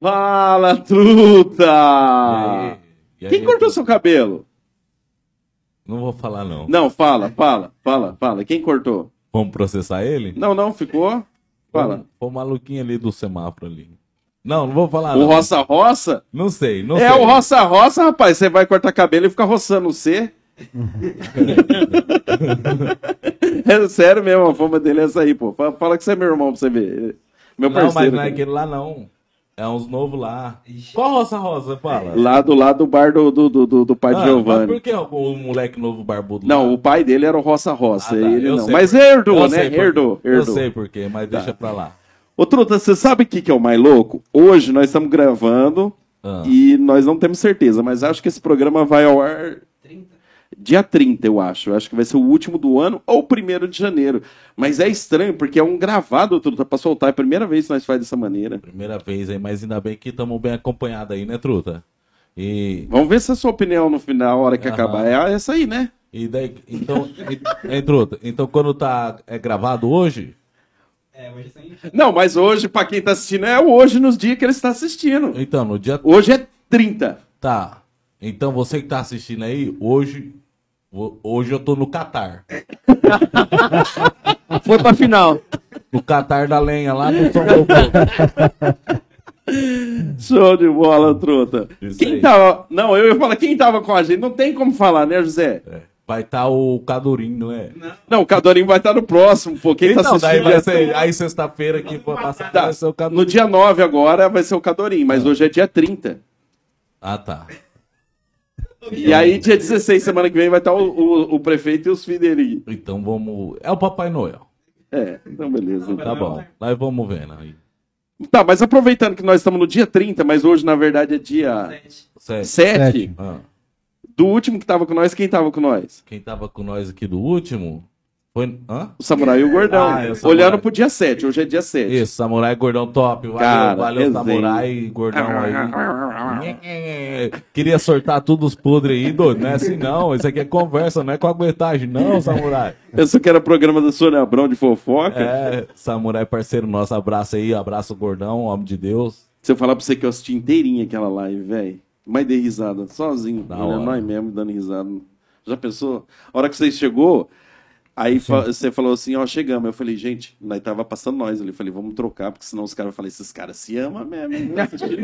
Fala, truta! E aí? E aí, Quem cortou seu cabelo? Não vou falar, não. Não, fala, fala, fala, fala. Quem cortou? Vamos processar ele? Não, não, ficou? Fala. Foi o maluquinho ali do semáforo ali. Não, não vou falar, O não. Roça Roça? Não sei, não É sei. o Roça Roça, rapaz. Você vai cortar cabelo e fica roçando você. é sério mesmo, a fama dele é essa aí, pô. Fala que você é meu irmão pra você ver. Meu Não, mas parceiro. não é cara. aquele lá, não. É uns novos lá. Qual roça rosa, fala? Lá do lado do bar do, do, do, do- do pai de Ah, mas Giovanni. por que o, o moleque novo barbudo Não, lá? o pai dele era o Roça Roça. Ah, tá, ele eu não. Mas por- herdou, né? Herdou, Eu herdou. sei por quê, mas deixa pra lá. Ô, Truta, você sabe o que, que é o mais louco? Hoje nós estamos gravando Ah. e nós não temos certeza, mas acho que esse programa vai ao ar dia 30, eu acho. Eu acho que vai ser o último do ano ou o primeiro de janeiro. Mas é estranho, porque é um gravado, Truta, pra soltar. É a primeira vez que nós faz dessa maneira. Primeira vez aí, mas ainda bem que estamos bem acompanhados aí, né, Truta? E, Vamos ver se a sua opinião no final, a hora que Aham. acabar, é essa aí, né? e daí, então, e, hein, Truta? Então quando tá é gravado hoje, É, hoje sem. Não, mas hoje, pra quem tá assistindo, é hoje nos dias que ele está assistindo. então no dia Hoje é 30. tá. Então você que tá assistindo aí, hoje ho- hoje eu tô no Catar. Foi pra final. No Catar da lenha lá no São Paulo. Show de bola, truta. Isso Quem aí. tava. Não, eu ia falar quem tava com a gente. Não tem como falar, né, José? É, Vai estar o Cadorinho, não é? Não, o Cadorinho vai estar no próximo, pô. Quem tá então, daí assistindo. vai dia- ser, aí sexta-feira aqui vai passar Tá, vai ser o No Cadorinho. dia 9 agora vai ser o Cadorinho, mas hoje é dia 30. Ah, tá. E aí, dia 16, semana que vem, vai estar o, o- o prefeito e os filhos dele. Então vamos. É o Papai Noel. É, então beleza. Tá bom. Nós vamos vendo aí. Tá, mas aproveitando que nós estamos no dia 30, mas hoje na verdade é dia Sete. Certo. 7. Sete. Ah, Do último que tava com nós, quem tava com nós? quem tava com nós aqui do último foi. Hã? O Samurai e o Gordão. Ah, é o Samurai. Olhando pro dia 7, hoje é dia 7. Isso, Samurai Gordão top. Valeu, Cara, valeu. Samurai Gordão aí. Queria sortar tudo os podres aí, doido. Não é assim não. Isso aqui é conversa, não é com aguentagem, não, Samurai. Eu só quero programa da Sônia Abrão de fofoca. É, Samurai parceiro nosso, abraço aí, abraço Gordão, homem de Deus. Se eu falar pra você que eu assisti inteirinha aquela live, velho. Mas dei risada, sozinho. Da olhando hora. nós mesmo dando risada. Já pensou? A hora que você chegou, aí fa- você falou assim, ó, chegamos. Eu falei, gente, nós tava passando nós ali. Eu falei, vamos trocar, porque senão os caras vão falar, esses caras se amam mesmo. hein?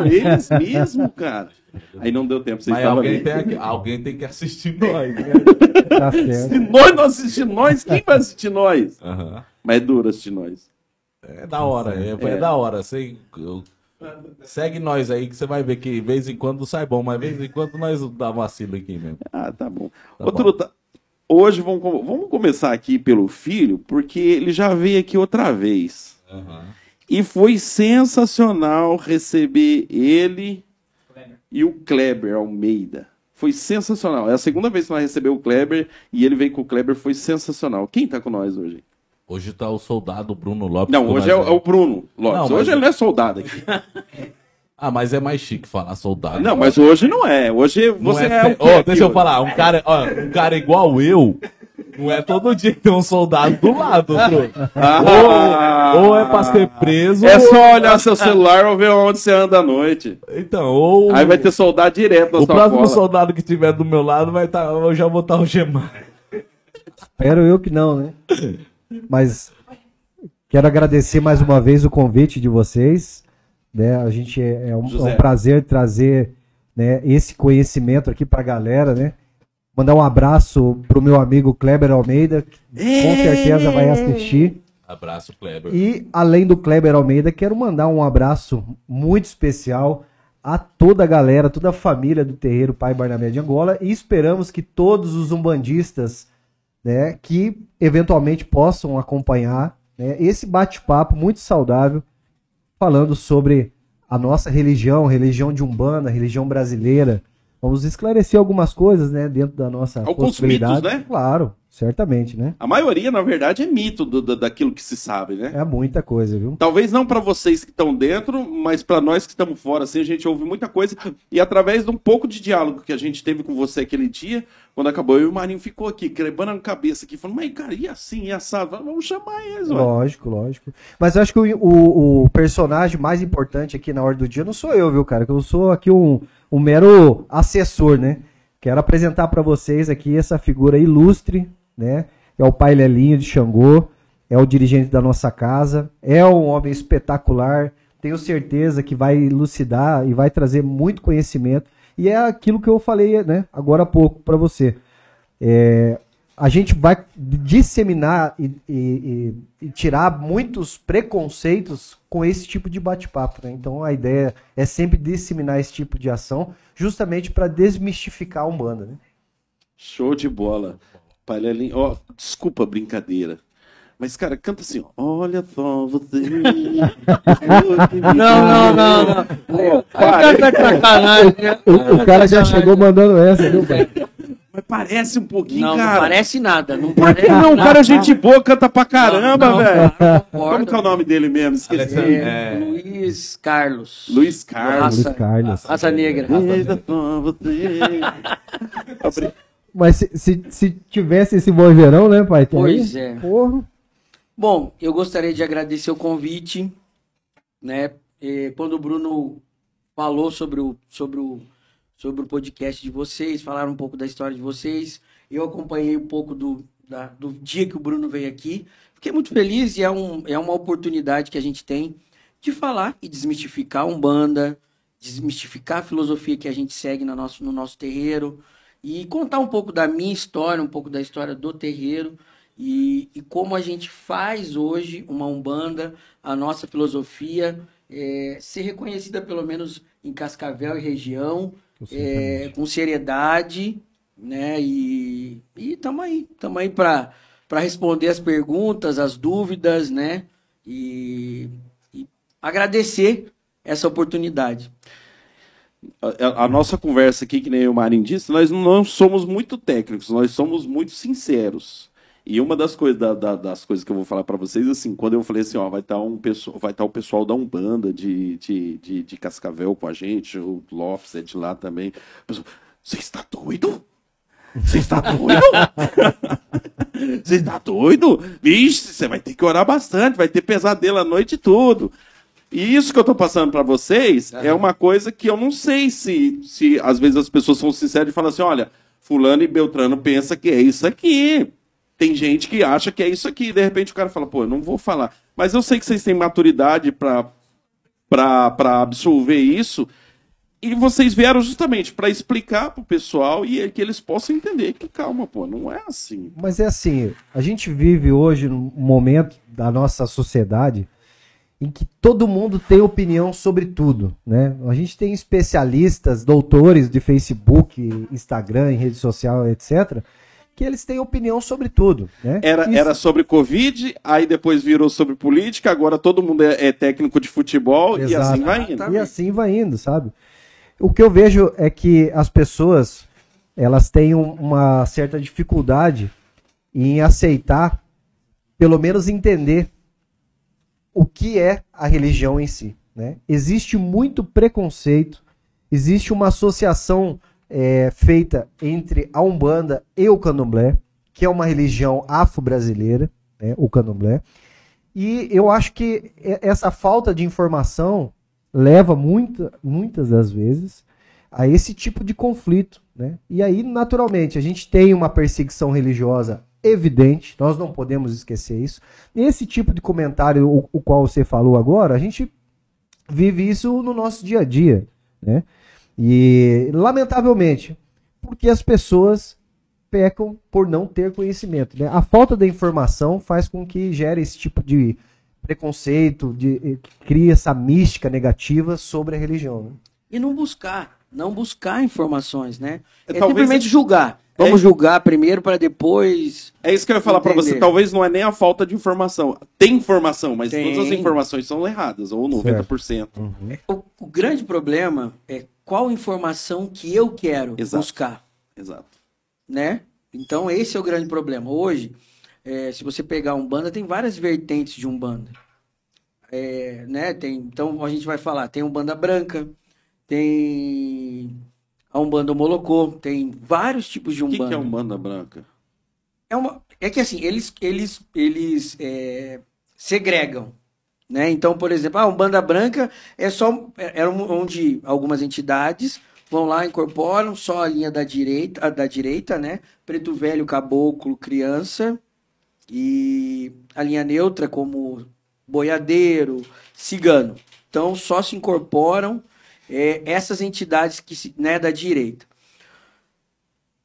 Eles mesmo, cara. Aí não deu tempo, vocês Mas alguém tem, que- alguém tem que assistir nós, né? Tá Se nós não assistir nós, quem vai assistir nós? Aham. Mas é duro assistir nós. É da hora, é, é É. da hora. Você, eu- segue nós aí que você vai ver que de vez em quando sai bom, mas de vez em quando nós dá vacilo aqui mesmo. Ah, tá bom. Tá Ô, bom. Truta, hoje vamos, vamos começar aqui pelo filho, porque ele já veio aqui outra vez. E foi sensacional receber ele Kleber. e o Kleber Almeida. Foi sensacional. É a segunda vez que nós recebemos o Kleber e ele veio com o Kleber, foi sensacional. Quem tá com nós hoje? Hoje tá o soldado Bruno Lopes. Não, hoje é, é o Bruno Lopes. Não, mas- hoje ele não é soldado aqui. Ah, mas é mais chique falar soldado. Não, mas hoje não é. Hoje Não você é é, o aqui deixa eu hoje? falar, um cara, ó, um cara igual eu, não é todo dia que tem um soldado do lado. Ah, ou, ou é pra ser preso, É só olhar seu celular ou ver onde você anda à noite. então, ou Aí vai ter soldado direto na o sua próximo cola. soldado que tiver do meu lado vai estar, eu já vou estar algemado. Espero eu que não, né? Mas quero agradecer mais uma vez o convite de vocês. Né? A gente é, é um, é um prazer trazer né, esse conhecimento aqui pra galera, né? Mandar um abraço pro meu amigo Kleber Almeida, que com certeza vai assistir. Abraço, Kleber. E além do Kleber Almeida, quero mandar um abraço muito especial a toda a galera, toda a família do Terreiro Pai Barnabé de Angola e esperamos que todos os umbandistas, né, que eventualmente possam acompanhar né, esse bate-papo muito saudável falando sobre a nossa religião, religião de Umbanda, religião brasileira. Vamos esclarecer algumas coisas, né, dentro da nossa Alguns possibilidade. mitos, né? Claro. Certamente, né? A maioria, na verdade, é mito do, do- daquilo que se sabe, né? É muita coisa, viu? Talvez não para vocês que estão dentro, mas para nós que estamos fora, assim, a gente ouve muita coisa. E através de um pouco de diálogo que a gente teve com você aquele dia, quando acabou, eu e o Marinho ficou aqui, quebrando a cabeça aqui, falando, mas cara, e assim, e assado? Vamos chamar eles, ué. Lógico, lógico. Mas eu acho que o, o- o personagem mais importante aqui na hora do dia não sou eu, viu, cara? Que eu sou aqui um, um mero assessor, né? Quero apresentar pra vocês aqui essa figura ilustre, né? É o pai Lelinho de Xangô, é o dirigente da nossa casa, é um homem espetacular. Tenho certeza que vai elucidar e vai trazer muito conhecimento. E é aquilo que eu falei, né? Agora há pouco pra você. É, a gente vai disseminar e, e- e- e tirar muitos preconceitos com esse tipo de bate-papo. Né? Então a ideia é sempre disseminar esse tipo de ação, justamente para desmistificar a Umbanda. Né? Show de bola. Ó, desculpa a brincadeira. Mas, cara, canta assim, ó. Olha só você. Não, não, não, não. Pô, Aí tá sacanagem, né? O, o cara já chegou mandando essa, viu, pai? Mas parece um pouquinho, Não, não cara. parece nada. Não Por parece que não? O cara é gente boa, canta pra caramba, Não, não, velho. não, Como que é o nome dele mesmo? Esqueci. É, Luiz Carlos. Luiz Carlos. Luiz Carlos. Raça negra. Eita, só você. Abri- Mas se, se, se tivesse esse vozeirão, né, pai? Tem Pois aí? é. Porra. Bom, eu gostaria de agradecer o convite, né? Eh, Quando o Bruno falou sobre o, sobre o, sobre o podcast de vocês, falaram um pouco da história de vocês, eu acompanhei um pouco do, da- do dia que o Bruno veio aqui. Fiquei muito feliz e é, um, é uma oportunidade que a gente tem de falar e desmistificar a Umbanda, desmistificar a filosofia que a gente segue no nosso, no nosso terreiro e contar um pouco da minha história, um pouco da história do terreiro e, e como a gente faz hoje uma Umbanda, a nossa filosofia, é, ser reconhecida pelo menos em Cascavel e região, é, com seriedade, né? E estamos aí, estamos aí para responder as perguntas, as dúvidas, né? E, e agradecer essa oportunidade. A, a nossa conversa aqui, que nem o Marinho disse, nós não somos muito técnicos, nós somos muito sinceros. E uma das coisas da- da- das coisas que eu vou falar pra vocês, assim, quando eu falei assim, ó, vai estar um pessoal, vai estar o pessoal da Umbanda de, de, de, de Cascavel com a gente, o Lopes é de lá também. Você está doido? Você está doido? Você está doido? Vixe, você vai ter que orar bastante, vai ter pesadelo a noite e tudo. E isso que eu tô passando pra vocês é uma coisa que eu não sei se, se às vezes as pessoas são sinceras e falam assim: olha, Fulano e Beltrano pensa que é isso aqui. Tem gente que acha que é isso aqui. De repente o cara fala, pô, eu não vou falar. Mas eu sei que vocês têm maturidade pra absolver isso. E vocês vieram justamente pra explicar pro pessoal e que eles possam entender que, calma, pô, não é assim. Mas é assim, a gente vive hoje num momento da nossa sociedade em que todo mundo tem opinião sobre tudo, né? A gente tem especialistas, doutores de Facebook, Instagram, rede social, etc., que eles têm opinião sobre tudo, né? Era, Isso- era sobre Covid, aí depois virou sobre política, agora todo mundo é, é técnico de futebol e Exato. assim vai indo. E assim vai indo, sabe? O que eu vejo é que as pessoas elas têm um- uma certa dificuldade em aceitar, pelo menos entender o que é a religião em si. Né? Existe muito preconceito, existe uma associação é, feita entre a Umbanda e o Candomblé, que é uma religião afro-brasileira, né, o Candomblé. E eu acho que essa falta de informação leva muita, muitas das vezes a esse tipo de conflito. Né? E aí, naturalmente, a gente tem uma perseguição religiosa evidente, nós não podemos esquecer isso. Esse tipo de comentário, o, o qual você falou agora, a gente vive isso no nosso dia a dia. Né? E, lamentavelmente, porque as pessoas pecam por não ter conhecimento. Né? A falta da informação faz com que gere esse tipo de preconceito, de, eh, cria essa mística negativa sobre a religião. Né? E não buscar, não buscar informações, né? É, É, talvez- simplesmente julgar. Vamos É- julgar primeiro para depois. É isso que eu ia falar pra você. Talvez não é nem a falta de informação. Tem informação, mas Tem. todas as informações são erradas, ou 90%. O, o grande problema é qual informação que eu quero Exato. buscar, Exato. né? Então, esse é o grande problema. Hoje, é, se você pegar um banda, tem várias vertentes de um banda. É, né? tem, então, a gente vai falar, tem um banda branca, tem a Umbanda Molocô, tem vários tipos de O que, Umbanda. que é Umbanda Branca? É, uma, é que assim, eles, eles, eles é, segregam. Né? Então, por exemplo, a Umbanda Branca é só é, é onde algumas entidades vão lá, incorporam só a linha da direita, da direita, né? Preto velho, caboclo, criança e a linha neutra como boiadeiro, cigano. Então, só se incorporam é, essas entidades que se, né, da direita.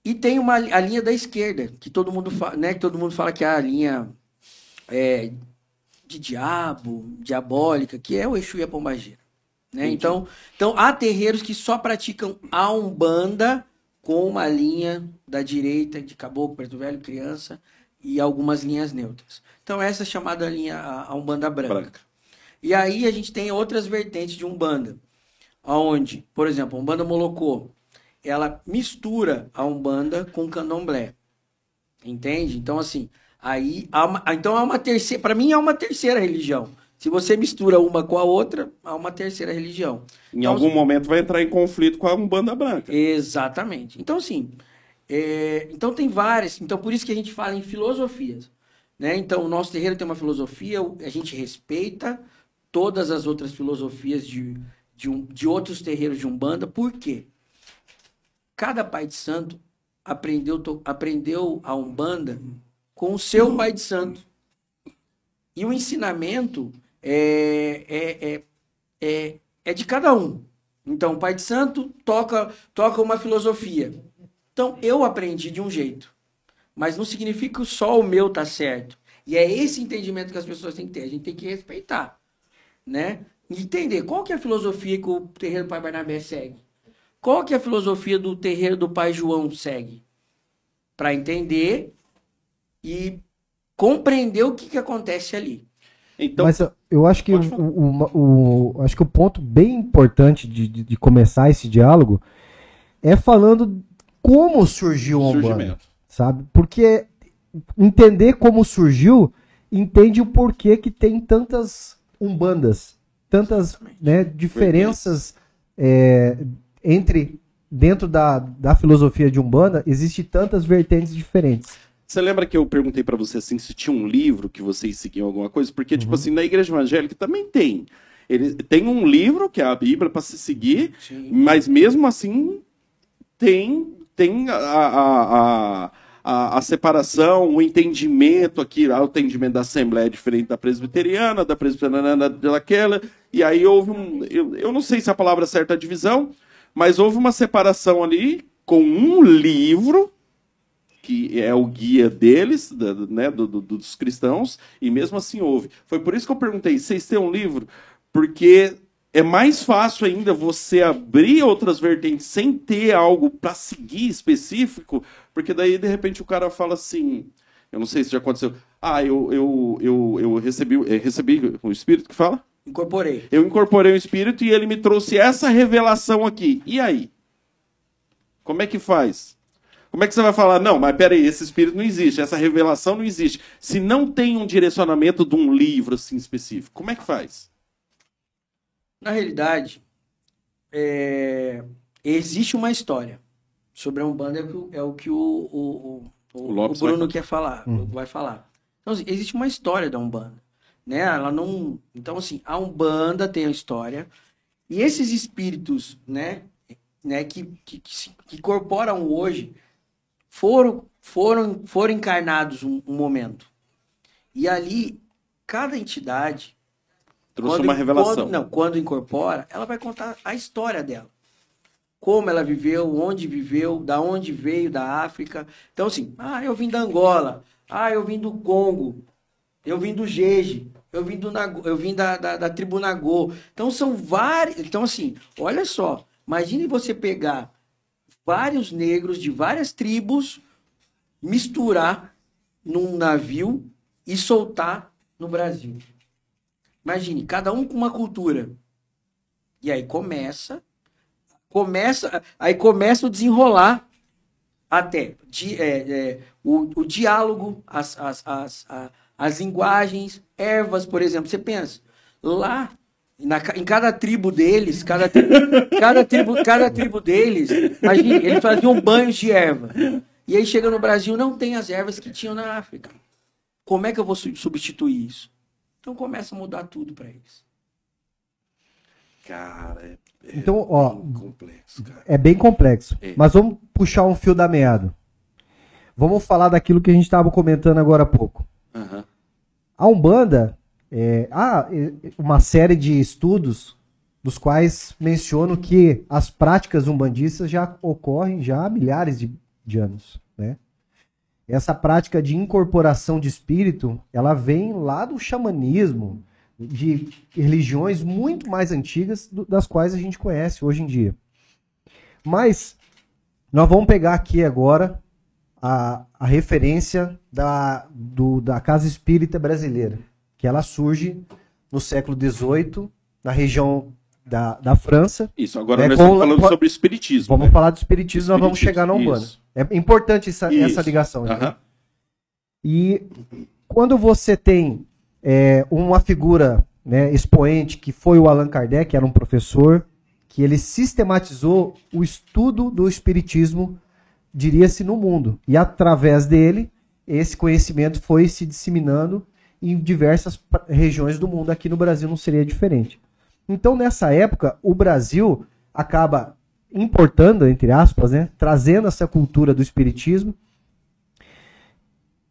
E tem uma, a linha da esquerda, que todo mundo, fa, né, que todo mundo fala que é a linha é, de diabo, diabólica, que é o Exu e a Pombagira. Né? Então, então, há terreiros que só praticam a Umbanda com uma linha da direita, de caboclo, preto velho, criança, e algumas linhas neutras. Então, essa é chamada linha, a, a Umbanda branca. Branca. E aí a gente tem outras vertentes de Umbanda, onde, por exemplo, a Umbanda Molocô, ela mistura a Umbanda com o Candomblé. Entende? Então, assim, aí há uma, então há uma terceira, para mim é uma terceira religião. Se você mistura uma com a outra, há uma terceira religião. Em Então, algum momento vai entrar em conflito com a Umbanda Branca. Exatamente. Então, assim, é, então tem várias. Então, por isso que a gente fala em filosofias. Né? Então, o nosso terreiro tem uma filosofia, a gente respeita todas as outras filosofias de, de, um, de outros terreiros de Umbanda. Por quê? Cada pai de santo aprendeu, to- aprendeu a Umbanda com o seu pai de santo. E o ensinamento é, é, é, é, é de cada um. Então, o pai de santo toca, toca uma filosofia. Então, eu aprendi de um jeito. Mas não significa que só o meu tá certo. E é esse entendimento que as pessoas têm que ter. A gente tem que respeitar. Né? Entender qual que é a filosofia que o terreiro do pai Barnabé segue. Qual que é a filosofia do terreiro do pai João segue. Para entender e compreender o que, que acontece ali. Então, Mas eu- acho que o, o- o- acho que o ponto bem importante de, de- de começar esse diálogo é falando como surgiu a Umbanda, sabe? Porque entender como surgiu, entende o porquê que tem tantas umbandas, tantas né, diferenças é, entre dentro da, da filosofia de umbanda, existe tantas vertentes diferentes. Você lembra que eu perguntei pra você assim se tinha um livro que vocês seguiam alguma coisa? Porque, tipo assim, na igreja evangélica também tem. Ele tem um livro, que é a Bíblia, pra se seguir, mas mesmo assim tem, tem a, a, a, a, a separação, o entendimento aqui, ah, o entendimento da Assembleia é diferente da presbiteriana, da presbiteriana daquela, e aí houve um. Eu, eu não sei se a palavra certa é divisão, mas houve uma separação ali com um livro que é o guia deles, né, do- do- dos cristãos, e mesmo assim houve. Foi por isso que eu perguntei, vocês têm um livro? Porque é mais fácil ainda você abrir outras vertentes sem ter algo para seguir específico, porque daí de repente o cara fala assim, eu não sei se já aconteceu, ah, eu, eu, eu, eu recebi, eh, recebi o Espírito que fala? Incorporei. Eu incorporei o Espírito e ele me trouxe essa revelação aqui. E aí? Como é que faz? Como é que você vai falar, não, mas peraí, esse Espírito não existe, essa revelação não existe. Se não tem um direcionamento de um livro assim específico, como é que faz? Na realidade, é, existe uma história sobre a Umbanda, é o que, o- é o, que o, o, o, O o Lopes vai Bruno quer falar, Hum. vai falar. Então, assim, existe uma história da Umbanda, né? Ela não... Então, assim, a Umbanda tem a história, e esses espíritos, né, né que, que, que incorporam hoje, foram, foram, foram encarnados um, um momento. E ali, cada entidade Trouxe quando- uma revelação. quando- não, quando incorpora, ela vai contar a história dela. Como ela viveu, onde viveu, da onde veio, da África. Então, assim, ah, eu vim da Angola, ah, eu vim do Congo, eu vim do Jeje, eu vim, do Nagô, eu vim da, da, da tribo Nagô. Então, são vários. Então, assim, olha só, imagine você pegar vários negros de várias tribos, misturar num navio e soltar no Brasil. Imagine, cada um com uma cultura. E aí começa, começa, aí começa o desenrolar até di- é, é, o, o diálogo, as, as, as, as linguagens, ervas, por exemplo. Você pensa, lá, na em cada tribo deles, cada, cada, tribo, cada tribo deles, imagine, eles faziam banhos de erva. E aí chega no Brasil, não tem as ervas que tinham na África. Como é que eu vou su- substituir isso? Então começa a mudar tudo para eles. Cara, é, é Então, ó, bem complexo, cara. É bem complexo. É. Mas vamos puxar um fio da meada. Vamos falar daquilo que a gente estava comentando agora há pouco. Aham. A Umbanda, é, há é, uma série de estudos dos quais mencionam que as práticas umbandistas já ocorrem já há milhares de, de anos, né? Essa prática de incorporação de espírito, ela vem lá do xamanismo, de religiões muito mais antigas do- das quais a gente conhece hoje em dia. Mas nós vamos pegar aqui agora a, a referência da, do- da Casa Espírita Brasileira, que ela surge no século XVIII, na região da, da França. Isso, agora É, nós estamos falando com- sobre espiritismo. Vamos né? falar do Espiritismo, nós vamos Espiritismo, chegar na Umbanda. isso. É importante essa, essa ligação. Aham. E quando você tem é, uma figura né, expoente, que foi o Allan Kardec, que era um professor, que ele sistematizou o estudo do Espiritismo, diria-se, no mundo. E através dele, esse conhecimento foi se disseminando em diversas regiões do mundo. Aqui no Brasil não seria diferente. Então, nessa época, o Brasil acaba importando, entre aspas, né, trazendo essa cultura do Espiritismo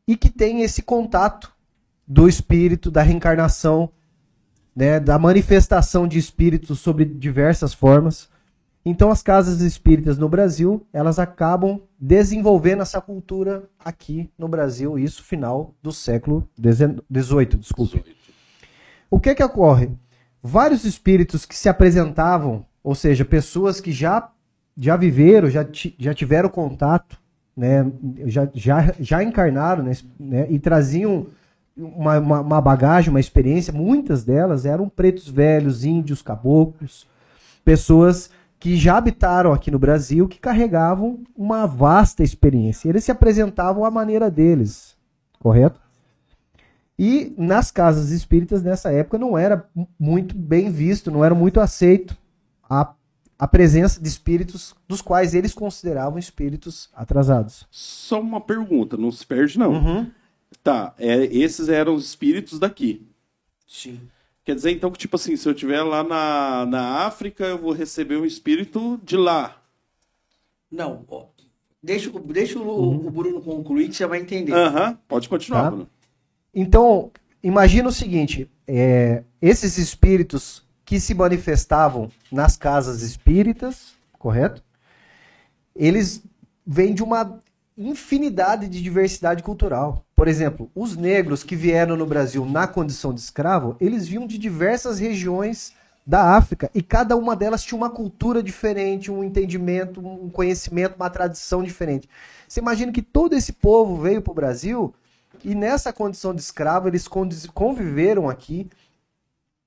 e que tem esse contato do espírito, da reencarnação, né, da manifestação de espíritos sobre diversas formas. Então as casas espíritas no Brasil, elas acabam desenvolvendo essa cultura aqui no Brasil, isso final do século XVIII, desculpe. 18. O que que ocorre? Vários espíritos que se apresentavam, ou seja, pessoas que já, já viveram, já, já tiveram contato, né, já, já, já encarnaram né, né, e traziam uma, uma, uma bagagem, uma experiência, muitas delas eram pretos velhos, índios, caboclos, pessoas que já habitaram aqui no Brasil, que carregavam uma vasta experiência. Eles se apresentavam à maneira deles, correto? E nas casas espíritas, nessa época, não era mu- muito bem visto, não era muito aceito a, a presença de espíritos dos quais eles consideravam espíritos atrasados. Só uma pergunta, não se perde não. Uhum. Tá, é, esses eram os espíritos daqui. Sim. Quer dizer, então, que tipo assim, se eu estiver lá na, na África, eu vou receber um espírito de lá. Não, ó, deixa, o- deixa o, o Bruno concluir que você vai entender. Aham, pode continuar, Tá. Bruno. Então, imagina o seguinte: é, esses espíritos que se manifestavam nas casas espíritas, correto? Eles vêm de uma infinidade de diversidade cultural. Por exemplo, os negros que vieram no Brasil na condição de escravo, eles vinham de diversas regiões da África e cada uma delas tinha uma cultura diferente, um entendimento, um conhecimento, uma tradição diferente. Você imagina que todo esse povo veio para o Brasil e nessa condição de escravo eles conviveram aqui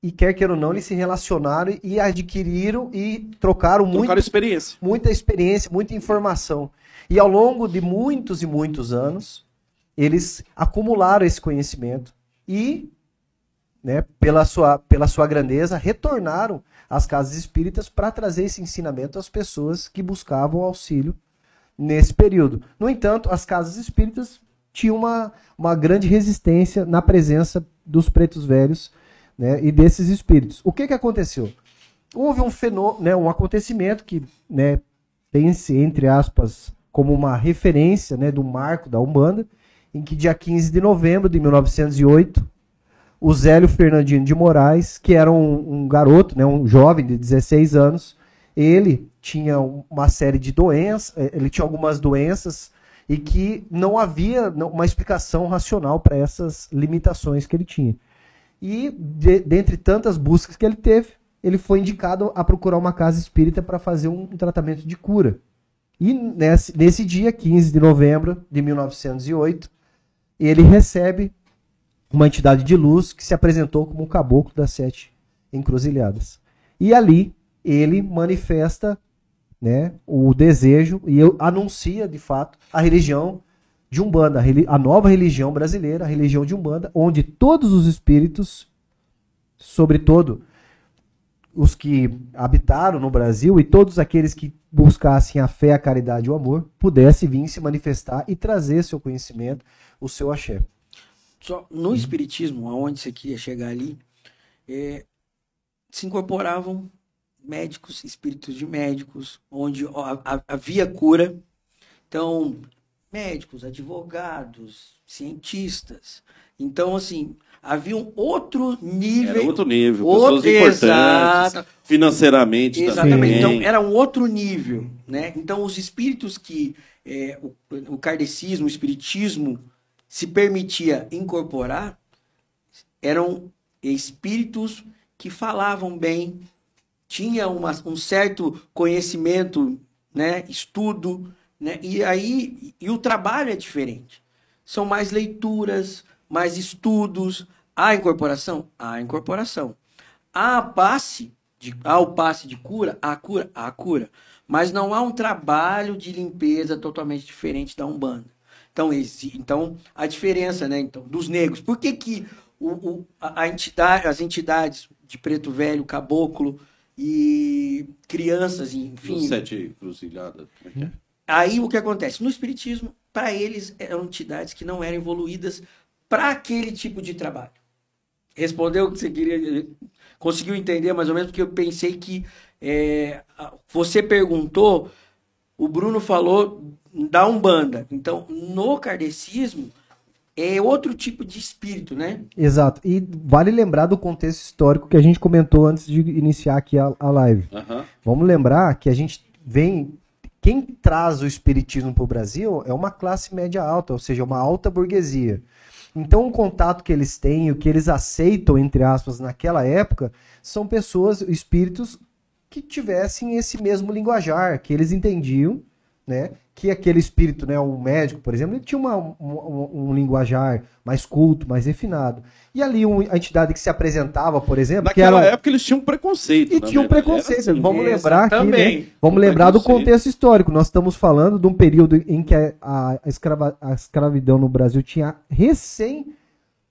e quer queira ou não eles se relacionaram e adquiriram e trocaram muito Trocaram experiência. muita experiência, muita informação. E ao longo de muitos e muitos anos, eles acumularam esse conhecimento e, né, pela, sua, pela sua grandeza, retornaram às casas espíritas para trazer esse ensinamento às pessoas que buscavam auxílio nesse período. No entanto, as casas espíritas tinham uma, uma grande resistência na presença dos pretos velhos né, e desses espíritos. O que, que aconteceu? houve um fenômeno, né, um acontecimento que né, tem-se, entre aspas, como uma referência né, do marco da Umbanda, em que dia 15 de novembro de 1908, o Zélio Fernandino de Moraes, que era um, um garoto, né, um jovem de 16 anos, ele tinha uma série de doenças, eh, ele tinha algumas doenças e que não havia uma explicação racional para essas limitações que ele tinha. E, de- dentre tantas buscas que ele teve, ele foi indicado a procurar uma casa espírita para fazer um tratamento de cura. E nesse, nesse dia, 15 de novembro de 1908, ele recebe uma entidade de luz que se apresentou como o caboclo das sete encruzilhadas. E ali ele manifesta né, o desejo e eu anuncia de fato a religião de Umbanda, a nova religião brasileira, a religião de Umbanda, onde todos os espíritos, sobretudo os que habitaram no Brasil e todos aqueles que buscassem a fé, a caridade e o amor, pudessem vir se manifestar e trazer seu conhecimento, o seu axé. Só no espiritismo, aonde você queria chegar ali, é, se incorporavam médicos, espíritos de médicos, onde havia cura. Então, médicos, advogados, cientistas. Então, assim, havia um outro nível. Era outro nível, outro- pessoas importantes, Exato. financeiramente Exatamente. também. Então, era um outro nível, né? Então, os espíritos que é, o, o kardecismo, o espiritismo se permitia incorporar eram espíritos que falavam bem, tinha uma- um certo conhecimento, né? Estudo, né? E aí e o trabalho é diferente. São mais leituras, mais estudos. Há incorporação? Há incorporação. Há passe, de, há o passe de cura? Há cura? Há cura. Mas não há um trabalho de limpeza totalmente diferente da Umbanda. Então, esse, então a diferença né, então, dos negros. Por que, que o, o- a, a entidade, as entidades de preto velho, caboclo e crianças, enfim, Os sete cruzilhadas. como é que é? Aí o que acontece? No Espiritismo, para eles, eram entidades que não eram evoluídas para aquele tipo de trabalho. Respondeu o que você queria. Conseguiu entender mais ou menos? Porque eu pensei que é, você perguntou, o Bruno falou da Umbanda. Então, no kardecismo, é outro tipo de espírito, né? Exato. E vale lembrar do contexto histórico que a gente comentou antes de iniciar aqui a, a live. Aham. Vamos lembrar que a gente vem. Quem traz o espiritismo para o Brasil é uma classe média alta, ou seja, uma alta burguesia. Então, o contato que eles têm, o que eles aceitam, entre aspas, naquela época, são pessoas, espíritos que tivessem esse mesmo linguajar, que eles entendiam, né? Que aquele espírito, né, o médico, por exemplo, ele tinha uma- um, um- linguajar mais culto, mais refinado. E ali um- a entidade que se apresentava, por exemplo, que Naquela era época eles tinham preconceito. e né, tinha um preconceito. assim. Vamos lembrar aqui, Exatamente. né? Vamos lembrar do contexto histórico. Nós estamos falando de um período em que a, a escrava- a escravidão no Brasil tinha recém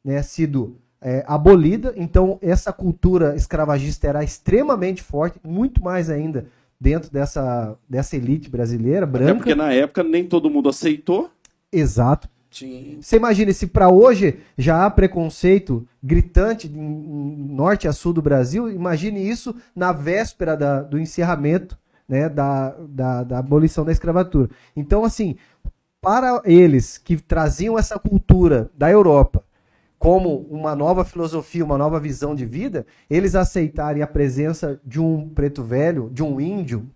né, sido é, abolida. Então, essa cultura escravagista era extremamente forte, muito mais ainda dentro dessa, dessa elite brasileira, Até branca. porque na época nem todo mundo aceitou. Exato. Sim. Você imagina se para hoje já há preconceito gritante em norte a sul do Brasil, imagine isso na véspera da- do encerramento né, da, da, da abolição da escravatura. Então, assim, para eles que traziam essa cultura da Europa como uma nova filosofia, uma nova visão de vida, eles aceitarem a presença de um preto velho, de um índio,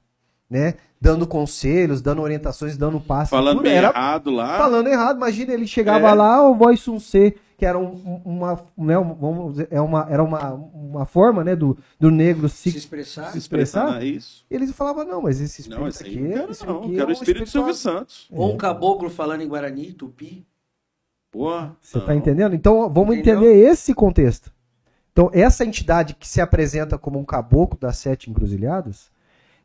né, dando conselhos, dando orientações, dando passe, Falando era errado lá. falando errado. Imagina, ele chegava É. lá, o Voice Sun C, que era um- uma, né, um- vamos dizer, é uma, era uma, uma forma, né, do, do negro Se se, expressar. se expressar. isso. Eles falavam, não, mas esse espírito Não, esse aqui, não quero esse não. aqui é Quero o um espírito espiritual. Silvio Santos. Ou um caboclo falando em Guarani, Tupi. Porra. Você não. tá entendendo? Então, vamos Entendeu? entender esse contexto. Então, essa entidade que se apresenta como um caboclo das sete encruzilhadas,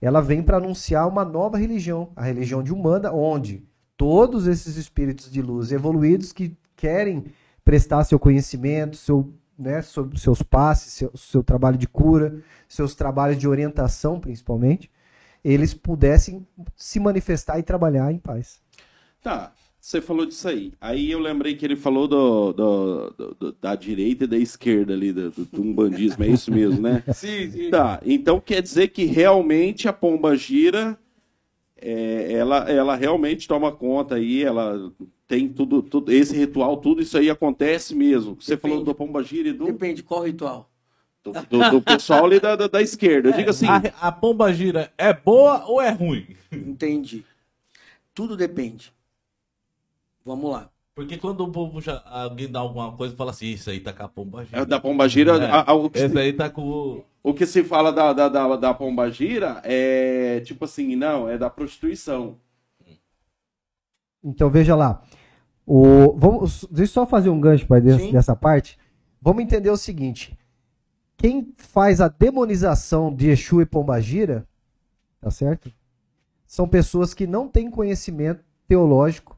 ela vem para anunciar uma nova religião, a religião de Umbanda, onde todos esses espíritos de luz evoluídos que querem prestar seu conhecimento, seu, né, sobre seus passes, seu, seu trabalho de cura, seus trabalhos de orientação, principalmente, eles pudessem se manifestar e trabalhar em paz. Tá, você falou disso aí. Aí eu lembrei que ele falou do, do- do- do- da direita e da esquerda ali, do, do, do umbandismo, é isso mesmo, né? Sim, sim. Tá, então quer dizer que realmente a pomba gira, é, ela, ela realmente toma conta aí, ela tem tudo, tudo, esse ritual, tudo isso aí acontece mesmo. Você Depende. falou do pomba gira e do, Depende qual ritual. do, do- do pessoal ali da, da, da esquerda. Eu digo assim, A, a pomba gira é boa ou é ruim? Entendi. Tudo depende. Vamos lá. Porque quando o povo já, alguém dá alguma coisa e fala assim, isso aí tá com a pomba gira. é da pomba gira, É. a- a- o, que, Esse aí tá com o. que se fala da, da, da, da pomba gira é tipo assim, não, é da prostituição. Então veja lá. O, vamos, deixa eu só fazer um gancho para Sim. dessa parte. Vamos entender o seguinte: quem faz a demonização de Exu e Pombagira, tá certo? são pessoas que não têm conhecimento teológico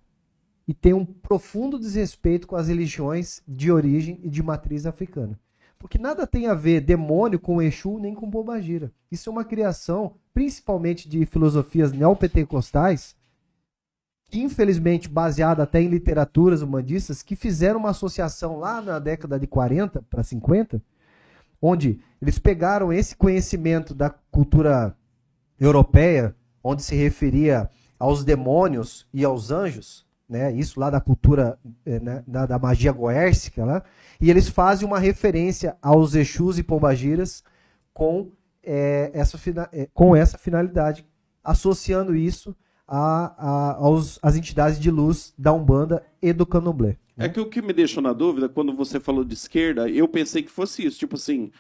e têm um profundo desrespeito com as religiões de origem e de matriz africana. Porque nada tem a ver demônio com Exu nem com Pombagira. Isso é uma criação, principalmente de filosofias neopentecostais, infelizmente baseada até em literaturas humanistas, que fizeram uma associação lá na década de 40 para 50, onde eles pegaram esse conhecimento da cultura europeia, onde se referia aos demônios e aos anjos, né? Isso lá da cultura eh, né? da, da, magia goércica, né? E eles fazem uma referência aos Exus e Pombagiras com, é, essa, é, com essa finalidade, associando isso a, a, aos, às entidades de luz da Umbanda e do Candomblé. Né? É que o que me deixou na dúvida, quando você falou de esquerda, eu pensei que fosse isso. Tipo assim,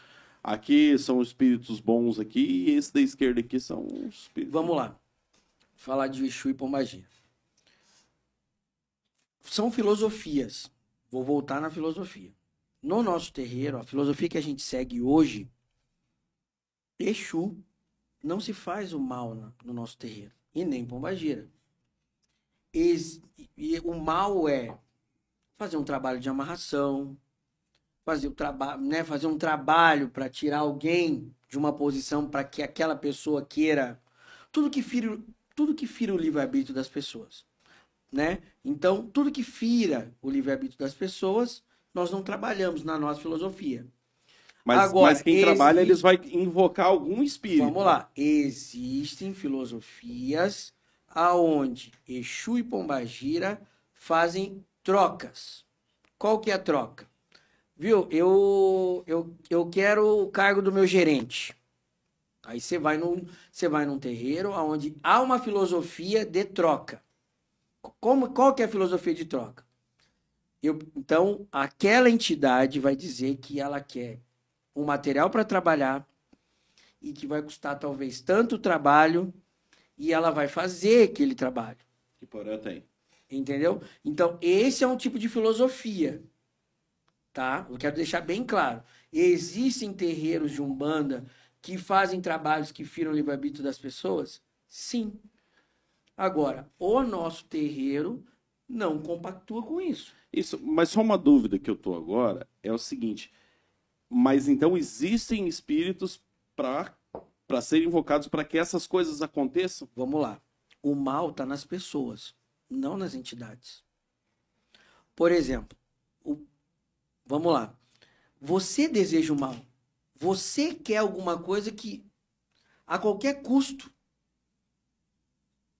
aqui são os espíritos bons aqui e esse da esquerda aqui são os espíritos... Vamos lá. Falar de Exu e Pombagira. São filosofias. Vou voltar na filosofia. No nosso terreiro, a filosofia que a gente segue hoje, Exu não se faz o mal no nosso terreiro e nem pombagira. E, e o mal é fazer um trabalho de amarração, fazer, o trabalho, né, fazer um trabalho para tirar alguém de uma posição para que aquela pessoa queira tudo que fira, tudo que fira o livre-arbítrio das pessoas, né? Então, tudo que fira o livre-arbítrio das pessoas, nós não trabalhamos na nossa filosofia. Mas, Agora, mas quem existe... trabalha, eles vai invocar algum espírito. Vamos lá. Existem filosofias aonde Exu e Pombagira fazem trocas. Qual que é a troca? Viu? Eu, eu, eu quero o cargo do meu gerente. Aí você vai num, você vai num terreiro onde há uma filosofia de troca. Como, qual que é a filosofia de troca? Eu, então, aquela entidade vai dizer que ela quer um material para trabalhar e que vai custar talvez tanto trabalho e ela vai fazer aquele trabalho. Que porã tem. Entendeu? Então, esse é um tipo de filosofia. Tá? Eu quero deixar bem claro. Existem terreiros de Umbanda que fazem trabalhos que firam o livre-arbítrio das pessoas? Sim. Agora, o nosso terreiro não compactua com isso. Isso, mas só uma dúvida que eu tô agora é o seguinte: mas então existem espíritos para para serem invocados para que essas coisas aconteçam? Vamos lá. O mal está nas pessoas, não nas entidades. Por exemplo, o... vamos lá. Você deseja o mal. Você quer alguma coisa que a qualquer custo.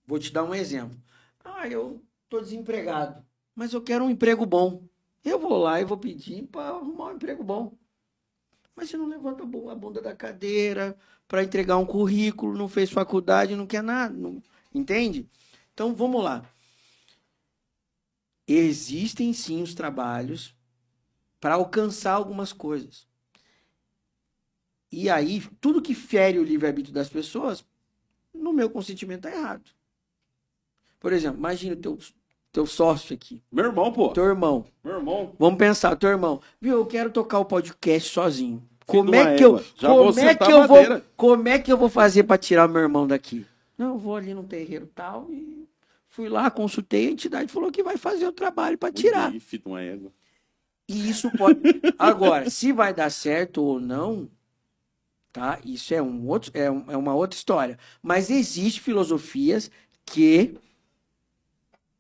Vou te dar um exemplo. Ah, eu tô desempregado, mas eu quero um emprego bom. Eu vou lá e vou pedir para arrumar um emprego bom. Mas você não levanta a bunda da cadeira para entregar um currículo, não fez faculdade, não quer nada. Não... Entende? Então vamos lá. Existem sim os trabalhos para alcançar algumas coisas. E aí, tudo que fere o livre-arbítrio das pessoas, no meu consentimento, está errado. Por exemplo, imagina o teu, teu sócio aqui. Meu irmão, pô. Teu irmão. Meu irmão. Vamos pensar, teu irmão. Viu, eu quero tocar o podcast sozinho. Como é que eu, Já como é que eu vou, como é que eu vou fazer para tirar meu irmão daqui? Não, eu vou ali no terreiro tal e fui lá, consultei a entidade, falou que vai fazer o trabalho para tirar. uma égua. E isso pode. Agora, se vai dar certo ou não, tá? Isso é um outro, é, um, é uma outra história. Mas existe filosofias que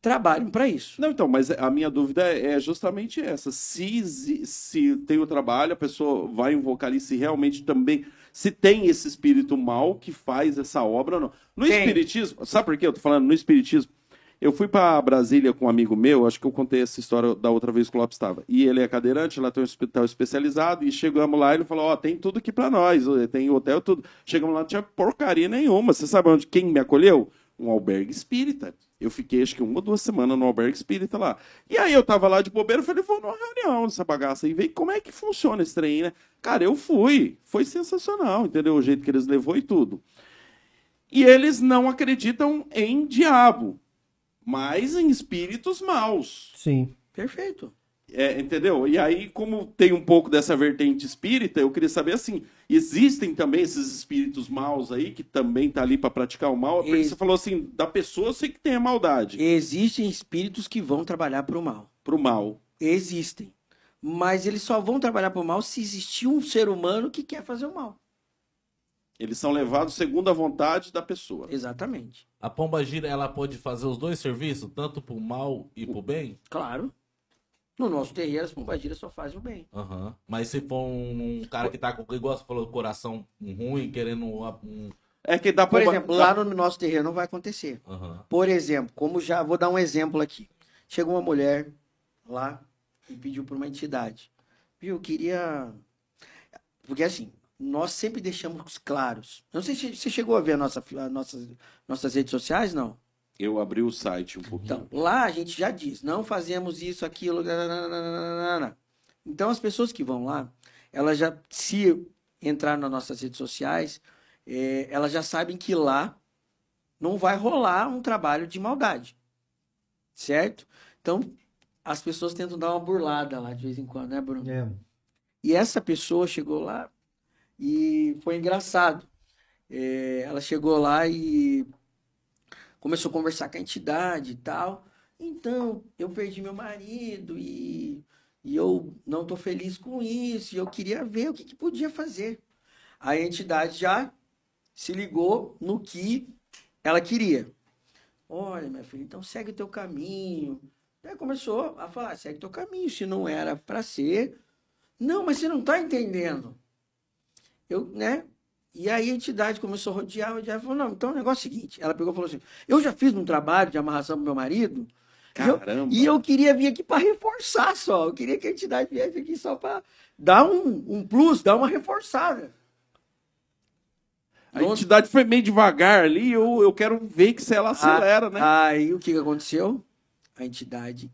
trabalham para isso. Não, então, mas a minha dúvida é justamente essa. Se, se tem o trabalho, a pessoa vai invocar ali, se realmente também. Se tem esse espírito mal que faz essa obra ou não. No tem. Espiritismo, sabe por que eu tô falando? No Espiritismo, eu fui para Brasília com um amigo meu, acho que eu contei essa história da outra vez que o Lopes estava. E ele é cadeirante, lá tem um hospital especializado, e chegamos lá e ele falou: Ó, oh, tem tudo aqui para nós, tem hotel, tudo. Chegamos lá, não tinha porcaria nenhuma. Você sabe onde quem me acolheu? Um albergue espírita. Eu fiquei acho que uma ou duas semanas no albergue espírita lá. E aí eu tava lá de bobeira, falei, vou numa reunião dessa bagaça e ver como é que funciona esse trem, né? Cara, eu fui. Foi sensacional, entendeu? O jeito que eles levou e tudo. E eles não acreditam em diabo, mas em espíritos maus. Sim. Perfeito. É, entendeu? E aí, como tem um pouco dessa vertente espírita, eu queria saber assim: existem também esses espíritos maus aí que também tá ali para praticar o mal? Porque Ex- você falou assim, da pessoa eu sei que tem a maldade. Existem espíritos que vão trabalhar para o mal. Pro mal. Existem. Mas eles só vão trabalhar para o mal se existir um ser humano que quer fazer o mal. Eles são levados segundo a vontade da pessoa. Exatamente. A pomba gira, ela pode fazer os dois serviços, tanto pro mal e pro bem? Claro. No nosso terreiro, as pombagiras só fazem o bem. Aham. Mas se for um, um cara que tá com, igual você falou, coração ruim, querendo um. É que dá Por pomba- exemplo, lá no nosso terreiro não vai acontecer. Aham. Por exemplo, como já vou dar um exemplo aqui. Chegou uma mulher lá e pediu para uma entidade. Viu, eu queria. Porque assim, nós sempre deixamos claros. Não sei se você chegou a ver a nossa, a nossas, nossas redes sociais, não. Eu abri o site um pouquinho. Então, lá a gente já diz, não fazemos isso, aquilo. nananana. Então, as pessoas que vão lá, elas já, se entrar nas nossas redes sociais, eh, elas já sabem que lá não vai rolar um trabalho de maldade. Certo? Então, as pessoas tentam dar uma burlada lá de vez em quando, né, Bruno? É. E essa pessoa chegou lá e foi engraçado. É, ela chegou lá e começou a conversar com a entidade e tal. Então, eu perdi meu marido e, e eu não estou feliz com isso. E eu queria ver o que, que podia fazer. A entidade já se ligou no que ela queria. Olha, minha filha, então segue o teu caminho. Aí começou a falar, segue o teu caminho. Se não era para ser, não, mas você não está entendendo. Eu, né? E aí a entidade começou a rodear, rodear, falou, não, então o negócio é o seguinte. Ela pegou e falou assim, eu já fiz um trabalho de amarração pro meu marido, e eu- Caramba. e eu queria vir aqui para reforçar só. Eu queria que a entidade viesse aqui só para dar um, um plus, dar uma reforçada. A entidade foi meio devagar ali, eu, eu quero ver que se ela acelera, né? Aí o que, que aconteceu? A entidade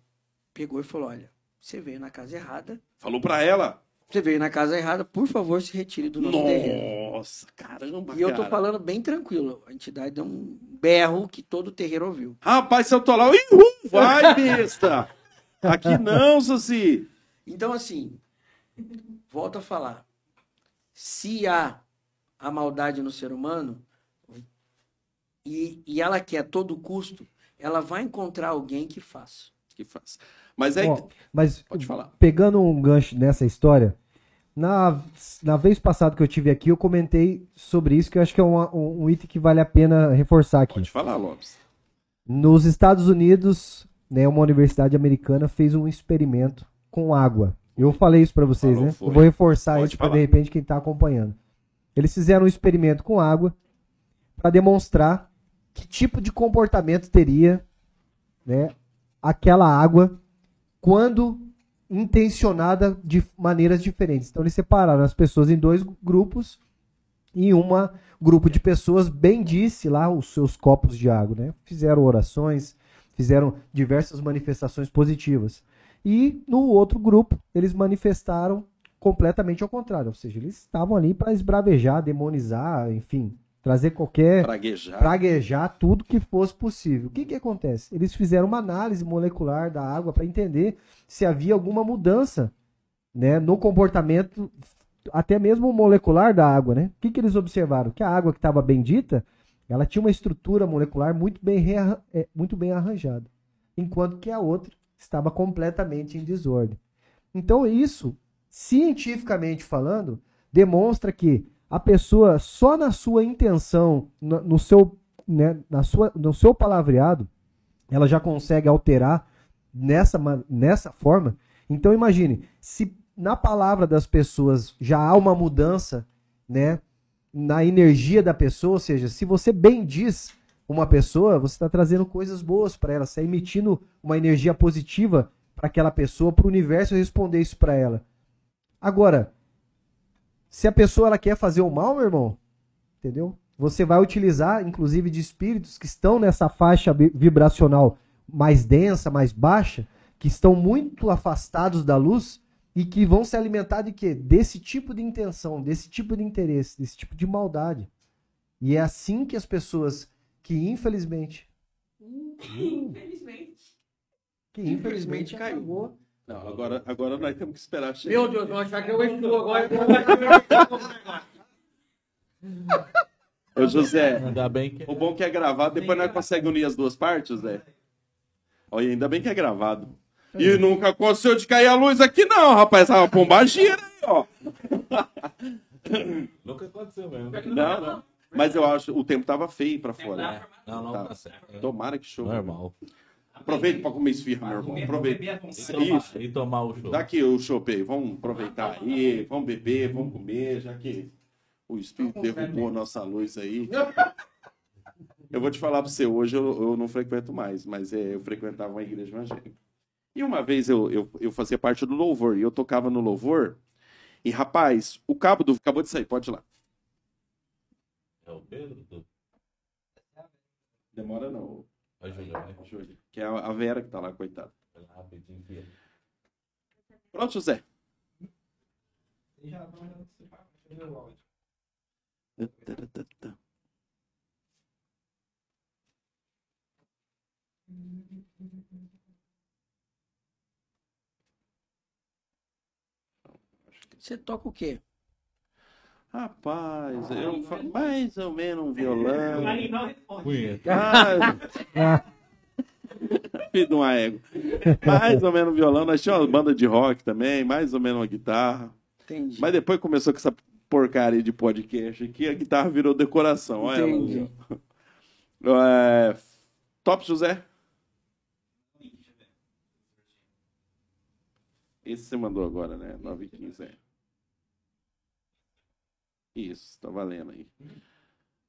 pegou e falou, olha, você veio na casa errada, Falou pra ela. Você veio na casa errada, por favor, se retire do nosso terreiro. Nossa, caramba, E eu tô cara. falando bem tranquilo. A entidade deu um berro que todo o terreiro ouviu. Rapaz, se eu tô lá, eu, vai, besta! Aqui não, Saci. Então, assim, volto a falar. Se há a maldade no ser humano e, e ela quer a todo custo, ela vai encontrar alguém que faça. Que faz. Mas é. Ó, mas Pode falar. pegando um gancho nessa história, na, na vez passada que eu tive aqui, eu comentei sobre isso, que eu acho que é uma- um, um item que vale a pena reforçar aqui. Pode falar, Lopes. Nos Estados Unidos, né, uma universidade americana fez um experimento com água. Eu falei isso para vocês, Falou, né? foi. Eu vou reforçar Pode isso para de repente quem tá acompanhando. Eles fizeram um experimento com água para demonstrar que tipo de comportamento teria, né, aquela água quando intencionada de maneiras diferentes. Então eles separaram as pessoas em dois grupos e uma grupo de pessoas bendisse lá os seus copos de água, né? Fizeram orações, fizeram diversas manifestações positivas. E no outro grupo, eles manifestaram completamente ao contrário, ou seja, eles estavam ali para esbravejar, demonizar, enfim, trazer qualquer Praguejar. praguejar tudo que fosse possível. O que que acontece? Eles fizeram uma análise molecular da água para entender se havia alguma mudança, né, no comportamento até mesmo molecular da água, né? O que que eles observaram? Que a água que estava bendita, ela tinha uma estrutura molecular muito bem, é, muito bem arranjada, enquanto que a outra estava completamente em desordem. Então isso, cientificamente falando, demonstra que a pessoa só na sua intenção, no, no seu, né, na sua, no seu palavreado, ela já consegue alterar nessa, nessa forma. Então imagine, se na palavra das pessoas já há uma mudança, né, na energia da pessoa, ou seja, se você bem diz uma pessoa, você está trazendo coisas boas para ela, você está emitindo uma energia positiva para aquela pessoa, para o universo responder isso para ela. Agora, se a pessoa ela quer fazer o mal, meu irmão, entendeu? Você vai utilizar, inclusive, de espíritos que estão nessa faixa vi- vibracional mais densa, mais baixa, que estão muito afastados da luz e que vão se alimentar de quê? Desse tipo de intenção, desse tipo de interesse, desse tipo de maldade. E é assim que as pessoas que infelizmente Infelizmente. que Infelizmente caiu. acabou Não, agora, agora nós temos que esperar chegar. Meu Deus, vão achar que eu estou agora. Ô, José, Ainda bem que. o bom que é gravado, depois nós conseguimos unir as duas partes, Zé. Olha, ainda bem que é gravado. E nunca aconteceu de cair a luz aqui, não, rapaz. Tava pombagira aí, ó. Nunca aconteceu mesmo. Não, não. Mas eu acho, o tempo tava feio pra fora. Não, não, Tá. tá certo. Tomara que show. Normal. Aproveita pra comer esfirra, meu irmão. Aproveita. Isso. e tomar o show. Dá aqui o chopp aí. Vamos aproveitar aí. Vamos beber, vamos comer, já que o Espírito derrubou a nossa luz aí. Eu vou te falar pra você, hoje eu, eu não frequento mais, mas é, eu frequentava uma igreja evangélica. E uma vez eu, eu, eu fazia parte do louvor, e eu tocava no louvor, e rapaz, o cabo do... Acabou de sair, pode ir lá. É o Pedro? Do... Demora não, A Júlia, vai. Júlio. Que é a Vera que tá lá, coitada. Vai lá Rapidinho, filho. Pronto, José. Você toca o quê? Rapaz, eu fa- mais ou menos um violão. Punheta. Ah, Filho de uma égua. Mais ou menos um violão. Nós tínhamos uma banda de rock também, mais ou menos uma guitarra. Entendi. Mas depois começou com essa porcaria de podcast aqui, a guitarra virou decoração. Olha ela. Entendi. É, Top José. Esse você mandou agora, né? 9 e 15, é. Isso, tá valendo aí.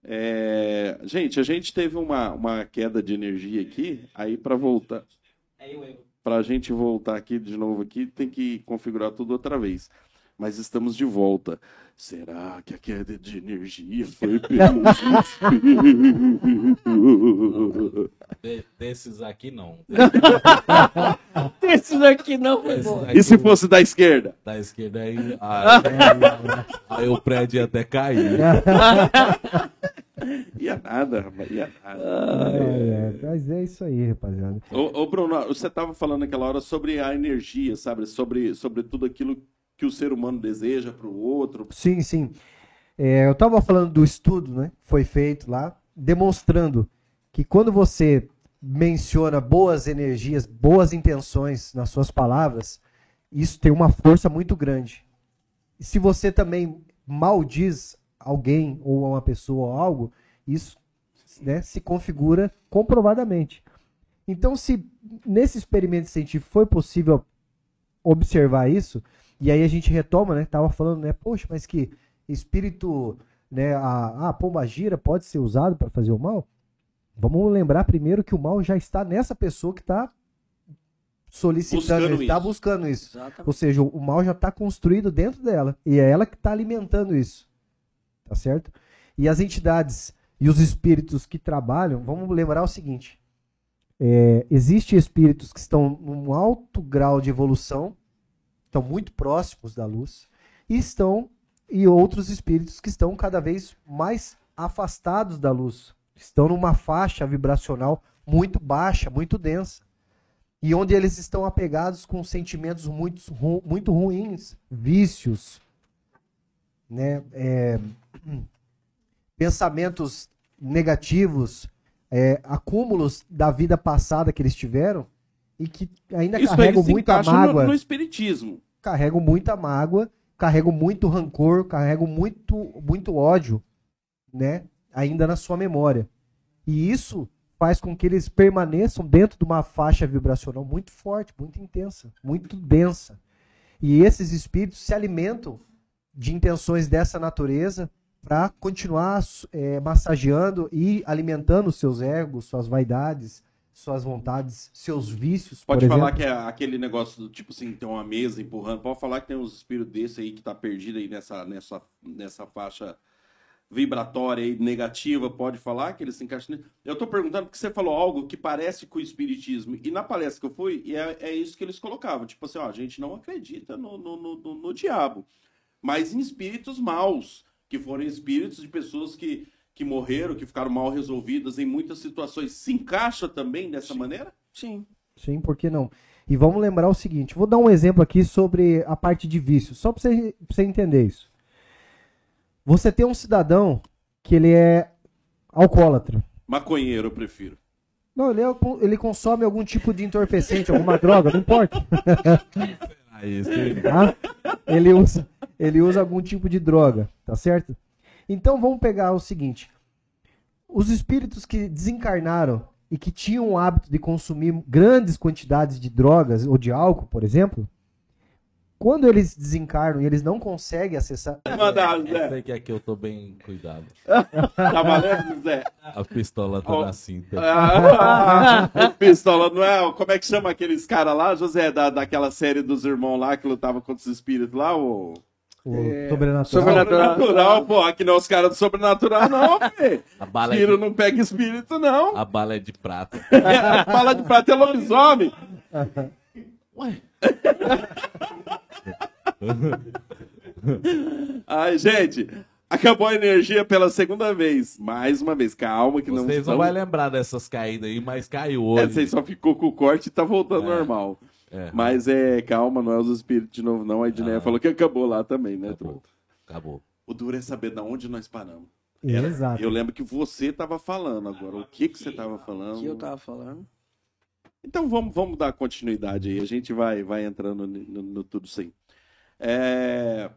É, gente, a gente teve uma, uma queda de energia aqui, aí para voltar, para a gente voltar aqui de novo aqui, tem que configurar tudo outra vez. Mas estamos de volta. Será que a queda de energia foi pelo espírito? De- desses aqui não. Esses aqui não foi bom. aqui, E se fosse da esquerda? da esquerda aí, aí, aí o prédio ia até cair. Ia nada, rapaz, ia nada. É, é, mas é isso aí, rapaziada. Ô, ô, Bruno, você estava falando naquela hora sobre a energia, sabe? Sobre, sobre tudo aquilo que o ser humano deseja para o outro. Sim, sim. É, eu estava falando do estudo, né? Foi feito lá, demonstrando que quando você menciona boas energias, boas intenções nas suas palavras, isso tem uma força muito grande. E se você também maldiz alguém ou uma pessoa ou algo, isso né, se configura comprovadamente. Então, se nesse experimento científico foi possível observar isso, e aí a gente retoma, né? Tava falando, né? Poxa, mas que espírito, né? A, a pomba gira pode ser usado para fazer o mal? Vamos lembrar primeiro que o mal já está nessa pessoa que está solicitando, Buscando está buscando isso. Exatamente. Ou seja, o mal já está construído dentro dela. E é ela que está alimentando isso. Tá certo? E as entidades e os espíritos que trabalham, vamos lembrar o seguinte: é, existem espíritos que estão num alto grau de evolução, estão muito próximos da luz, e estão e outros espíritos que estão cada vez mais afastados da luz, estão numa faixa vibracional muito baixa, muito densa e onde eles estão apegados com sentimentos muito, ru- muito ruins, vícios, né, é, pensamentos negativos, é, acúmulos da vida passada que eles tiveram e que ainda Isso aí carregam se muita encaixa no, mágoa, no espiritismo. carregam muita mágoa, carregam muito rancor, carregam muito, muito ódio, né, ainda na sua memória. E isso faz com que eles permaneçam dentro de uma faixa vibracional muito forte, muito intensa, muito densa. E esses espíritos se alimentam de intenções dessa natureza para continuar eh, massageando e alimentando seus egos, suas vaidades, suas vontades, seus vícios. Pode falar exemplo. que é aquele negócio do tipo assim, tem uma mesa empurrando. Pode falar que tem uns espíritos desse aí que tá perdido aí nessa, nessa, nessa faixa vibratória aí negativa. Pode falar que eles se encaixam. Eu tô perguntando porque você falou algo que parece com o espiritismo. E na palestra que eu fui, e é, é isso que eles colocavam. Tipo assim, ó, a gente não acredita no, no, no, no- no diabo, mas em espíritos maus, que foram espíritos de pessoas que, que morreram, que ficaram mal resolvidas em muitas situações. Se encaixa também dessa maneira? Sim. Sim, por que não? E vamos lembrar o seguinte: vou dar um exemplo aqui sobre a parte de vício, só para você, pra você entender isso. Você tem um cidadão que ele é alcoólatra. Maconheiro, eu prefiro. Não, ele, é, ele consome algum tipo de entorpecente, alguma droga, não importa. Sim. tá? Ele usa, ele usa algum tipo de droga, tá certo? Então vamos pegar o seguinte: os espíritos que desencarnaram e que tinham o hábito de consumir grandes quantidades de drogas ou de álcool, por exemplo, quando eles desencarnam e eles não conseguem acessar. Mandar, Sei Zé. que aqui eu tô bem cuidado. Tá valendo, Zé? A pistola tá Ó. na cinta. Ah, pistola, não é? Como é que chama aqueles caras lá, José, da, daquela série dos irmãos lá que lutavam contra os espíritos lá? O... O É, sobrenatural. sobrenatural. Sobrenatural, pô. Aqui não é os caras do sobrenatural, não, filho. A bala, é Tiro de, não pega espírito, não. a bala é de prata. Fala de prata é lobisomem. Ué. Ai, gente, acabou a energia pela segunda vez. Mais uma vez, calma que não Vocês não vão lembrar dessas caídas aí, mas caiu É, hoje. você só ficou com o corte e tá voltando É. normal. É, Mas é, calma, não é os espíritos de novo, não. A Edneia Ah. falou que acabou lá também, né, acabou. Acabou. O duro é saber de onde nós paramos. Exato. Eu lembro que você tava falando agora. O que que você tava falando? O que eu tava falando? Então vamos, vamos dar continuidade aí. A gente vai, vai entrando no, no- no tudo sim. É,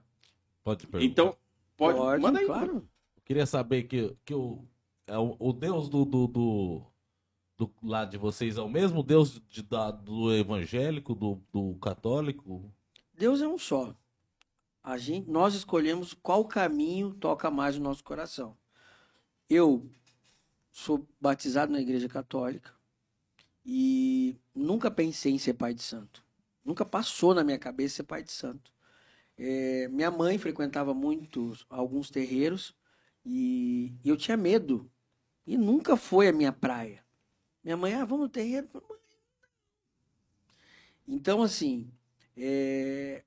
Pode perguntar. então, pode, manda aí. claro. Eu queria saber que, que o, é o, o Deus do, do, do, do lado de vocês é o mesmo Deus de, da- do evangélico, do, do católico? Deus é um só. A gente, nós escolhemos qual caminho toca mais o nosso coração. Eu sou batizado na Igreja Católica e nunca pensei em ser pai de santo. Nunca passou na minha cabeça ser pai de santo. É, minha mãe frequentava muitos alguns terreiros e eu tinha medo. E nunca foi a minha praia. Minha mãe, ah, vamos no terreiro. Eu falei, "Mãe, não." Então, assim, é,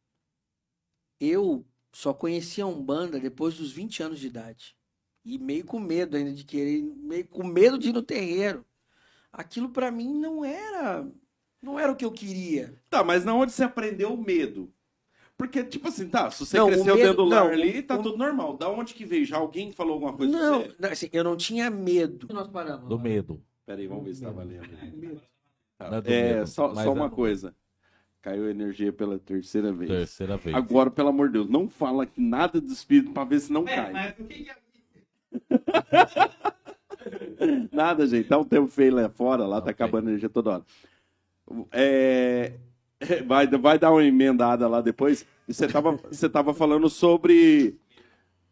eu só conhecia a Umbanda depois dos 20 anos de idade. E meio com medo ainda de querer, meio com medo de ir no terreiro. Aquilo pra mim não era, não era o que eu queria. Tá, mas na onde você aprendeu o medo? Porque, tipo assim, tá, se você Não, cresceu medo- dentro do lar não, ali, tá o- tudo normal. Da onde que veio? Já alguém falou alguma coisa pra Não, você? não, assim, eu não tinha medo. Nós paramos. Do medo. Pera aí, vamos ver se tá valendo. Não é É, só, mas só é uma do- coisa. Caiu energia pela terceira vez. Terceira vez. Agora, pelo amor de Deus, não fala que nada do espírito pra ver se não É, cai. Nada, gente. Tá um tempo feio lá fora, lá tá Ok. acabando a energia toda hora. É, Vai, vai dar uma emendada lá depois. E você tava, você tava falando sobre.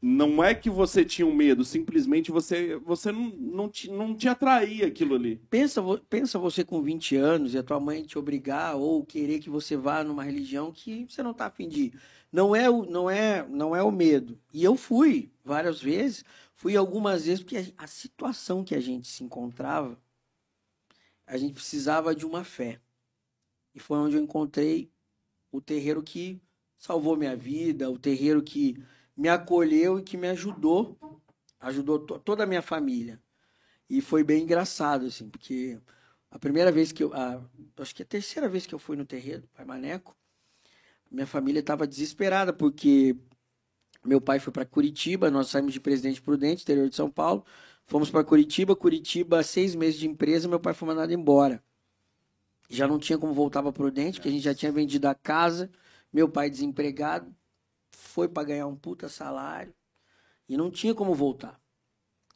Não é que você tinha um medo, simplesmente você, você não, não, te, não te atraía aquilo ali. Pensa, pensa você com 20 anos e a tua mãe te obrigar ou querer que você vá numa religião que você não tá afim de ir. Não é o, não é, não é o medo. E eu fui várias vezes, fui algumas vezes porque a, a situação que a gente se encontrava, a gente precisava de uma fé. E foi onde eu encontrei o terreiro que salvou minha vida, o terreiro que me acolheu e que me ajudou, ajudou to- toda a minha família. E foi bem engraçado, assim, porque a primeira vez que eu. A, acho que a terceira vez que eu fui no terreiro, Pai Maneco, minha família estava desesperada, porque meu pai foi para Curitiba, nós saímos de Presidente Prudente, interior de São Paulo, fomos para Curitiba, Curitiba, seis meses de empresa, meu pai foi mandado embora. Já não tinha como voltar para Prudente, porque a gente já tinha vendido a casa, meu pai desempregado, foi para ganhar um puta salário, e não tinha como voltar.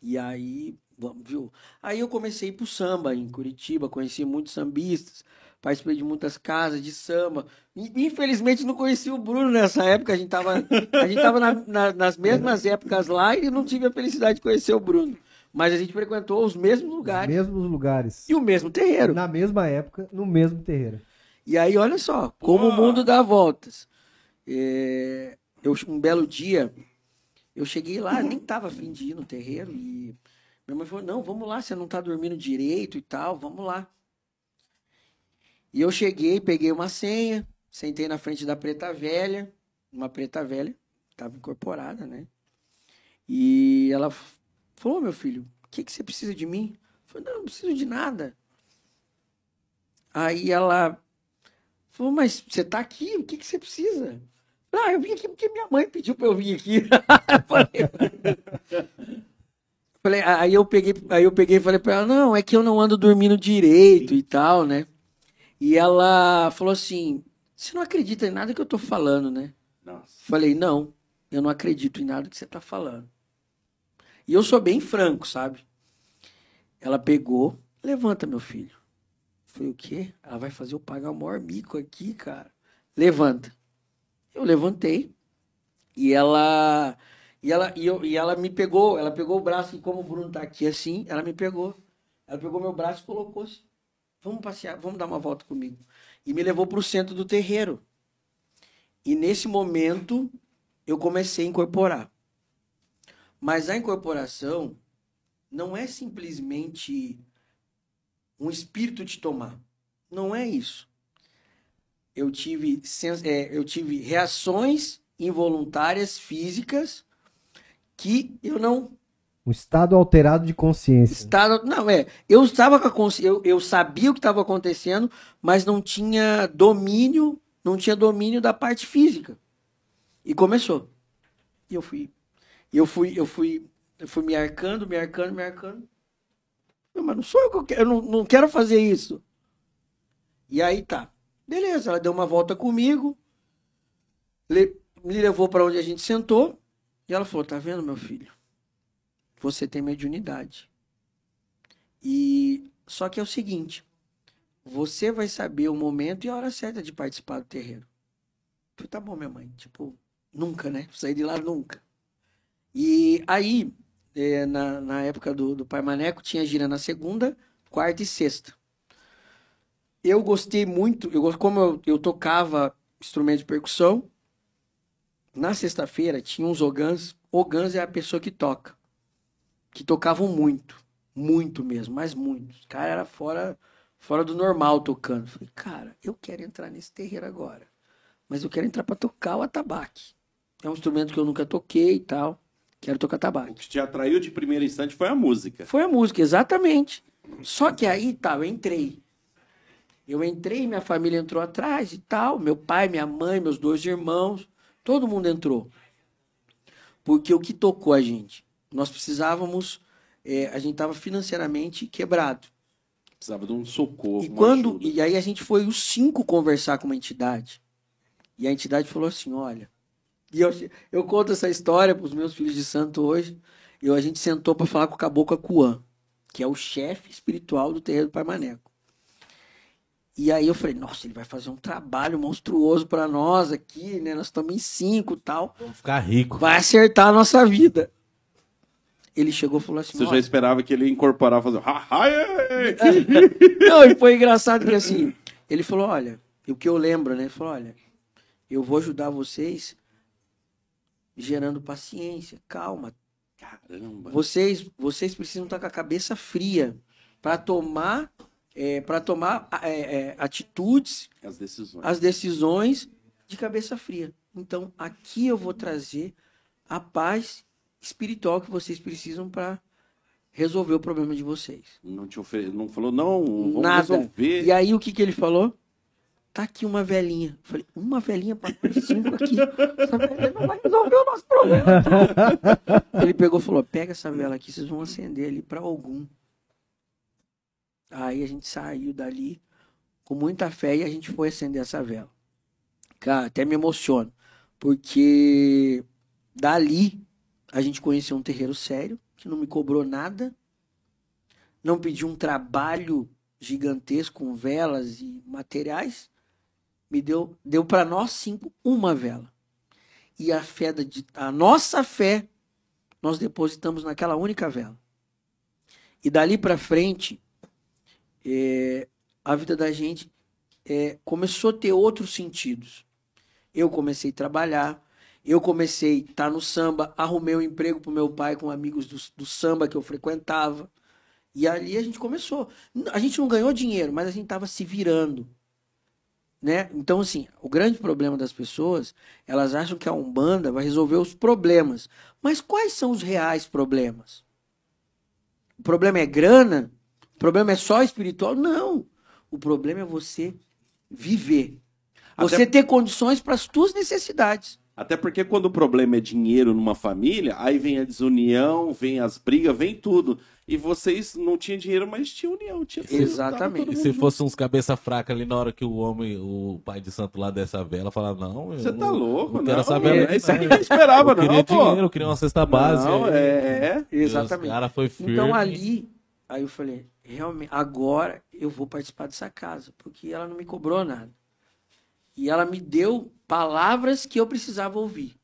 E aí, vamos, viu? Aí eu comecei pro samba em Curitiba, conheci muitos sambistas, participei de muitas casas de samba. Infelizmente não conheci o Bruno nessa época, a gente tava, a gente tava na- na- nas mesmas épocas lá e não tive a felicidade de conhecer o Bruno. Mas a gente frequentou os mesmos Os lugares mesmos lugares. e o mesmo terreiro. Na mesma época, no mesmo terreiro. E aí, olha só, como o mundo dá voltas. É, eu, um belo dia, eu cheguei lá, nem tava afim de ir no terreiro, e minha mãe falou, não, vamos lá, você não tá dormindo direito e tal, vamos lá. E eu cheguei, peguei uma senha, sentei na frente da preta velha, uma preta velha, estava incorporada, né? E ela falou, "Ô, meu filho, o que, que você precisa de mim? Eu falei, não, não preciso de nada. Aí ela Falou, mas você tá aqui, o que, que você precisa? Ah, eu vim aqui porque minha mãe pediu pra eu vir aqui. falei, falei, aí eu peguei, aí eu peguei e falei pra ela, não, é que eu não ando dormindo direito e tal, né? E ela falou assim, você não acredita em nada que eu tô falando, né? Nossa. Falei, não, eu não acredito em nada que você tá falando. E eu sou bem franco, sabe? Ela pegou, levanta, meu filho. Falei, o quê? Ela vai fazer eu pagar o maior mico aqui, cara. Levanta. Eu levantei e ela e ela e, eu, e ela me pegou, ela pegou o braço e como o Bruno tá aqui assim, ela me pegou. Ela pegou meu braço e colocou assim. Vamos passear, vamos dar uma volta comigo. E me levou para o centro do terreiro. E nesse momento eu comecei a incorporar. Mas a incorporação não é simplesmente um espírito te tomar. Não é isso. Eu tive, é, eu tive reações involuntárias físicas que eu não Um estado alterado de consciência. estava. Não, é. Eu estava com a consci... eu, eu sabia o que estava acontecendo, mas não tinha domínio, não tinha domínio da parte física. E começou. E eu fui. Eu fui, eu fui, eu fui me arcando, me arcando, me arcando. Eu, Mas não sou eu que eu quero, eu não, não quero fazer isso. E aí tá. Beleza, ela deu uma volta comigo, le- me levou para onde a gente sentou, e ela falou: Tá vendo, meu filho? Você tem mediunidade. E só que é o seguinte: você vai saber o momento e a hora certa de participar do terreiro. Eu falei, tá bom, minha mãe. Tipo, nunca, né? Sair de lá nunca. E aí, eh, na, na época do, do Pai Maneco, tinha gira na segunda, quarta e sexta. Eu gostei muito, eu, como eu, eu tocava instrumento de percussão, na sexta-feira tinha uns ogãs. Ogãs é a pessoa que toca. Que tocavam muito. Muito mesmo, mas muito. Os caras eram fora, fora do normal tocando. Falei, cara, eu quero entrar nesse terreiro agora. Mas eu quero entrar pra tocar o atabaque. É um instrumento que eu nunca toquei e tal. Quero tocar O atabaque. que te atraiu de primeiro instante foi a música. Foi a música, exatamente. Só que aí, tá, eu entrei. Eu entrei, minha família entrou atrás e tal. Meu pai, minha mãe, meus dois irmãos. Todo mundo entrou. Porque o que tocou a gente? Nós precisávamos. eh, a gente estava financeiramente quebrado. Precisava de um socorro. E quando ajuda. e aí a gente foi os cinco conversar com uma entidade. E a entidade falou assim, olha, e eu, eu conto essa história para os meus filhos de santo hoje. E a gente sentou para falar com o Caboclo Acuã, que é o chefe espiritual do terreiro do Pai Maneco. E aí eu falei, nossa, ele vai fazer um trabalho monstruoso para nós aqui, né? Nós estamos em cinco, e tal. Vamos ficar rico. Vai acertar a nossa vida. Ele chegou e falou assim, Você já "Olha, esperava que ele ia incorporar, fazer. Não, e foi engraçado que assim, ele falou, olha, o que eu lembro, né? Ele falou, olha, eu vou ajudar vocês gerando paciência, calma. Caramba. Vocês, vocês precisam estar com a cabeça fria para tomar, para tomar é, é, atitudes, As decisões. as decisões de cabeça fria. Então, aqui eu vou trazer a paz espiritual que vocês precisam para resolver o problema de vocês. Não te ofere... não falou, não, vamos Nada. resolver. E aí o que que ele falou? Tá aqui uma velhinha. Eu falei, uma velhinha para cinco aqui. Essa velhinha não vai resolver o nosso problema. ele pegou e falou: pega essa vela aqui, vocês vão acender ali para algum. Aí a gente saiu dali com muita fé e a gente foi acender essa vela. Cara, até me emociono. Porque dali a gente conheceu um terreiro sério, que não me cobrou nada, não pediu um trabalho gigantesco com velas e materiais, me deu deu para nós cinco uma vela. E a fé da, a nossa fé nós depositamos naquela única vela. E dali para frente é, a vida da gente é, começou a ter outros sentidos. Eu comecei a trabalhar, eu comecei a estar no samba, arrumei um emprego para meu pai com amigos do, do samba que eu frequentava. E ali a gente começou. A gente não ganhou dinheiro, mas a gente estava se virando. Né? Então, assim, o grande problema das pessoas, elas acham que a Umbanda vai resolver os problemas. Mas quais são os reais problemas? O problema é grana? O problema é só espiritual? Não. O problema é você viver. Você ter condições para as tuas necessidades. Até porque quando o problema é dinheiro numa família, aí vem a desunião, vem as brigas, vem tudo. E vocês não tinham dinheiro, mas tinham união, tinha Exatamente. E se junto. fosse uns cabeça fraca ali na hora que o homem, o pai de santo lá dessa vela, falar, não, eu Você tá não- louco, não quero não, saber é não. isso aí ninguém esperava, Eu queria não, pô. dinheiro, eu queria uma cesta base. Não, aí. é. Os Exatamente. cara foi firme. Então ali, aí eu falei, realmente, agora eu vou participar dessa casa, porque ela não me cobrou nada. E ela me deu palavras que eu precisava ouvir.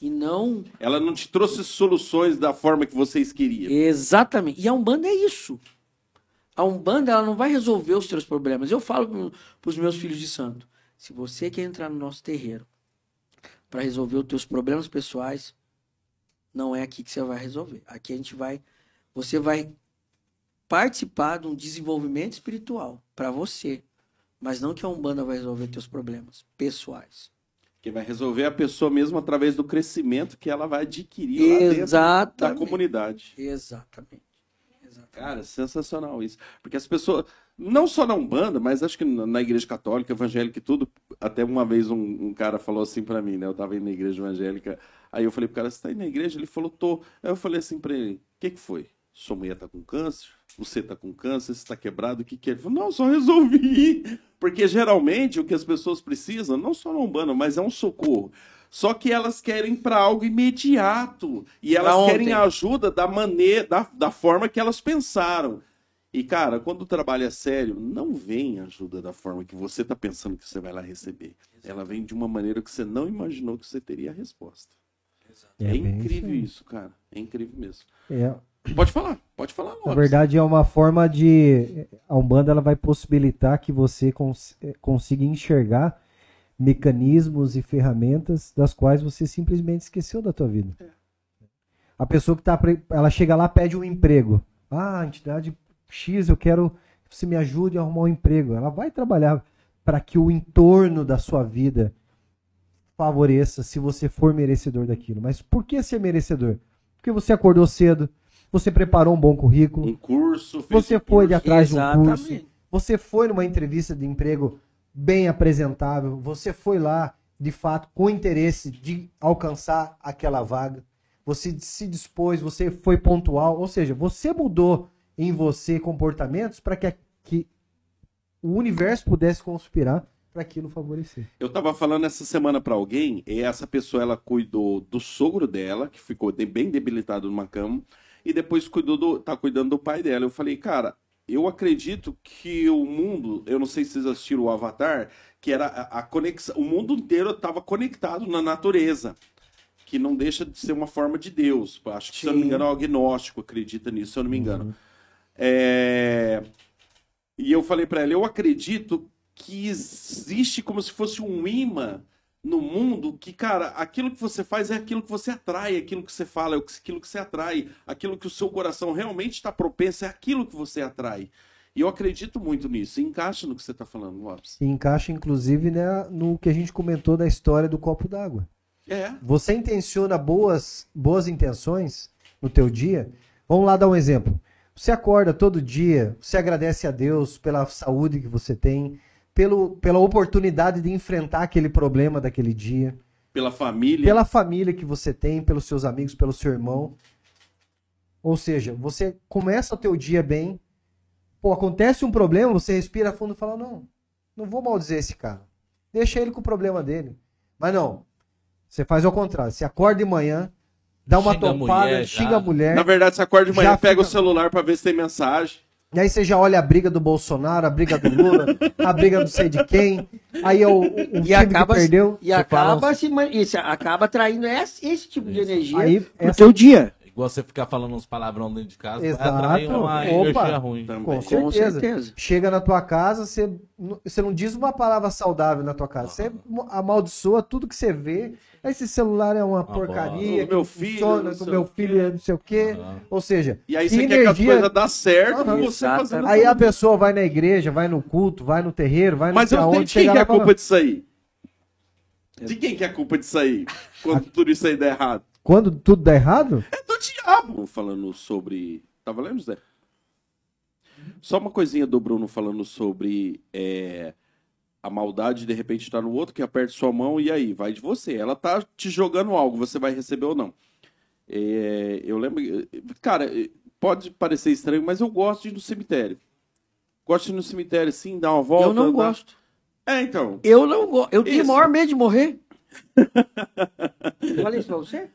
E não Ela não te trouxe soluções da forma que vocês queriam. exatamente. E a Umbanda é isso. A Umbanda ela não vai resolver os teus problemas. Eu falo para os meus filhos de santo, se você quer entrar no nosso terreiro para resolver os teus problemas pessoais, não é aqui que você vai resolver. Aqui a gente vai, você vai participar de um desenvolvimento espiritual para você, mas não que a Umbanda vai resolver teus problemas pessoais. Que vai resolver a pessoa mesmo através do crescimento que ela vai adquirir lá dentro da Exatamente. comunidade. Exatamente. Exatamente. Cara, sensacional isso. Porque as pessoas, não só na Umbanda, mas acho que na igreja católica, evangélica e tudo. Até uma vez um, um cara falou assim pra mim, né? Eu tava indo na igreja evangélica. Aí eu falei pro cara, você tá indo na igreja? Ele falou, tô. Aí eu falei assim pra ele, o que que foi? Sua mulher tá com câncer? Você tá com câncer? Você tá quebrado? O que que é? Ele falou, não, só resolvi. Porque geralmente o que as pessoas precisam, não só na Umbanda, mas é um socorro. Só que elas querem para algo imediato. E elas Pra querem ontem. ajuda da maneira, da, da forma que elas pensaram. E, cara, quando o trabalho é sério, não vem ajuda da forma que você tá pensando que você vai lá receber. Ela vem de uma maneira que você não imaginou que você teria a resposta. É, bem incrível isso, cara. É incrível mesmo. É, Pode falar, pode falar. na verdade, é uma forma de. A Umbanda ela vai possibilitar que você cons- eh, consiga enxergar mecanismos e ferramentas das quais você simplesmente esqueceu da tua vida. A pessoa que tá. pre- Ela chega lá pede um emprego. Ah, entidade X, eu quero que você me ajude a arrumar um emprego. Ela vai trabalhar para que o entorno da sua vida favoreça se você for merecedor daquilo. Mas por que ser merecedor? Porque você acordou cedo, você preparou um bom currículo, Um curso. você um foi de curso. atrás de um curso, Exatamente. você foi numa entrevista de emprego bem apresentável, você foi lá, de fato, com interesse de alcançar aquela vaga, você se dispôs, você foi pontual, ou seja, você mudou em você comportamentos para que, que o universo pudesse conspirar para aquilo favorecer. Eu tava falando essa semana pra alguém, e essa pessoa ela cuidou do sogro dela, que ficou bem debilitado numa cama, e depois cuidou do, tá cuidando do pai dela. Eu falei, cara, eu acredito que o mundo, eu não sei se vocês assistiram o Avatar, que era a, a conexão, o mundo inteiro estava conectado na natureza, que não deixa de ser uma forma de Deus. Acho que, se eu não me Sim. engano, é o agnóstico acredita nisso, se eu não me engano. É, E eu falei pra ela, eu acredito que existe como se fosse um imã no mundo que, cara, aquilo que você faz é aquilo que você atrai, aquilo que você fala é aquilo que você atrai, aquilo que o seu coração realmente está propenso é aquilo que você atrai. E eu acredito muito nisso. Encaixa no que você está falando, Lopes. E encaixa, inclusive, né, no que a gente comentou da história do copo d'água. É. Você intenciona boas, boas intenções no teu dia. Vamos lá dar um exemplo. Você acorda todo dia, você agradece a Deus pela saúde que você tem, pelo, pela oportunidade de enfrentar aquele problema daquele dia, Pela família. pela família que você tem, pelos seus amigos, pelo seu irmão. Ou seja, você começa o teu dia bem, pô, acontece um problema, você respira fundo e fala, não, não vou maldizer esse cara. Deixa ele com o problema dele. Mas não, você faz ao contrário, você acorda de manhã, dá uma Xinga a topada, mulher, xinga já. a mulher, Na verdade, você acorda de manhã, pega o fica- celular pra ver se tem mensagem. E aí você já olha a briga do Bolsonaro, a briga do Lula, a briga não sei de quem, aí é o, o, o time acaba- que perdeu. E acaba, fala se, isso, acaba atraindo esse, esse tipo de energia Aí, no essa- teu dia. Igual você ficar falando uns palavrão dentro de casa, Exato. vai atrair uma Opa. energia ruim. Também. Com Com certeza. certeza. Chega na tua casa, você, não- você não diz uma palavra saudável na tua casa. Você amaldiçoa tudo que você vê. Esse celular é uma porcaria. bosta. O meu que filho, funciona, meu filho é não sei o quê. Aham. Ou seja, E aí você quer que as energia- coisas dão certo com você fazendo. Aí a pessoa vai na igreja, vai no culto, vai no terreiro, vai no Mas eu, de quem que é a culpa disso aí? De quem que é a culpa disso aí? Quando tudo isso aí der errado? Quando tudo dá errado? É do diabo. Falando sobre. Tava lendo, Zé? Só uma coisinha do Bruno falando sobre é, A maldade, de repente, tá no outro que aperta sua mão e aí, vai de você. Ela tá te jogando algo, você vai receber ou não. É, eu lembro. Cara, pode parecer estranho, mas eu gosto de ir no cemitério. Gosto de ir no cemitério, sim, dar uma volta. Eu não dar- gosto. É, então. Eu não gosto. Eu tenho o Isso. maior medo de morrer. Eu Falei isso pra você?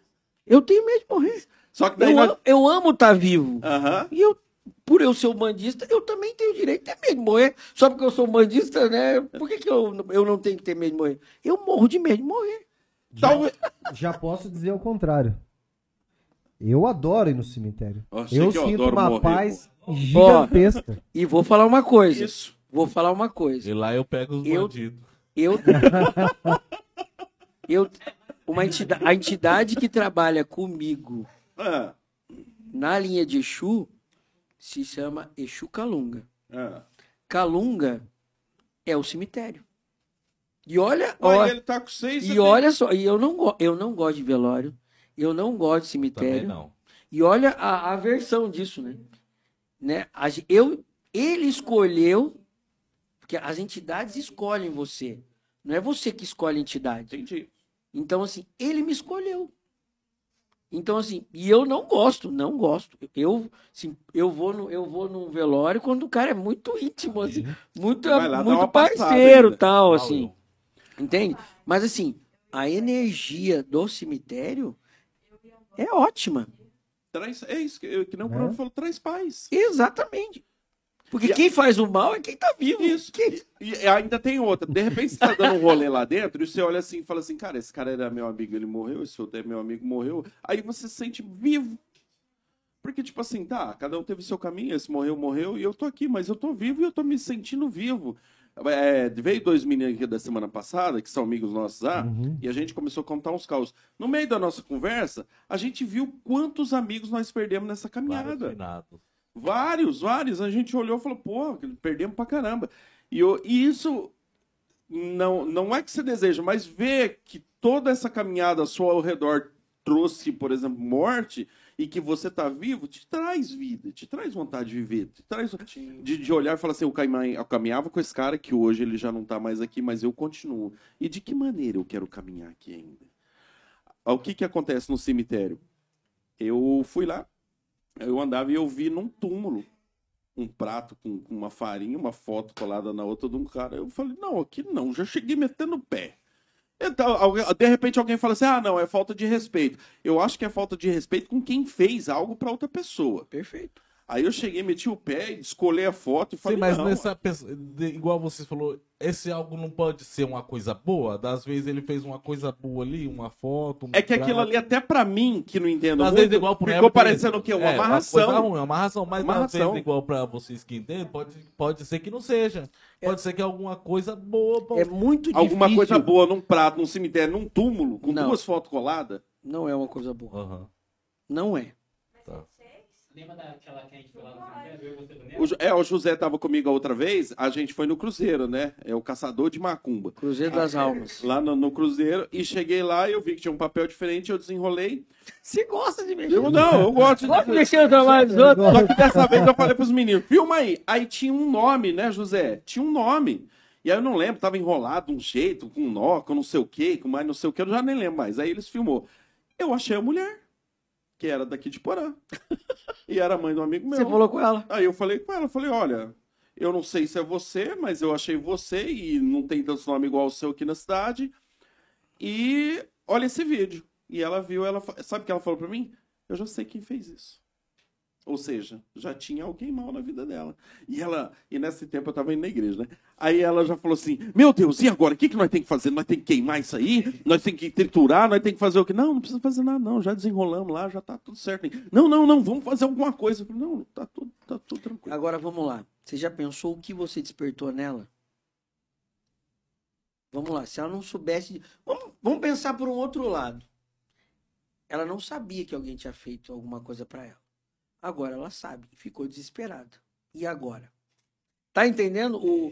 Eu tenho medo de morrer. Só que daí Eu, nós. amo- eu amo estar vivo. Aham. E eu, por eu ser um bandista, eu também tenho direito de ter medo de morrer. Só porque eu sou um bandista, né? Por que, que eu, eu não tenho que ter medo de morrer? Eu morro de medo de morrer. Tal- Já posso dizer o contrário. Eu adoro ir no cemitério. Eu achei Eu que eu sinto adoro uma morrer, paz gigantesca. E vou falar uma coisa. Isso. Vou falar uma coisa. E lá eu pego os Eu- bandidos. Eu. eu uma entidade, a entidade que trabalha comigo Ah, na linha de Exu se chama Exu Calunga. ah. Calunga é o cemitério. E olha, Ué, ó, ele tá com seis. e olha só, e eu não, eu não gosto de velório, eu não gosto de Também cemitério. não. E olha a, a versão disso, né? né? A eu, ele escolheu, porque as entidades escolhem você. Não é você que escolhe a entidade. Entendi. Então, assim, ele me escolheu. Então, assim, e eu não gosto, não gosto. Eu, assim, eu vou no, eu vou num velório quando o cara é muito íntimo, assim, muito, muito parceiro, ainda. tal, assim. Entende? Mas assim, a energia do cemitério é ótima. Traz, é isso que, eu- que nem o É. Bruno falou, traz paz. Exatamente. Porque E a- quem faz o mal é quem tá vivo. Isso. Quem- E ainda tem outra. De repente você tá dando um rolê lá dentro e você olha assim e fala assim, cara, esse cara era meu amigo, ele morreu, esse outro é meu amigo, morreu. Aí você se sente vivo. Porque, tipo assim, tá, cada um teve seu caminho, esse morreu, morreu, e eu tô aqui, mas eu tô vivo e eu tô me sentindo vivo. É, veio dois meninos aqui da semana passada, que são amigos nossos lá, Uhum. e a gente começou a contar uns caos. No meio da nossa conversa, a gente viu quantos amigos nós perdemos nessa caminhada. finados. Vários, vários. A gente olhou e falou, pô, perdemos pra caramba. E, eu- e isso não, não é que você deseja, mas ver que toda essa caminhada sua ao redor trouxe, por exemplo, morte e que você tá vivo, te traz vida, te traz vontade de viver, te traz de, de olhar e falar assim, eu, caminha- eu caminhava com esse cara que hoje ele já não tá mais aqui, mas eu continuo. E de que maneira eu quero caminhar aqui ainda? O que que acontece no cemitério? Eu fui lá, eu andava e eu vi num túmulo um prato com, com uma farinha, uma foto colada na outra de um cara. Eu falei, não, aqui não, já cheguei metendo o pé. Então, alguém- de repente alguém fala assim: ah, não, é falta de respeito. Eu acho que é falta de respeito com quem fez algo pra outra pessoa. Perfeito. Aí eu cheguei, meti o pé, escolhi a foto e falei: Sim, mas não, nessa pessoa, igual você falou, esse algo não pode ser uma coisa boa. Das vezes ele fez uma coisa boa ali, uma foto. um É que aquilo ali, até pra mim, que não entendo Às muito, vezes igual pro ficou Neto, parecendo o quê? Uma é, amarração. ruim, uma amarração, mas às Amarração. vezes igual pra vocês que entendem, pode, pode ser que não seja. Pode ser que alguma coisa boa. pô. É muito difícil. Alguma coisa boa num prato, num cemitério, num túmulo, com Não. duas fotos coladas. Não é uma coisa boa. Aham. Não é. Lembra daquela que a gente foi lá no? Eu você, O? Ju- é, o José tava comigo a outra vez, a gente foi no Cruzeiro, né? É o Caçador de Macumba. Cruzeiro das Almas. Lá no, no Cruzeiro, e cheguei lá e eu vi que tinha um papel diferente, eu desenrolei. Você gosta de mexer? Eu, não, eu gosto Gosta de de. mexer no trabalho dos outros? Só que dessa vez eu falei pros meninos, filma aí. Aí tinha um nome, né, José? Tinha um nome. E aí eu não lembro, tava enrolado de um jeito, com um nó, com não sei o quê, com mais não sei o quê, eu já nem lembro mais. Aí eles filmou. Eu achei a mulher, que era daqui de Porã. E era mãe de um amigo meu. Você falou com ela. Aí eu falei com ela, falei, olha, eu não sei se é você, mas eu achei você e não tem tantos nomes igual o seu aqui na cidade. E olha esse vídeo. E ela viu, ela sabe o que ela falou pra mim? Eu já sei quem fez isso. Ou seja, já tinha alguém mal na vida dela. E ela, e nesse tempo eu tava indo na igreja, né? Aí ela já falou assim: Meu Deus, e agora? O que, que nós temos que fazer? Nós temos que queimar isso aí? Nós temos que triturar? Nós temos que fazer o quê? Não, não precisa fazer nada, não. Já desenrolamos lá, já tá tudo certo. Não, não, não, vamos fazer alguma coisa. Falei, não, tá tudo, tá tudo tranquilo. Agora vamos lá. Você já pensou o que você despertou nela? Vamos lá. Se ela não soubesse. Vamos, vamos pensar por um outro lado. Ela não sabia que alguém tinha feito alguma coisa pra ela. Agora ela sabe. Ficou desesperada. E agora? Tá entendendo? O...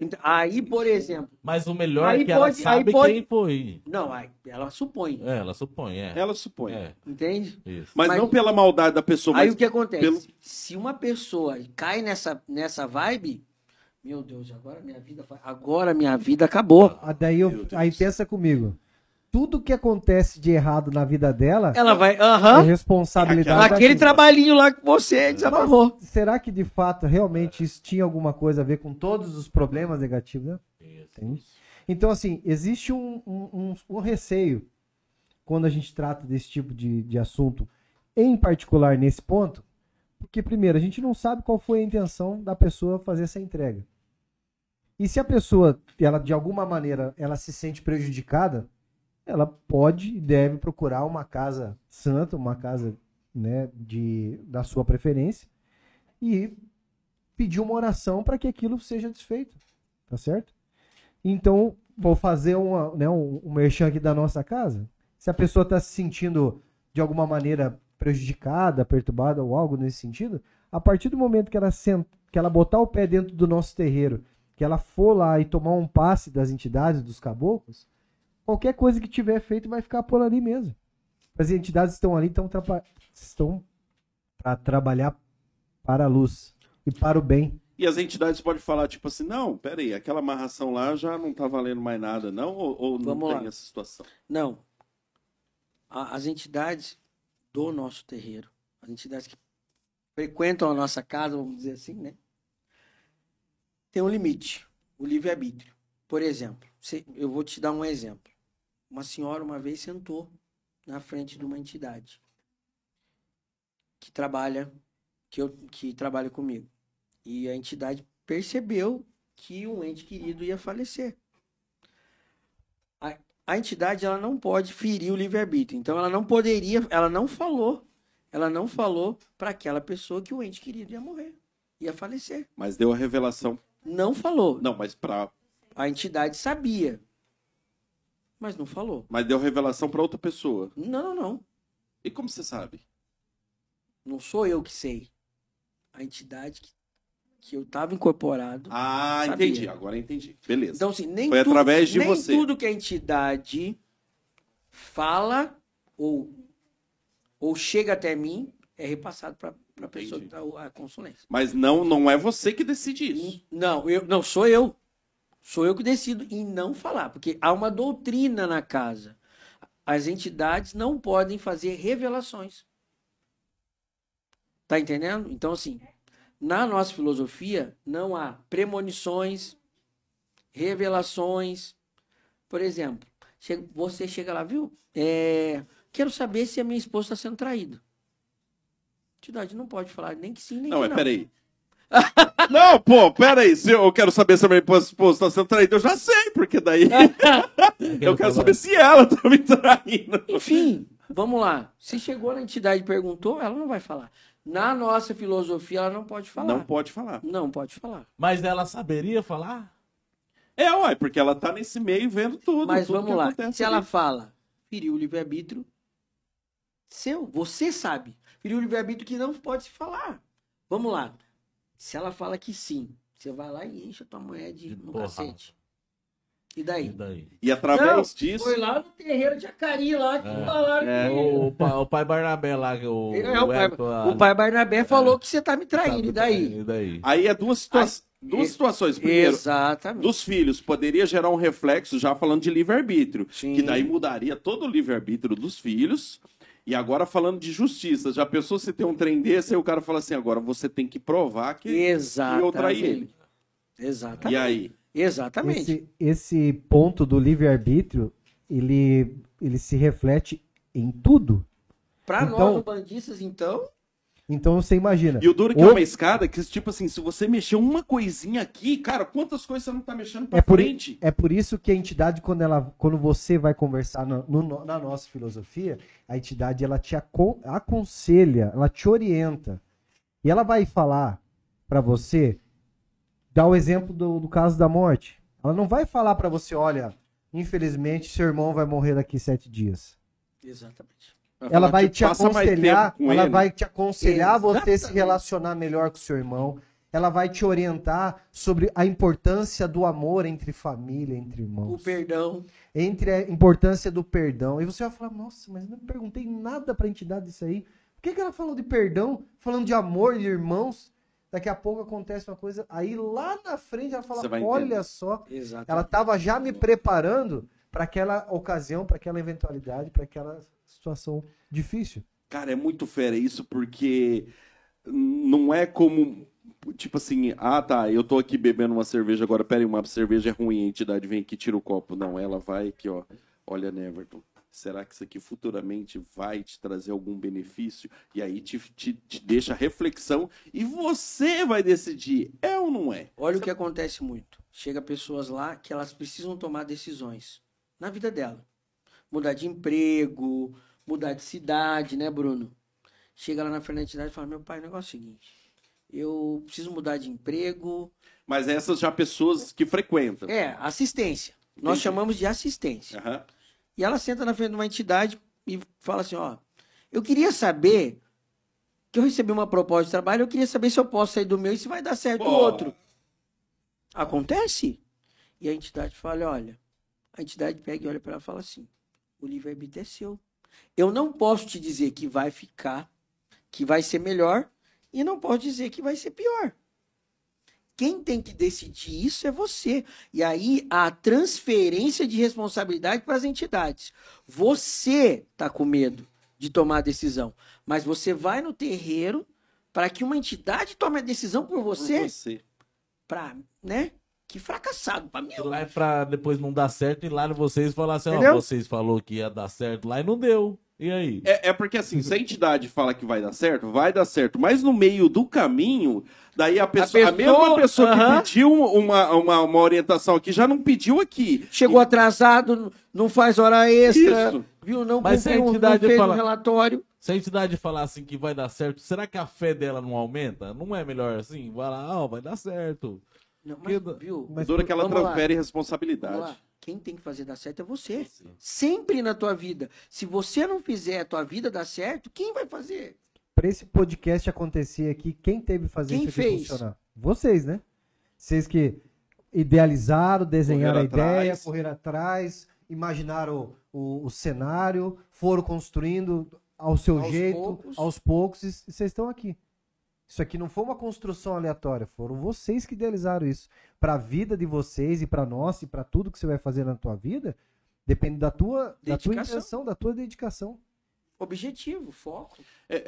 Ent- Aí, por exemplo. Mas o melhor Aí é que ela pode- aí sabe pode- quem foi. Não, aí ela supõe. É, ela supõe, é. Ela supõe. É, Entende? isso. Mas, Mas- não pela maldade da pessoa, Aí mas o que acontece? pelo- Se uma pessoa cai nessa, nessa vibe, Meu Deus, agora minha vida vai- agora minha vida acabou. Ah, Daí eu, aí pensa comigo. Tudo que acontece de errado na vida dela Ela vai, é aham. responsabilidade Aquele trabalhinho lá que você desamarrou. Será que de fato realmente isso tinha alguma coisa a ver com todos os problemas negativos? Né? Entende? Então, assim, existe um, um, um- um receio quando a gente trata desse tipo de, de assunto, em particular nesse ponto, porque, primeiro, a gente não sabe qual foi a intenção da pessoa fazer essa entrega. E se a pessoa, ela de alguma maneira, ela se sente prejudicada, ela pode e deve procurar uma casa santa, uma casa né, de, da sua preferência, e pedir uma oração para que aquilo seja desfeito. Tá certo? Então, vou fazer uma, né, um, um merchan aqui da nossa casa. Se a pessoa está se sentindo de alguma maneira prejudicada, perturbada ou algo nesse sentido, a partir do momento que ela, senta, que ela botar o pé dentro do nosso terreiro, que ela for lá e tomar um passe das entidades, dos caboclos, qualquer coisa que tiver feito vai ficar por ali mesmo. As entidades estão ali, estão, estão para trabalhar para a luz e para o bem. E as entidades podem falar, tipo assim, não, peraí, aquela amarração lá já não tá valendo mais nada, não? Ou, ou não Vamos tem lá. essa situação? Não. As entidades do nosso terreiro, as entidades que frequentam a nossa casa, vamos dizer assim, né? Tem um limite, o livre-arbítrio. Por exemplo, se- eu vou te dar um exemplo. Uma senhora uma vez sentou na frente de uma entidade que trabalha, que, eu, que trabalha comigo. E a entidade percebeu que um ente querido ia falecer a entidade ela não pode ferir o livre-arbítrio. Então ela não poderia, ela não falou, ela não falou para aquela pessoa que o ente querido ia morrer, ia falecer. Mas deu a revelação. Não falou. Não, mas pra. A entidade sabia, mas não falou. Mas deu revelação pra outra pessoa. Não, não, não. E como você sabe? Não sou eu que sei. A entidade que, que eu estava incorporado. Ah, Sabia. entendi. Agora entendi. Beleza. Então, assim, nem, Foi tudo, através de nem você. tudo que a entidade fala ou, ou chega até mim é repassado para a pessoa que dá a consulência. Mas não, não é você que decide isso. Não, eu, não, sou eu. Sou eu que decido em não falar, porque há uma doutrina na casa. As entidades não podem fazer revelações. Tá entendendo? Então, assim, na nossa filosofia, não há premonições, revelações. Por exemplo, você chega lá, viu? É, quero saber se a minha esposa está sendo traída. A entidade não pode falar nem que sim, nem Não, que é não. peraí. Não, pô, peraí. Se eu quero saber se a minha esposa tá sendo traída, eu já sei, porque daí eu quero saber se ela tá me traindo. Enfim, vamos lá. Se chegou na entidade e perguntou, ela não vai falar. Na nossa filosofia, ela não pode falar. Não pode falar. Não pode falar. Mas ela saberia falar? É, uai, porque ela tá nesse meio vendo tudo. Mas tudo vamos que lá. acontece Se ela ali. fala, feriu o livre-arbítrio, seu, você sabe. Feriu o livre-arbítrio que não pode se falar. Vamos lá. Se ela fala que sim, você vai lá e enche a tua mulher de, no porrada. cacete. E E daí? daí? E através Não, disso. Foi lá no terreiro de Acari lá que É. falaram É. que- O, o pai, o pai Barnabé lá, o, É, o, pai, Hector lá, o pai Barnabé falou que você tá me tá- traindo. E daí? E daí? Aí é duas, situa- duas e- situações. Primeiro, Exatamente. dos filhos, poderia gerar um reflexo já falando de livre-arbítrio. Que daí mudaria todo o livre-arbítrio dos filhos. E agora falando de justiça. Já pensou se tem um trem desse, aí o cara fala assim, agora você tem que provar que, que Exatamente. eu traí ele. Exatamente. E aí? Exatamente. Esse, esse ponto do livre-arbítrio, ele, ele se reflete em tudo. Pra Então- nós, bandistas, então, Então você imagina. E o duro é que é Ou- uma escada que, tipo assim, se você mexer uma coisinha aqui, cara, quantas coisas você não tá mexendo pra É por, frente? é por isso que a entidade, quando, ela, quando você vai conversar no- no- na nossa filosofia, a entidade ela te acon- aconselha, ela te orienta. E ela vai falar pra você, dar o exemplo do, do caso da morte. Ela não vai falar pra você, olha, infelizmente seu irmão vai morrer daqui sete dias. exatamente. Ela vai te passa mais aconselhar, ela ele. vai te aconselhar a você se Exatamente. relacionar melhor com seu irmão. Ela vai te orientar sobre a importância do amor entre família, entre O irmãos. perdão. Entre a importância do perdão. E você vai falar, nossa, mas eu não perguntei nada pra entidade disso aí. Por que, que ela falou de perdão? Falando de amor de irmãos? daqui a pouco acontece uma coisa, aí lá na frente ela fala, olha entender. só, Exato. ela estava já me preparando para aquela ocasião, para aquela eventualidade, para aquela situação difícil. Cara, é muito fera isso, porque não é como. Tipo assim, ah tá, eu tô aqui bebendo uma cerveja agora, peraí, uma cerveja é ruim, a entidade vem aqui e tira o copo. Não, ela vai aqui, ó. Olha, Neverton, será que isso aqui futuramente vai te trazer algum benefício? E aí te, te, te deixa reflexão e você vai decidir, é ou não é? Olha o que acontece muito. Chega pessoas lá que elas precisam tomar decisões na vida dela. Mudar de emprego, mudar de cidade, né, Bruno? Chega lá na frente da entidade e fala: Meu pai, o negócio é o seguinte. Eu preciso mudar de emprego. Mas essas já pessoas que frequentam. É, assistência. Nós Entendi. chamamos de assistência. Aham. E ela senta na frente de uma entidade e fala assim: Ó, eu queria saber que eu recebi uma proposta de trabalho, eu queria saber se eu posso sair do meu e se vai dar certo o outro. Acontece? E a entidade fala: olha, a entidade pega e olha para ela e fala assim: o livre-arbítrio é seu. Eu não posso te dizer que vai ficar, que vai ser melhor, e não posso dizer que vai ser pior. Quem tem que decidir isso é você. E aí a transferência de responsabilidade para as entidades. Você tá com medo de tomar a decisão, mas você vai no terreiro para que uma entidade tome a decisão por Por você, você. para, né? Que fracassado para mim. E lá é pra depois não dar certo e lá vocês falar assim, ó, vocês falou que ia dar certo lá e não deu. E aí? É, é porque assim, se a entidade fala que vai dar certo, vai dar certo. Mas no meio do caminho, daí a pessoa, a, pessoa- mesma pessoa Aham. que pediu uma, uma, uma orientação aqui já não pediu aqui. Chegou atrasado, não faz hora extra, Isso. viu? Não Mas a cumpriu, não entidade fez fala- o relatório. Se a entidade falar assim que vai dar certo, será que a fé dela não aumenta? Não é melhor assim? Vai lá, ó, vai dar certo. Não, mas, Que- viu? Mas Dura que ela lá. transfere Vamos responsabilidade. lá. Quem tem que fazer dar certo é você. Sempre na tua vida. Se você não fizer a tua vida dar certo, quem vai fazer? Para esse podcast acontecer aqui, quem teve que fazer Quem isso fez? funcionar? Vocês, né? Vocês que idealizaram, desenharam Correram a ideia, atrás. correram atrás, imaginaram o, o cenário, foram construindo ao seu Aos jeito, poucos. aos poucos, e vocês estão aqui. Isso aqui não foi uma construção aleatória, foram vocês que idealizaram isso. Para a vida de vocês e para nós e para tudo que você vai fazer na tua vida, depende da tua, da tua intenção, da tua dedicação. Objetivo, foco.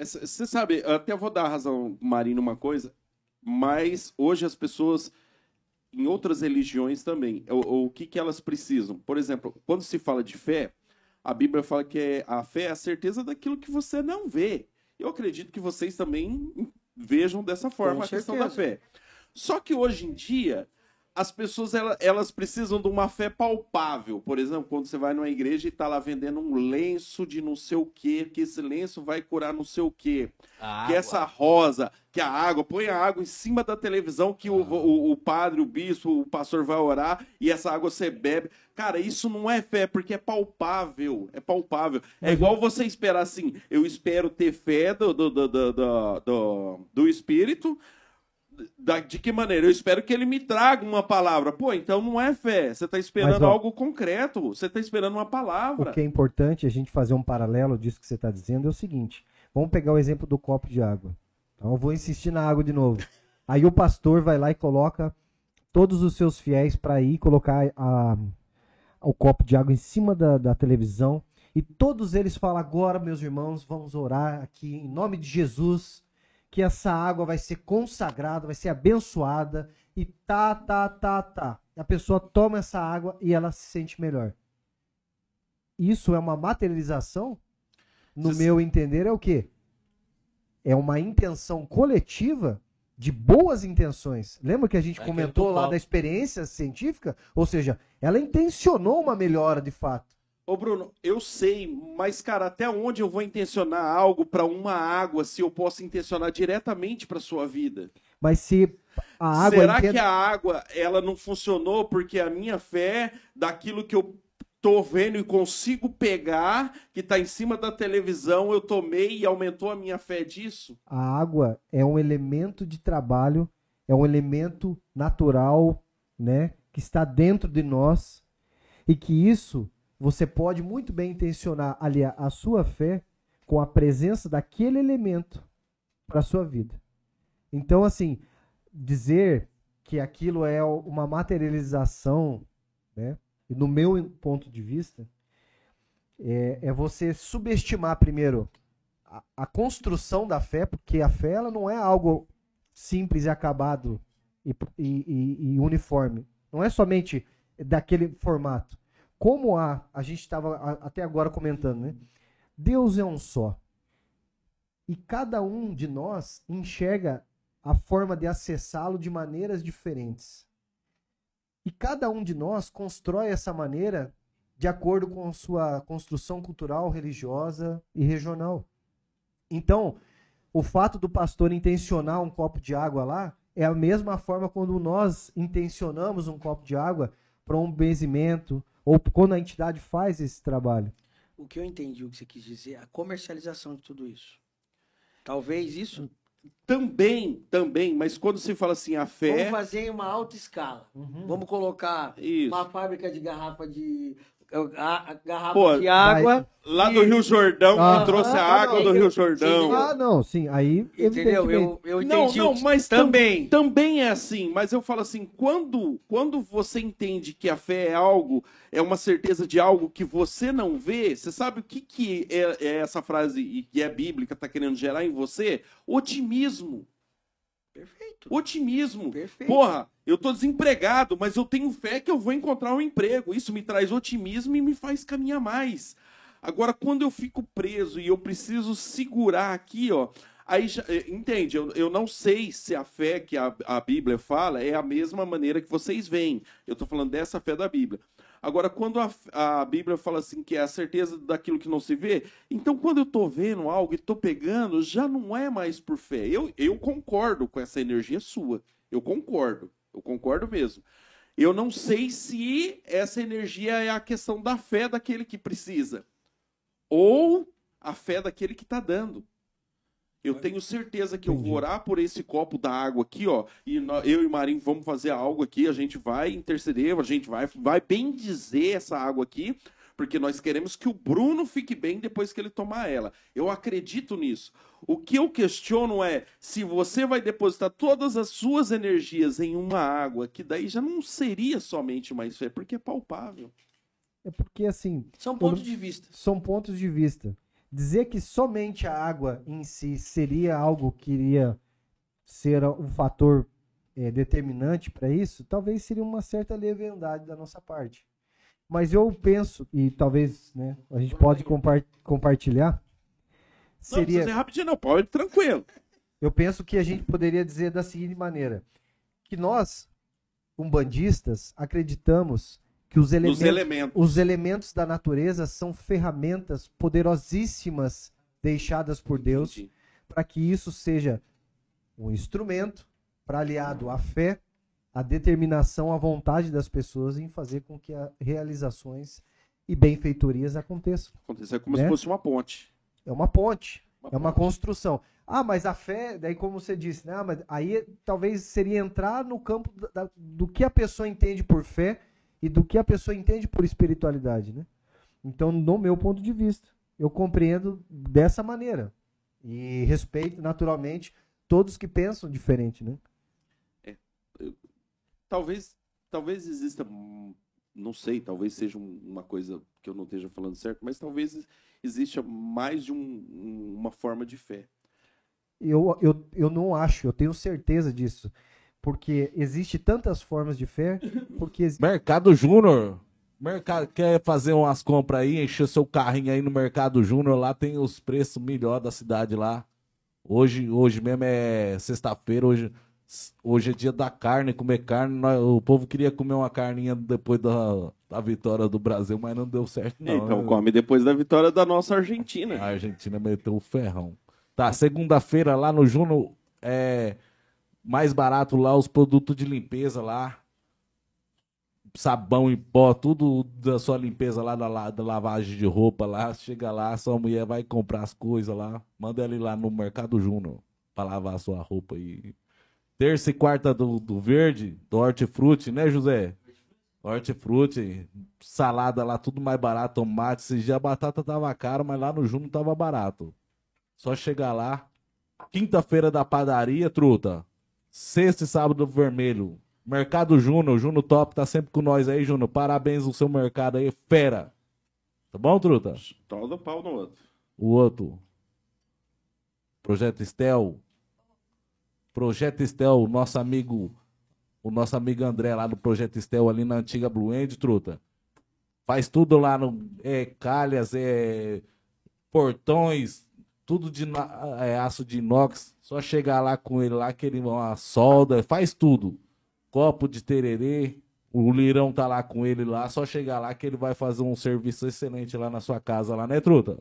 Você sabe, eu até vou dar razão, Marina, uma coisa, mas hoje as pessoas, em outras religiões também, o, o que, que elas precisam? Por exemplo, quando se fala de fé, a Bíblia fala que é, a fé é a certeza daquilo que você não vê. Eu acredito que vocês também vejam dessa forma Com a questão da certeza. fé. Só que hoje em dia, as pessoas ela- elas precisam de uma fé palpável. Por exemplo, quando você vai numa igreja e está lá vendendo um lenço de não sei o quê, que esse lenço vai curar não sei o quê. A que água. essa rosa, que a água, põe a água em cima da televisão que o, o, o padre, o bispo, o pastor vai orar e essa água você bebe. Cara, isso não é fé, porque é palpável. É palpável. É igual você esperar assim, eu espero ter fé do, do, do, do, do, do- do Espírito. Da- de que maneira? Eu espero que ele me traga uma palavra. Pô, então não é fé. Você está esperando Mas, ó, algo concreto. Você está esperando uma palavra. O que é importante a gente fazer um paralelo disso que você está dizendo é o seguinte: vamos pegar o exemplo do copo de água. Então eu vou insistir na água de novo. Aí o pastor vai lá e coloca todos os seus fiéis para ir colocar a- o copo de água em cima da, da televisão. E todos eles falam: agora, meus irmãos, vamos orar aqui em nome de Jesus, que essa água vai ser consagrada, vai ser abençoada. E tá, tá, tá, tá. A pessoa toma essa água e ela se sente melhor isso é uma materialização? No Você- meu entender, é o quê? É uma intenção coletiva de boas intenções. Lembra que a gente É comentou lá da experiência científica? Ou seja, ela intencionou uma melhora de fato. Ô, Bruno, eu sei, mas, cara, até onde eu vou intencionar algo para uma água se eu posso intencionar diretamente para sua vida? Mas se a água Será entenda- que a água ela não funcionou porque a minha fé daquilo que eu tô vendo e consigo pegar, que tá em cima da televisão, eu tomei e aumentou a minha fé disso? a água é um elemento de trabalho, é um elemento natural, né, que está dentro de nós e que isso você pode muito bem intencionar aliar a sua fé com a presença daquele elemento para a sua vida. Então, assim, dizer que aquilo é uma materialização, né? No meu ponto de vista, é, é você subestimar primeiro a, a, construção da fé, porque a fé ela não é algo simples e acabado e, e, e uniforme. Não é somente daquele formato. Como a, a gente estava até agora comentando, né? Deus é um só. E cada um de nós enxerga a forma de acessá-lo de maneiras diferentes. E cada um de nós constrói essa maneira de acordo com sua construção cultural, religiosa e regional. Então, o fato do pastor intencionar um copo de água lá é a mesma forma quando nós intencionamos um copo de água para um benzimento ou quando a entidade faz esse trabalho. O que eu entendi o que você quis dizer, a comercialização de tudo isso. Talvez isso também, também, mas quando se fala assim, a fé. Vamos fazer em uma alta escala. Uhum. Vamos colocar Isso. uma fábrica de garrafa de a, garrafa Pô, de água. Lá do Rio Jordão, ah, que trouxe a água não, do Rio Jordão. Sim, ah, não, sim. Aí. Entendeu? Eu, eu entendi. Não, não, mas também. Também é assim. Mas eu falo assim: quando, quando você entende que a fé é algo, é uma certeza de algo que você não vê, você sabe o que, que é, é essa frase e que é bíblica, está querendo gerar em você? Otimismo. Perfeito. Otimismo. Perfeito. Porra, eu tô desempregado, mas eu tenho fé que eu vou encontrar um emprego. Isso me traz otimismo e me faz caminhar mais. Agora, quando eu fico preso e eu preciso segurar aqui, ó, aí já, eh, entende? Eu, eu não sei se a fé que a, a Bíblia fala é a mesma maneira que vocês veem. Eu tô falando dessa fé da Bíblia. Agora, quando a, a Bíblia fala assim que é a certeza daquilo que não se vê, então quando eu estou vendo algo e estou pegando, já não é mais por fé. Eu, eu concordo com essa energia sua. Eu concordo. Eu concordo mesmo. Eu não sei se essa energia é a questão da fé daquele que precisa ou a fé daquele que está dando. Eu tenho certeza que eu vou orar por esse copo da água aqui, ó. E eu e Marinho vamos fazer algo aqui. A gente vai interceder, a gente vai, vai bem dizer essa água aqui, porque nós queremos que o Bruno fique bem depois que ele tomar ela. Eu acredito nisso. O que eu questiono é se você vai depositar todas as suas energias em uma água, que daí já não seria somente mais fé, porque é palpável. É porque assim. São pontos de vista. São pontos de vista dizer que somente a água em si seria algo que iria ser um fator é, determinante para isso, talvez seria uma certa leviandade da nossa parte. Mas eu penso, e talvez né, a gente pode compartilhar, seria... Não, rapidinho não, pode, tranquilo. Eu penso que a gente poderia dizer da seguinte maneira, que nós, umbandistas, acreditamos que os elementos, elementos. os elementos da natureza são ferramentas poderosíssimas deixadas por Deus para que isso seja um instrumento para aliado à fé, à determinação, à vontade das pessoas em fazer com que realizações e benfeitorias aconteçam. Acontecer como né? se fosse uma ponte. É uma ponte, uma é ponte. uma construção. Ah, mas a fé, daí como você disse, né? Ah, mas aí talvez seria entrar no campo da, do que a pessoa entende por fé e do que a pessoa entende por espiritualidade, né? Então, no meu ponto de vista, eu compreendo dessa maneira e respeito naturalmente todos que pensam diferente, né? É, eu, talvez, talvez exista, não sei, talvez seja uma coisa que eu não esteja falando certo, mas talvez exista mais de um, uma forma de fé. Eu, eu, eu não acho, eu tenho certeza disso. Porque existe tantas formas de fé. Porque Mercado Júnior. Mercado, quer fazer umas compras aí, encher seu carrinho aí no Mercado Júnior, lá tem os preços melhor da cidade lá. Hoje, hoje mesmo é sexta-feira, hoje, hoje é dia da carne, comer carne. Nós, o povo queria comer uma carninha depois da, da vitória do Brasil, mas não deu certo não. Então come depois da vitória da nossa Argentina. A Argentina meteu o ferrão. Tá, segunda-feira lá no Júnior, é, mais barato lá os produtos de limpeza lá. Sabão em pó, tudo da sua limpeza lá da, da lavagem de roupa lá. Chega lá, sua mulher vai comprar as coisas lá. Manda ela ir lá no Mercado Júnior pra lavar a sua roupa aí. Terça e quarta do, do verde, do hortifruti, né, José? Hortifruti, salada lá, tudo mais barato, tomate. Esse dia a batata tava cara, mas lá no Júnior tava barato. Só chegar lá. Quinta-feira da padaria, truta. Sexta e sábado vermelho. Mercado Júnior, Júnior Top tá sempre com nós aí, Júnior. Parabéns no seu mercado aí, fera. Tá bom, truta? Todo pau no outro. O outro. Projeto Estel. Projeto Estel, nosso amigo, o nosso amigo André lá do Projeto Estel, ali na antiga Blue End, truta. Faz tudo lá no. É, calhas, é. Portões, tudo de é, aço de inox. Só chegar lá com ele lá, que ele uma solda, faz tudo. Copo de tererê. O Lirão tá lá com ele lá, só chegar lá que ele vai fazer um serviço excelente lá na sua casa, lá, né, Truta?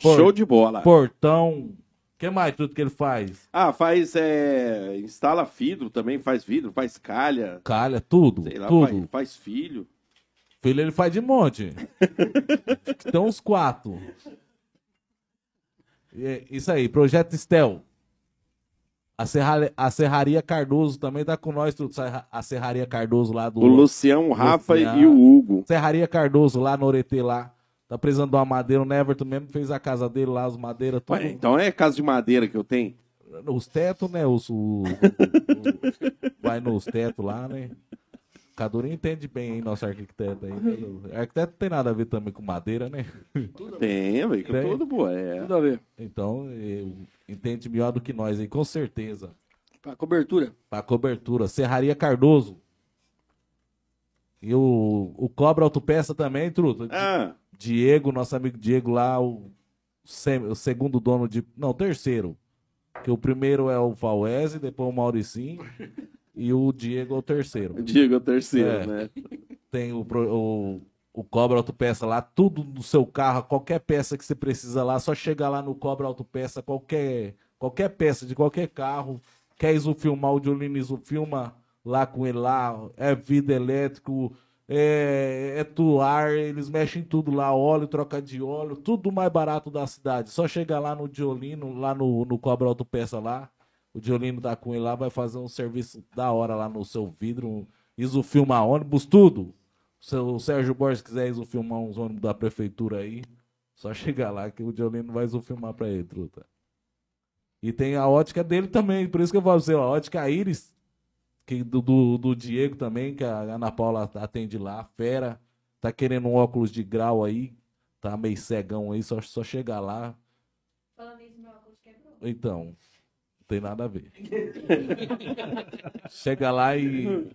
Por- Show de bola. Portão. O que mais tudo que ele faz? Ah, faz. É... Instala vidro também, faz vidro, faz calha. Calha, tudo. Sei lá, tudo. faz, faz filho. Filho ele faz de monte. Tem uns quatro. É, isso aí, Projeto Estel. A, Serra- a Serraria Cardoso também tá com nós, tudo. A Serraria Cardoso lá do. O Lucião, o Rafa Luciano. e o Hugo. Serraria Cardoso lá no Oretê lá. Tá precisando de uma madeira. O Neverton mesmo fez a casa dele lá, as madeiras, tudo. Ué, então é casa de madeira que eu tenho? Os tetos, né? Os, o- o- vai nos tetos lá, né? O Cadurinho entende bem, hein, nosso arquiteto aí. Arquiteto não tem nada a ver também com madeira, né? Tem, velho, com tudo, pô. É. Tudo a ver. Então, eu- entende melhor do que nós aí, com certeza. Pra cobertura. Pra cobertura. Serraria Cardoso. E o, o Cobra Autopeça também, Truto. Ah, Diego, nosso amigo Diego lá, o, sem- o segundo dono de. Não, o terceiro. Que o primeiro é o Fauese, depois o Mauricinho. e o Diego é o terceiro. digo o terceiro, É. né? Tem o, o, o Cobra Autopeça lá, tudo do seu carro, qualquer peça que você precisa lá, só chegar lá no Cobra Autopeça, qualquer, qualquer peça de qualquer carro. Quer isofilmar o Diolino isofilma lá com ele lá, é vidro elétrico, é, é tuar, eles mexem tudo lá, óleo, troca de óleo, tudo mais barato da cidade. Só chegar lá no Diolino, lá no, no Cobra Autopeça lá, o Diolino com ele lá, vai fazer um serviço da hora lá no seu vidro, isofilma ônibus, tudo. Se o Sérgio Borges quiser isofilmar uns ônibus da prefeitura aí, só chegar lá que o Diolino vai isofilmar pra ele, truta. E tem a ótica dele também, por isso que eu falo pra a ótica Iris, que do, do, do Diego também, que a Ana Paula atende lá, fera, tá querendo um óculos de grau aí, tá meio cegão aí, só, só chegar lá. Falando isso, meu óculos quebrou. Então, não tem nada a ver. Chega lá e.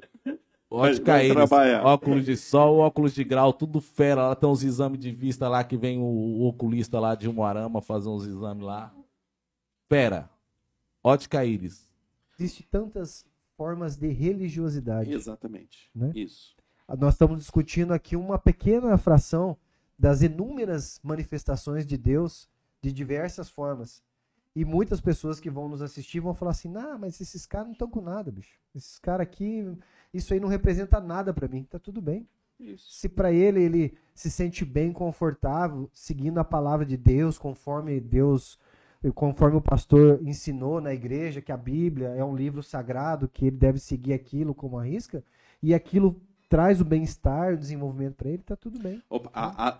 Ótica trabalhar. óculos de sol, óculos de grau, tudo fera. Lá tem uns exames de vista lá que vem o, o oculista lá de Umuarama fazer uns exames lá. Fera. Ótica Iris. Existem tantas formas de religiosidade. Exatamente. Né? Isso. Nós estamos discutindo aqui uma pequena fração das inúmeras manifestações de Deus de diversas formas. E muitas pessoas que vão nos assistir vão falar assim: "Não, mas esses caras não estão com nada, bicho. Esses caras aqui, isso aí não representa nada para mim". Tá tudo bem. Isso. Se para ele ele se sente bem confortável seguindo a palavra de Deus, conforme Deus, conforme o pastor ensinou na igreja que a Bíblia é um livro sagrado, que ele deve seguir aquilo como a risca, e aquilo traz o bem-estar, o desenvolvimento para ele, tá tudo bem. Opa, a- a-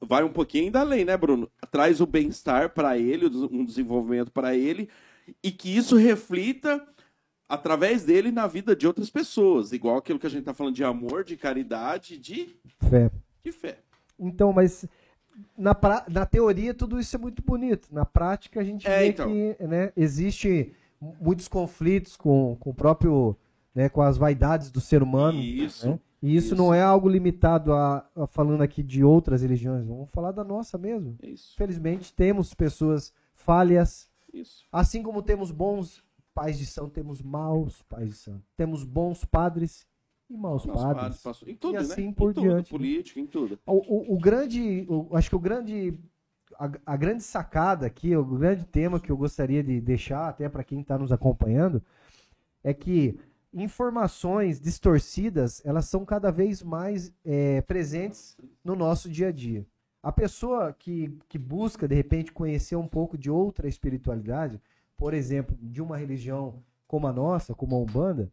vai um pouquinho ainda além, né, Bruno? Traz o bem-estar para ele, um desenvolvimento para ele, e que isso reflita através dele na vida de outras pessoas. Igual aquilo que a gente tá falando de amor, de caridade, de, Fé. de fé. Então, mas na, pra- na teoria tudo isso é muito bonito. Na prática a gente É, vê então. que né, existe muitos conflitos com, com o próprio, né, com as vaidades do ser humano. Isso. né? E isso, Isso. não é algo limitado a, a falando aqui de outras religiões. Vamos falar da nossa mesmo. Isso. Infelizmente temos pessoas falhas, Isso. assim como temos bons pais de santo, temos maus pais de santo. Temos bons padres e maus Nossa, padres. padre, passou- Em tudo, E assim né? por em tudo, diante, né? política, em tudo. O, o- o grande, o- acho que o grande, a, a grande sacada aqui, o grande tema que eu gostaria de deixar até para quem está nos acompanhando, é que informações distorcidas elas são cada vez mais é, presentes no nosso dia a dia. A pessoa que, que busca de repente conhecer um pouco de outra espiritualidade, por exemplo, de uma religião como a nossa, como a Umbanda,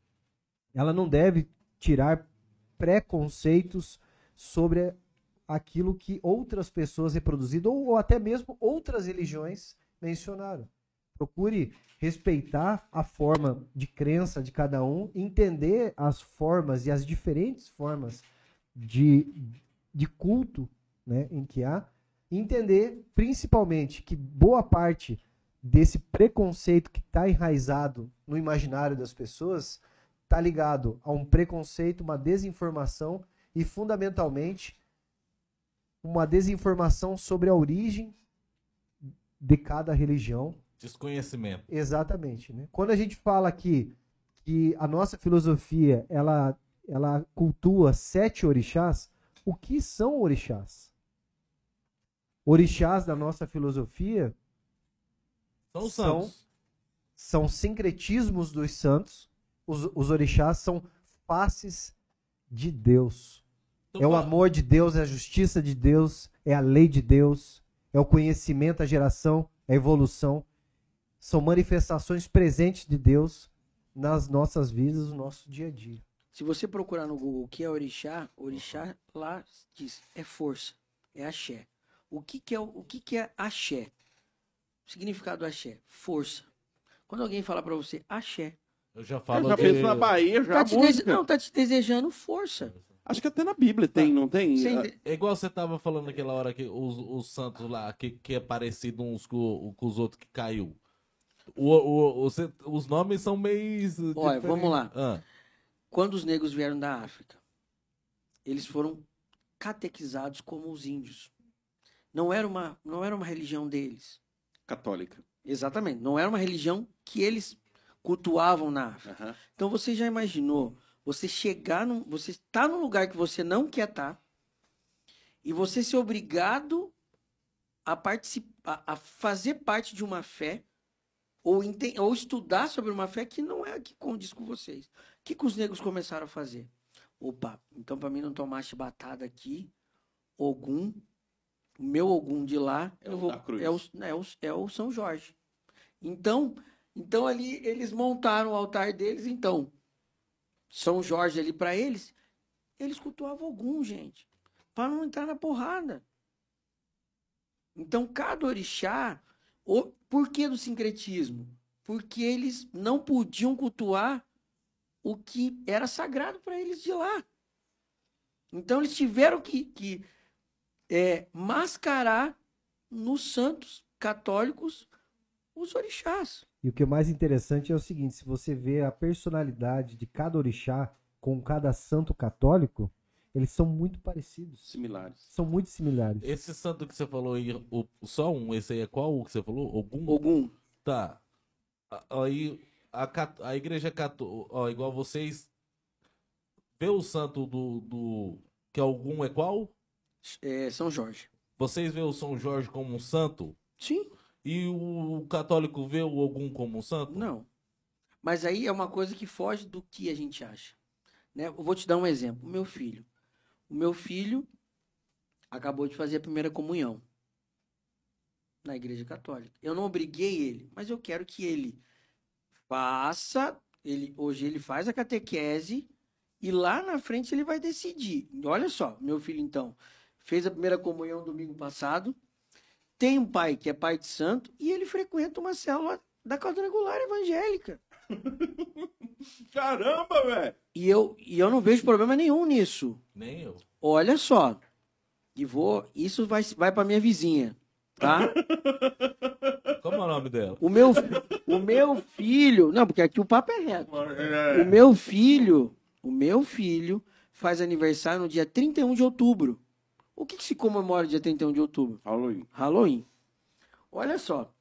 ela não deve tirar preconceitos sobre aquilo que outras pessoas reproduziram ou, ou até mesmo outras religiões mencionaram. Procure respeitar a forma de crença de cada um, entender as formas e as diferentes formas de, de culto né, em que há, entender principalmente que boa parte desse preconceito que está enraizado no imaginário das pessoas está ligado a um preconceito, uma desinformação e, fundamentalmente, uma desinformação sobre a origem de cada religião Desconhecimento. Exatamente, né? Quando a gente fala aqui que a nossa filosofia ela ela cultua sete orixás, o que são orixás? Orixás da nossa filosofia São São- santos. são sincretismos dos santos. Os, os orixás são faces de Deus. Então, É o amor de Deus, é a justiça de Deus, é a lei de Deus, é o conhecimento, a geração, a evolução. São manifestações presentes de Deus nas nossas vidas, no nosso dia a dia. Se você procurar no Google o que é orixá, orixá lá diz é força, é axé. O que, que é o, que, que é axé? O significado do axé, força. Quando alguém fala pra você axé, Eu já Eu falo já de... penso na Bahia, já tá te dese- não, tá te desejando força. Acho que até na Bíblia tem, não tem? Ah, ente- É igual você tava falando naquela hora que os, os santos lá, que, que é parecido uns com, com os outros que caiu. O, o, o- você- os nomes são meio. Olha, diferentes. vamos lá. Ah, Quando os negros vieram da África, eles foram catequizados como os índios. Não era uma, não era uma religião deles. Católica. Exatamente. Não era uma religião que eles cultuavam na África. Aham. Então você já imaginou você chegar num, você está num lugar que você não quer estar e você ser obrigado a participar, a fazer parte de uma fé ou, ou estudar sobre uma fé que não é a que condiz com vocês. O que, que os negros começaram a fazer? Opa, então para mim não tomar chibatada aqui, Ogum, o meu Ogum de lá, É eu vou, é, o, é, o, é o São Jorge. Então, então ali eles montaram o altar deles, então. São Jorge ali para eles, eles cultuavam Ogum, gente, para não entrar na porrada. Então, cada orixá, o, por que do sincretismo? Porque eles não podiam cultuar o que era sagrado para eles de lá. Então, eles tiveram que, que é, mascarar nos santos católicos os orixás. E o que é mais interessante é o seguinte: se você vê a personalidade de cada orixá com cada santo católico, eles são muito parecidos. Similares. São muito similares. esse santo que você falou aí, o, só um, esse aí é qual o que você falou? Ogum? Ogum. Tá. Aí a, a igreja católica, ó, igual vocês, vê o santo do, do que é algum é qual? É, São Jorge. Vocês vê o São Jorge como um santo? Sim. E o católico vê o Ogum como um santo? Não. Mas aí é uma coisa que foge do que a gente acha. Né? Eu vou te dar um exemplo. O meu filho. O meu filho acabou de fazer a primeira comunhão na igreja católica. Eu não obriguei ele, mas eu quero que ele faça. Ele, hoje ele faz a catequese e lá na frente ele vai decidir. Olha só, meu filho então fez a primeira comunhão domingo passado. Tem um pai que é pai de santo e ele frequenta uma célula da quadrangular evangélica. Caramba, velho! E eu, e eu não vejo problema nenhum nisso. Nem eu. Olha só. E vou. Isso vai, vai para minha vizinha. Tá? Como é o nome dela? O meu, o meu filho. Não, porque aqui o papo é reto. O meu filho. O meu filho faz aniversário no dia 31 de outubro. O que, que se comemora dia 31 de outubro? Halloween. Halloween. Olha só.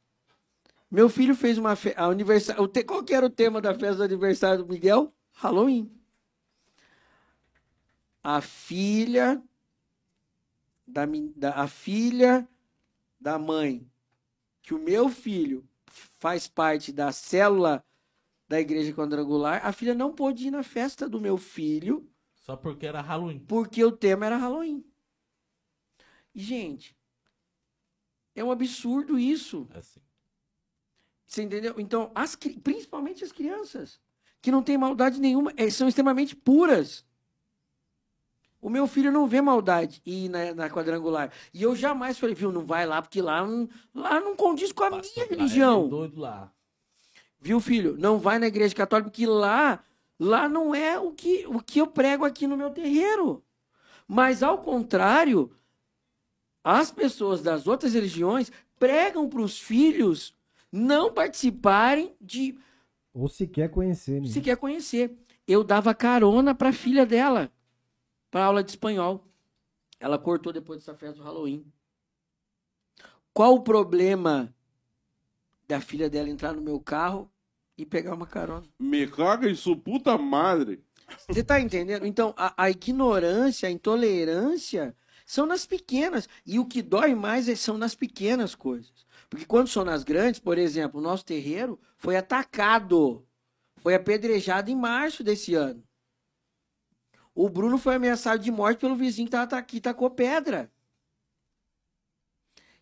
Meu filho fez uma festa. Aniversário, o te- qual que era o tema da festa do aniversário do Miguel? Halloween. A filha da, da- a filha da mãe que o meu filho faz parte da célula da igreja quadrangular, a filha não pôde ir na festa do meu filho Só porque era Halloween. porque o tema era Halloween. E, gente, é um absurdo isso. Assim. Você entendeu? Então, as, principalmente as crianças, que não têm maldade nenhuma, eh, são extremamente puras. O meu filho não vê maldade ir na, na quadrangular. E eu jamais falei, viu, não vai lá, porque lá não, lá não condiz com a minha é religião. doido lá. Viu, filho? Não vai na igreja católica, porque lá, lá não é o que, o que eu prego aqui no meu terreiro. Mas, ao contrário, as pessoas das outras religiões pregam para os filhos não participarem de Ou se quer conhecer, né? se quer conhecer. Eu dava carona para a filha dela, para aula de espanhol. Ela cortou depois dessa festa do Halloween. Qual o problema da filha dela entrar no meu carro e pegar uma carona? Me caga sua puta madre. Você tá entendendo? Então, a, a ignorância, a intolerância são nas pequenas. E o que dói mais é- são nas pequenas coisas. Porque quando são nas grandes, por exemplo, o nosso terreiro foi atacado, foi apedrejado em março desse ano. O Bruno foi ameaçado de morte pelo vizinho que, tava, que tacou pedra.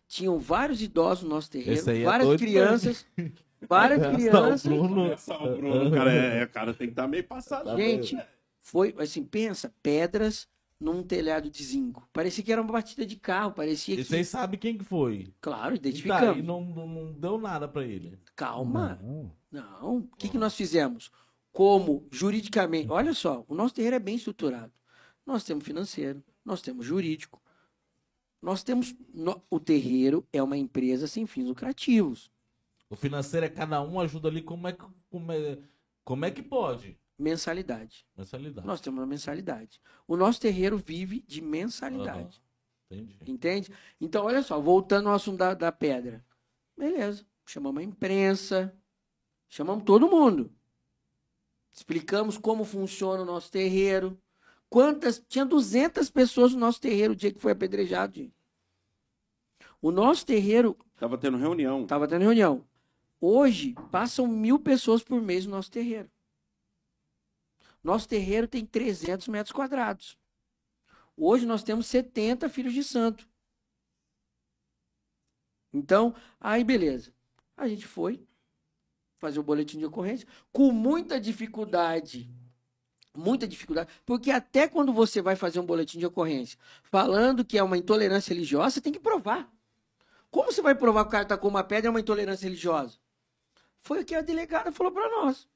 Tinham vários idosos no nosso terreiro, é várias doido crianças, várias crianças. Bruno. Só o Bruno, cara, é, o cara tem que estar meio passado. Gente, foi assim, pensa, pedras num telhado de zinco. Parecia que era uma batida de carro, parecia E que. vocês sabem quem que foi. Claro, E tá, identificamos. e não, não, não deu nada pra ele. Calma. Não. Não. O que, que nós fizemos? Como juridicamente. Olha só, o nosso terreiro é bem estruturado. Nós temos financeiro, nós temos jurídico. Nós temos. no- o terreiro é uma empresa sem fins lucrativos. O financeiro é cada um ajuda ali como é que, como é, como é que pode. Mensalidade. Mensalidade. Nós temos uma mensalidade. O nosso terreiro vive de mensalidade. Entendi. Entende? Então, olha só, voltando ao assunto da, da pedra. Beleza. Chamamos a imprensa, chamamos todo mundo. Explicamos como funciona o nosso terreiro. Quantas. Tinha 200 pessoas no nosso terreiro o dia que foi apedrejado. gente. O nosso terreiro Tava tendo reunião. estava tendo reunião. Hoje, passam mil pessoas por mês no nosso terreiro. Nosso terreiro tem 300 metros quadrados. Hoje nós temos 70 filhos de santo. Então, aí beleza. A gente foi fazer o boletim de ocorrência com muita dificuldade. Muita dificuldade. Porque até quando você vai fazer um boletim de ocorrência falando que é uma intolerância religiosa, você tem que provar. Como você vai provar que o cara tacou uma pedra é uma intolerância religiosa? Foi o que a delegada falou para nós.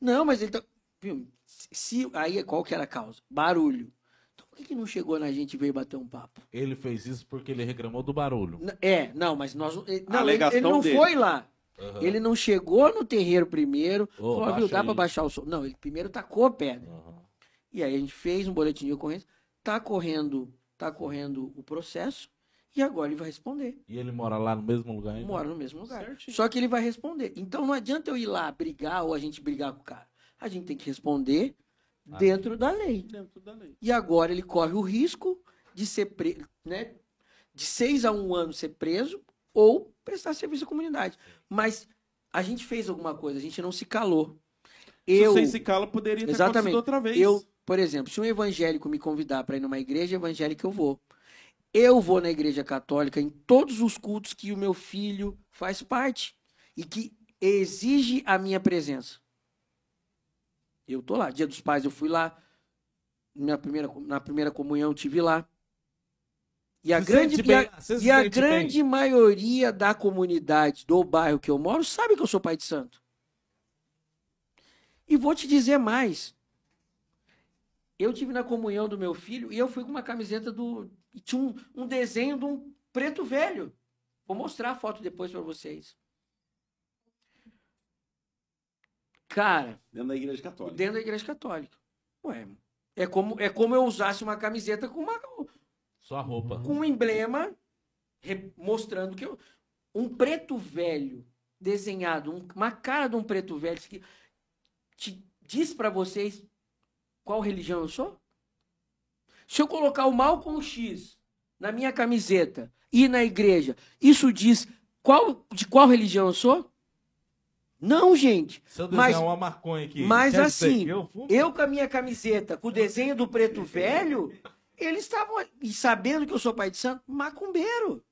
Não, mas ele tá. Viu? Se, aí qual que era a causa? Barulho. Então por que, que não chegou na gente e veio bater um papo? Ele fez isso porque ele reclamou do barulho. N- É, não, mas nós. Ele, A não, ele, ele não dele. foi lá. Aham. Ele não chegou no terreiro primeiro. Ô, falou, viu, dá aí. pra baixar o som. Não, ele primeiro tacou a pedra. Aham. E aí a gente fez um boletim de ocorrência. Tá correndo, tá correndo o processo. E agora ele vai responder. E ele mora lá no mesmo lugar ainda? Mora no mesmo lugar. Certinho. Só que ele vai responder. Então não adianta eu ir lá brigar ou a gente brigar com o cara. A gente tem que responder Ah. dentro da lei. Dentro da lei. E agora ele corre o risco de ser preso, né? De seis a um ano ser preso ou prestar serviço à comunidade. Mas a gente fez alguma coisa, a gente não se calou. Eu, Se você se cala, poderia ter Exatamente. outra vez. eu, por exemplo, se um evangélico me convidar para ir numa igreja evangélica, eu vou. Eu vou na igreja católica em todos os cultos que o meu filho faz parte e que exige a minha presença. Eu tô lá. Dia dos Pais eu fui lá. Minha primeira, na primeira comunhão eu tive lá. E a Se grande, e a- e a grande maioria da comunidade do bairro que eu moro sabe que eu sou pai de santo. E vou te dizer mais. Eu tive na comunhão do meu filho e eu fui com uma camiseta do. E tinha um, um desenho de um preto velho. Vou mostrar a foto depois para vocês. Cara, Dentro da igreja católica. dentro da igreja católica. Ué, é como, é como eu usasse uma camiseta com, uma, Sua roupa. com um emblema re- mostrando que eu, um preto velho desenhado, um- uma cara de um preto velho que te diz para vocês qual religião eu sou? Se eu colocar o Malcolm X na minha camiseta e na igreja, isso diz qual, de qual religião eu sou? Não, gente. Se eu Mas- desenhar uma maconha aqui. mas quer assim, eu com a minha camiseta, com o desenho do preto velho, eles estavam e sabendo que eu sou pai de santo, macumbeiro.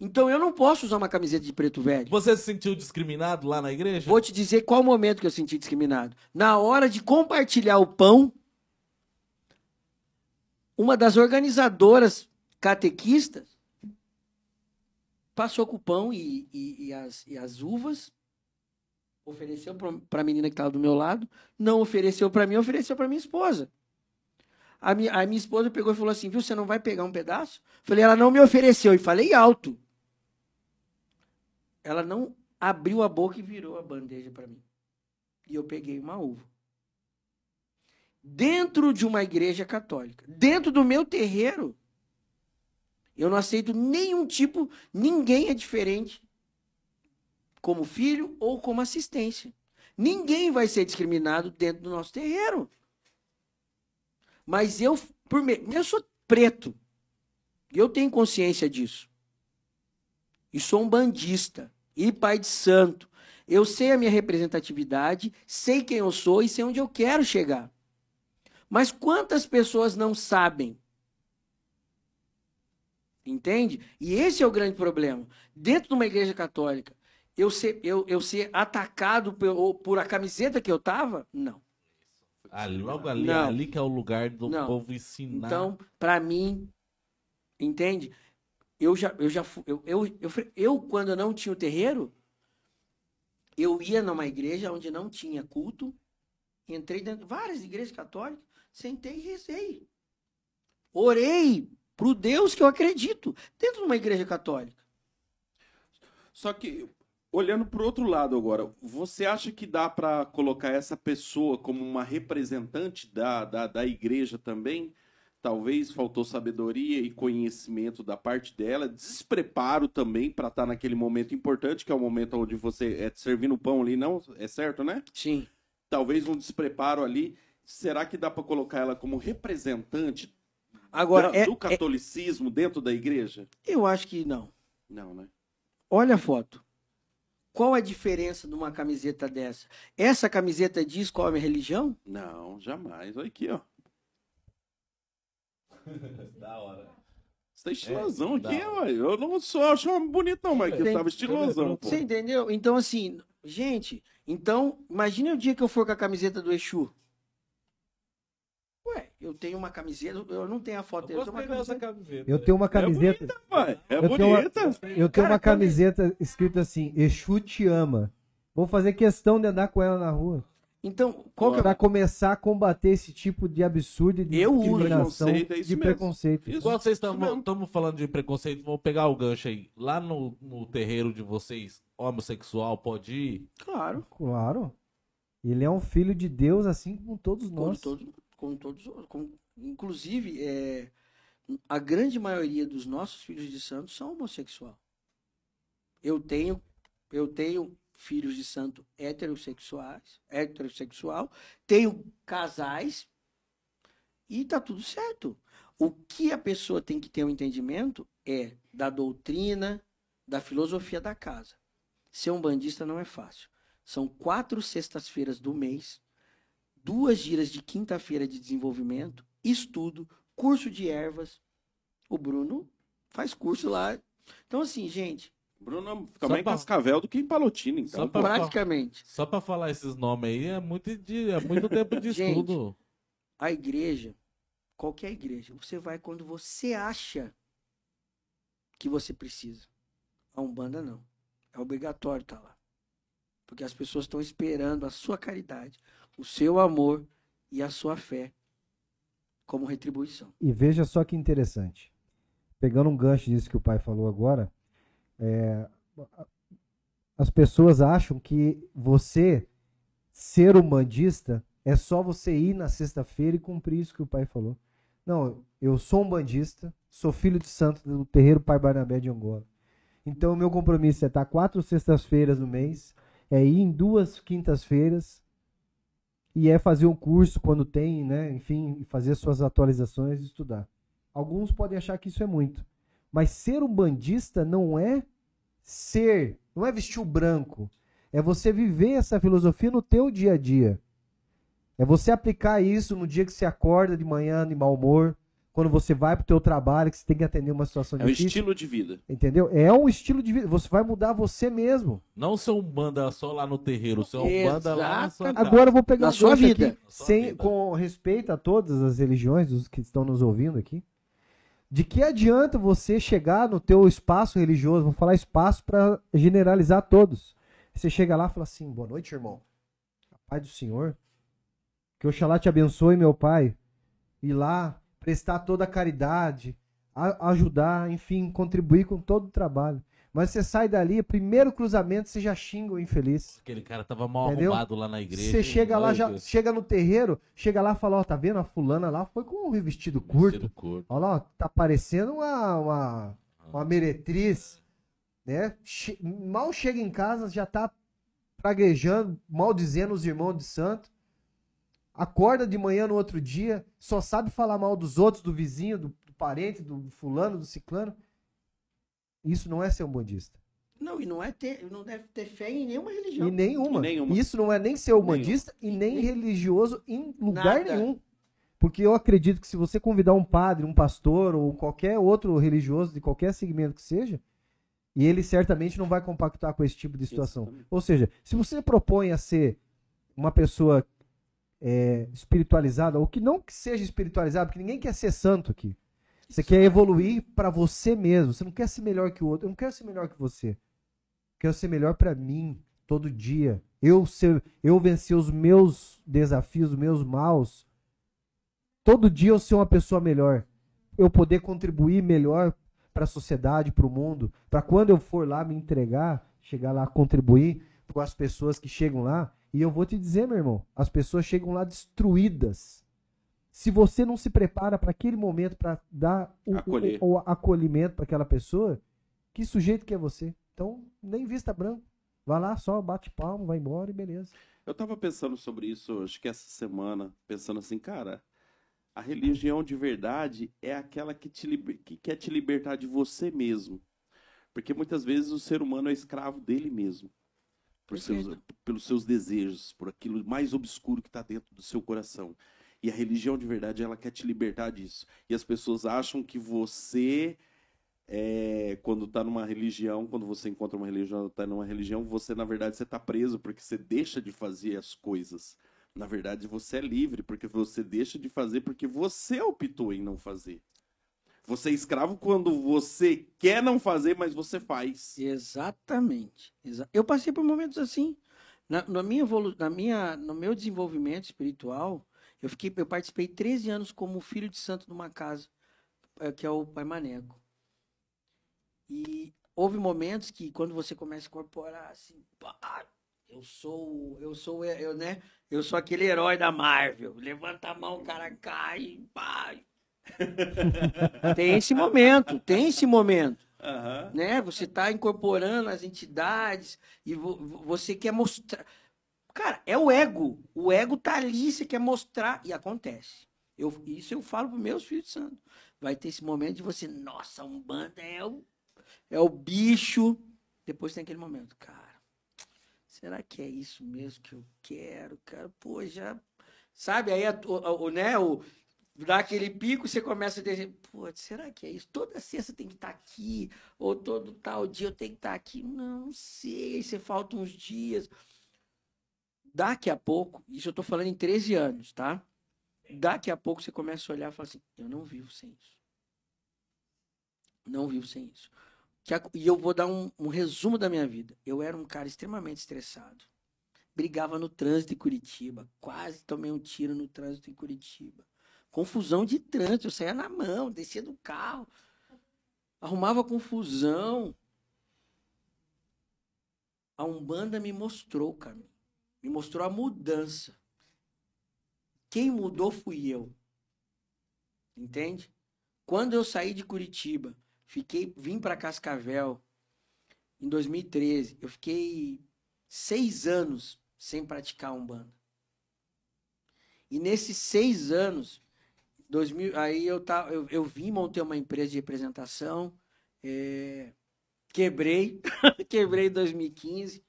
Então eu não posso usar uma camiseta de preto velho. Você se sentiu discriminado lá na igreja? Vou te dizer qual momento que eu senti discriminado. Na hora de compartilhar o pão, uma das organizadoras catequistas passou com o pão e, e- e as, e as uvas, ofereceu para a menina que estava do meu lado, não ofereceu para mim, ofereceu para minha esposa. A minha, a minha esposa pegou e falou assim: viu, você não vai pegar um pedaço? Falei, ela não me ofereceu. E falei alto. Ela não abriu a boca e virou a bandeja para mim. E eu peguei uma uva. Dentro de uma igreja católica, dentro do meu terreiro, eu não aceito nenhum tipo, ninguém é diferente como filho ou como assistência. Ninguém vai ser discriminado dentro do nosso terreiro. Mas eu, por me... eu sou preto. Eu tenho consciência disso. E sou um bandista. E pai de santo. Eu sei a minha representatividade, sei quem eu sou e sei onde eu quero chegar. Mas quantas pessoas não sabem? Entende? E esse é o grande problema. Dentro de uma igreja católica, eu ser, eu, eu ser atacado por, por a camiseta que eu tava? Não. Ali, logo ali, Não. ali que é o lugar do Não. povo ensinar. Então, para mim, entende? Eu já, eu já eu, eu, eu, eu, quando eu não tinha o terreiro, eu ia numa igreja onde não tinha culto, entrei dentro de várias igrejas católicas, sentei e rezei. Orei pro Deus que eu acredito, dentro de uma igreja católica. Só que, olhando pro outro lado agora, você acha que dá pra colocar essa pessoa como uma representante da, da, da igreja também? Talvez faltou sabedoria e conhecimento da parte dela, despreparo também pra estar naquele momento importante, que é o momento onde você é servindo pão ali, não? É certo, né? Sim. Talvez um despreparo ali. Será que dá pra colocar ela como representante Agora, é, do é- catolicismo dentro da igreja? eu acho que não. Não, né? Olha a foto. Qual a diferença de uma camiseta dessa? Essa camiseta diz qual é a minha religião? Não, jamais. Olha aqui, ó. Da hora. Você tá estilosão É, aqui, ué. Eu não sou acho bonito, não, mas que eu tava estilosão, pô. Você entendeu? Então, assim, gente, então, imagine o dia que eu for com a camiseta do Exu. Eu tenho uma camiseta, eu não tenho a foto dele, eu Eu tenho uma dessa camiseta. camiseta. Eu tenho uma camiseta. Ué, é Eu tenho uma- bonita. Eu tenho Cara, uma camiseta escrita assim, Exu te ama. Vou fazer questão de andar com ela na rua. Então, qual que é Pra começar a combater esse tipo de absurdo e de Eu uso discriminação, preconceito, é isso de mesmo. preconceito. Isso. Igual vocês estamos falando de preconceito, vou pegar o gancho aí. Lá no, no terreiro de vocês, homossexual pode ir? Claro, Claro. Ele é um filho de Deus, assim como todos como nós. todos, como todos, como- inclusive, é, a grande maioria dos nossos filhos de santo são homossexual. Eu tenho, eu tenho filhos de santo heterossexuais, heterossexual, tenho casais e tá tudo certo. O que a pessoa tem que ter um entendimento é da doutrina, da filosofia da casa. Ser um bandista não é fácil. São quatro sextas-feiras do mês, duas giras de quinta-feira de desenvolvimento, estudo, curso de ervas. O Bruno faz curso lá. Então, assim, gente, Bruno fica mais em Cascavel do que em Palotina, então. Só pra- praticamente, Só pra falar esses nomes aí, é muito, de, é muito tempo de Gente, estudo. a igreja, qualquer igreja, você vai quando você acha que você precisa. A Umbanda não. É obrigatório estar lá. Porque as pessoas estão esperando a sua caridade, o seu amor e a sua fé como retribuição. E veja só que interessante. Pegando um gancho disso que o pai falou agora, é, as pessoas acham que você ser umbandista é só você ir na sexta-feira e cumprir isso que o pai falou. Não, eu sou um bandista, sou filho de santo do terreiro Pai Barnabé de Angola. Então o meu compromisso é estar quatro sextas-feiras no mês, é ir em duas quintas-feiras e é fazer um curso quando tem, né? Enfim, fazer suas atualizações e estudar. Alguns podem achar que isso é muito, mas ser um bandista não é ser, não é vestir o branco, é você viver essa filosofia no teu dia a dia. É você aplicar isso no dia que você acorda de manhã de mau humor, quando você vai pro teu trabalho, que você tem que atender uma situação É um difícil. estilo de vida. Entendeu? É um estilo de vida. Você vai mudar você mesmo. Não ser um banda só lá no terreiro, ser um banda lá na sua casa. Agora eu vou pegar Na um sua vida. aqui, sua sem, vida. com respeito a todas as religiões, os que estão nos ouvindo aqui. De que adianta você chegar no teu espaço religioso, vou falar espaço para generalizar todos. Você chega lá e fala assim: "Boa noite, irmão. A paz do Senhor. Que Oxalá te abençoe, meu pai. Ir lá prestar toda a caridade, a- ajudar, enfim, contribuir com todo o trabalho. Mas você sai dali, primeiro cruzamento, você já xinga o infeliz. Aquele cara tava mal Entendeu? arrumado lá na igreja. Você chega lá, já Deus. chega no terreiro, chega lá e fala, ó, tá vendo? A fulana lá foi com um vestido curto. Vestido curto. Olha lá, ó, tá parecendo uma, uma, uma meretriz, né? Che- mal chega em casa, já tá praguejando, maldizendo os irmãos de santo. Acorda de manhã no outro dia, só sabe falar mal dos outros, do vizinho, do, do parente, do fulano, do ciclano. Isso não é ser um bandista. Não, e não é ter, não deve ter fé em nenhuma religião. E nenhuma. E nenhuma. Isso não é nem ser humanista e nem religioso em lugar Nada. nenhum. Porque eu acredito que se você convidar um padre, um pastor ou qualquer outro religioso de qualquer segmento que seja, e ele certamente não vai compactar com esse tipo de situação. Exatamente. Ou seja, se você propõe a ser uma pessoa é, espiritualizada, ou que não que seja espiritualizada, porque ninguém quer ser santo aqui. Você quer evoluir para você mesmo. Você não quer ser melhor que o outro. Eu não quero ser melhor que você. Eu quero ser melhor para mim todo dia. Eu ser, eu vencer os meus desafios, os meus maus. Todo dia eu ser uma pessoa melhor. Eu poder contribuir melhor para a sociedade, para o mundo, para quando eu for lá me entregar, chegar lá contribuir com as pessoas que chegam lá. E eu vou te dizer, meu irmão, as pessoas chegam lá destruídas. Se você não se prepara para aquele momento para dar o, Acolher. o- o acolhimento para aquela pessoa, que sujeito que é você? Então, nem vista branco. Vai lá, só bate palmo, vai embora e beleza. Eu tava pensando sobre isso, acho que essa semana, pensando assim, cara, a religião de verdade é aquela que, te que quer te libertar de você mesmo. Porque muitas vezes o ser humano é escravo dele mesmo. Por seus, pelos seus desejos, por aquilo mais obscuro que está dentro do seu coração. E a religião de verdade, ela quer te libertar disso. E as pessoas acham que você, é, quando está numa religião, quando você encontra uma religião, está numa religião, você, na verdade, você está preso porque você deixa de fazer as coisas. Na verdade, você é livre porque você deixa de fazer porque você optou em não fazer. Você é escravo quando você quer não fazer, mas você faz. Exatamente. Exa- Eu passei por momentos assim. Na, na minha na minha, no meu desenvolvimento espiritual, eu fiquei, eu participei 13 anos como filho de santo numa casa, eh, que é o Pai Maneco. E houve momentos que quando você começa a incorporar assim, pá, eu sou, eu sou, eu, né? Eu sou aquele herói da Marvel. Levanta a mão, o cara cai, pá. tem esse momento, tem esse momento Aham. né? Você está incorporando as entidades e vo- vo- você quer mostrar. Cara, é o ego. O ego tá ali, você quer mostrar e acontece. Eu, isso eu falo para meus filhos santos. Vai ter esse momento de você, nossa, um banda é o, é o bicho. Depois tem aquele momento, cara. Será que é isso mesmo que eu quero, cara? Pô, já. Sabe? Aí, a- o, o- né? O, dá aquele pico, você começa a dizer, pô, será que é isso? Toda sexta tem que estar aqui, ou todo tal dia eu tenho que estar aqui. Não, sei, você falta uns dias. Daqui a pouco, isso eu tô falando em 13 anos, tá? Daqui a pouco você começa a olhar e fala assim, eu não vivo sem isso. Não vivo sem isso. E eu vou dar um, um resumo da minha vida. Eu era um cara extremamente estressado. Brigava no trânsito em Curitiba. Quase tomei um tiro no trânsito em Curitiba confusão de trânsito, eu saía na mão, descia do carro, arrumava confusão. A Umbanda me mostrou caminho, me mostrou a mudança. Quem mudou fui eu. Entende? Quando eu saí de Curitiba, fiquei, vim para Cascavel em 2013, eu fiquei seis anos sem praticar Umbanda. E nesses seis anos, 2000, aí eu, tá, eu, eu vim, montei uma empresa de representação, é, quebrei, quebrei em 2015.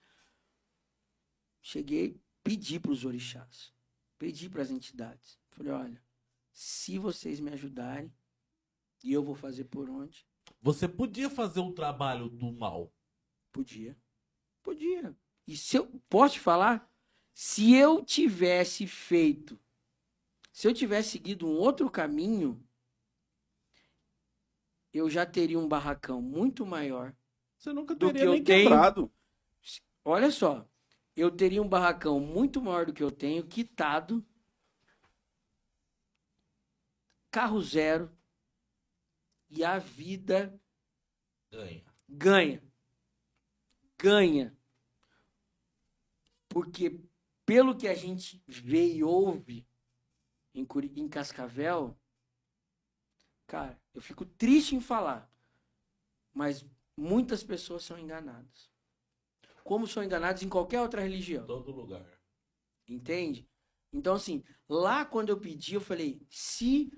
Cheguei, pedi para os orixás, pedi para as entidades. Falei, olha, se vocês me ajudarem, E eu vou fazer por onde? Você podia fazer um trabalho do mal. Podia. Podia. E se eu posso te falar? Se eu tivesse feito, se eu tivesse seguido um outro caminho, eu já teria um barracão muito maior. Você nunca Do teria que eu nem tenho. quebrado. Olha só, eu teria um barracão muito maior do que eu tenho, quitado, carro zero, e a vida Ganha. ganha. Ganha. Porque pelo que a gente vê e ouve em, Curi- em Cascavel, cara, eu fico triste em falar, mas muitas pessoas são enganadas. Como são enganadas em qualquer outra religião. Todo lugar. Entende? Então, assim, lá quando eu pedi, eu falei: se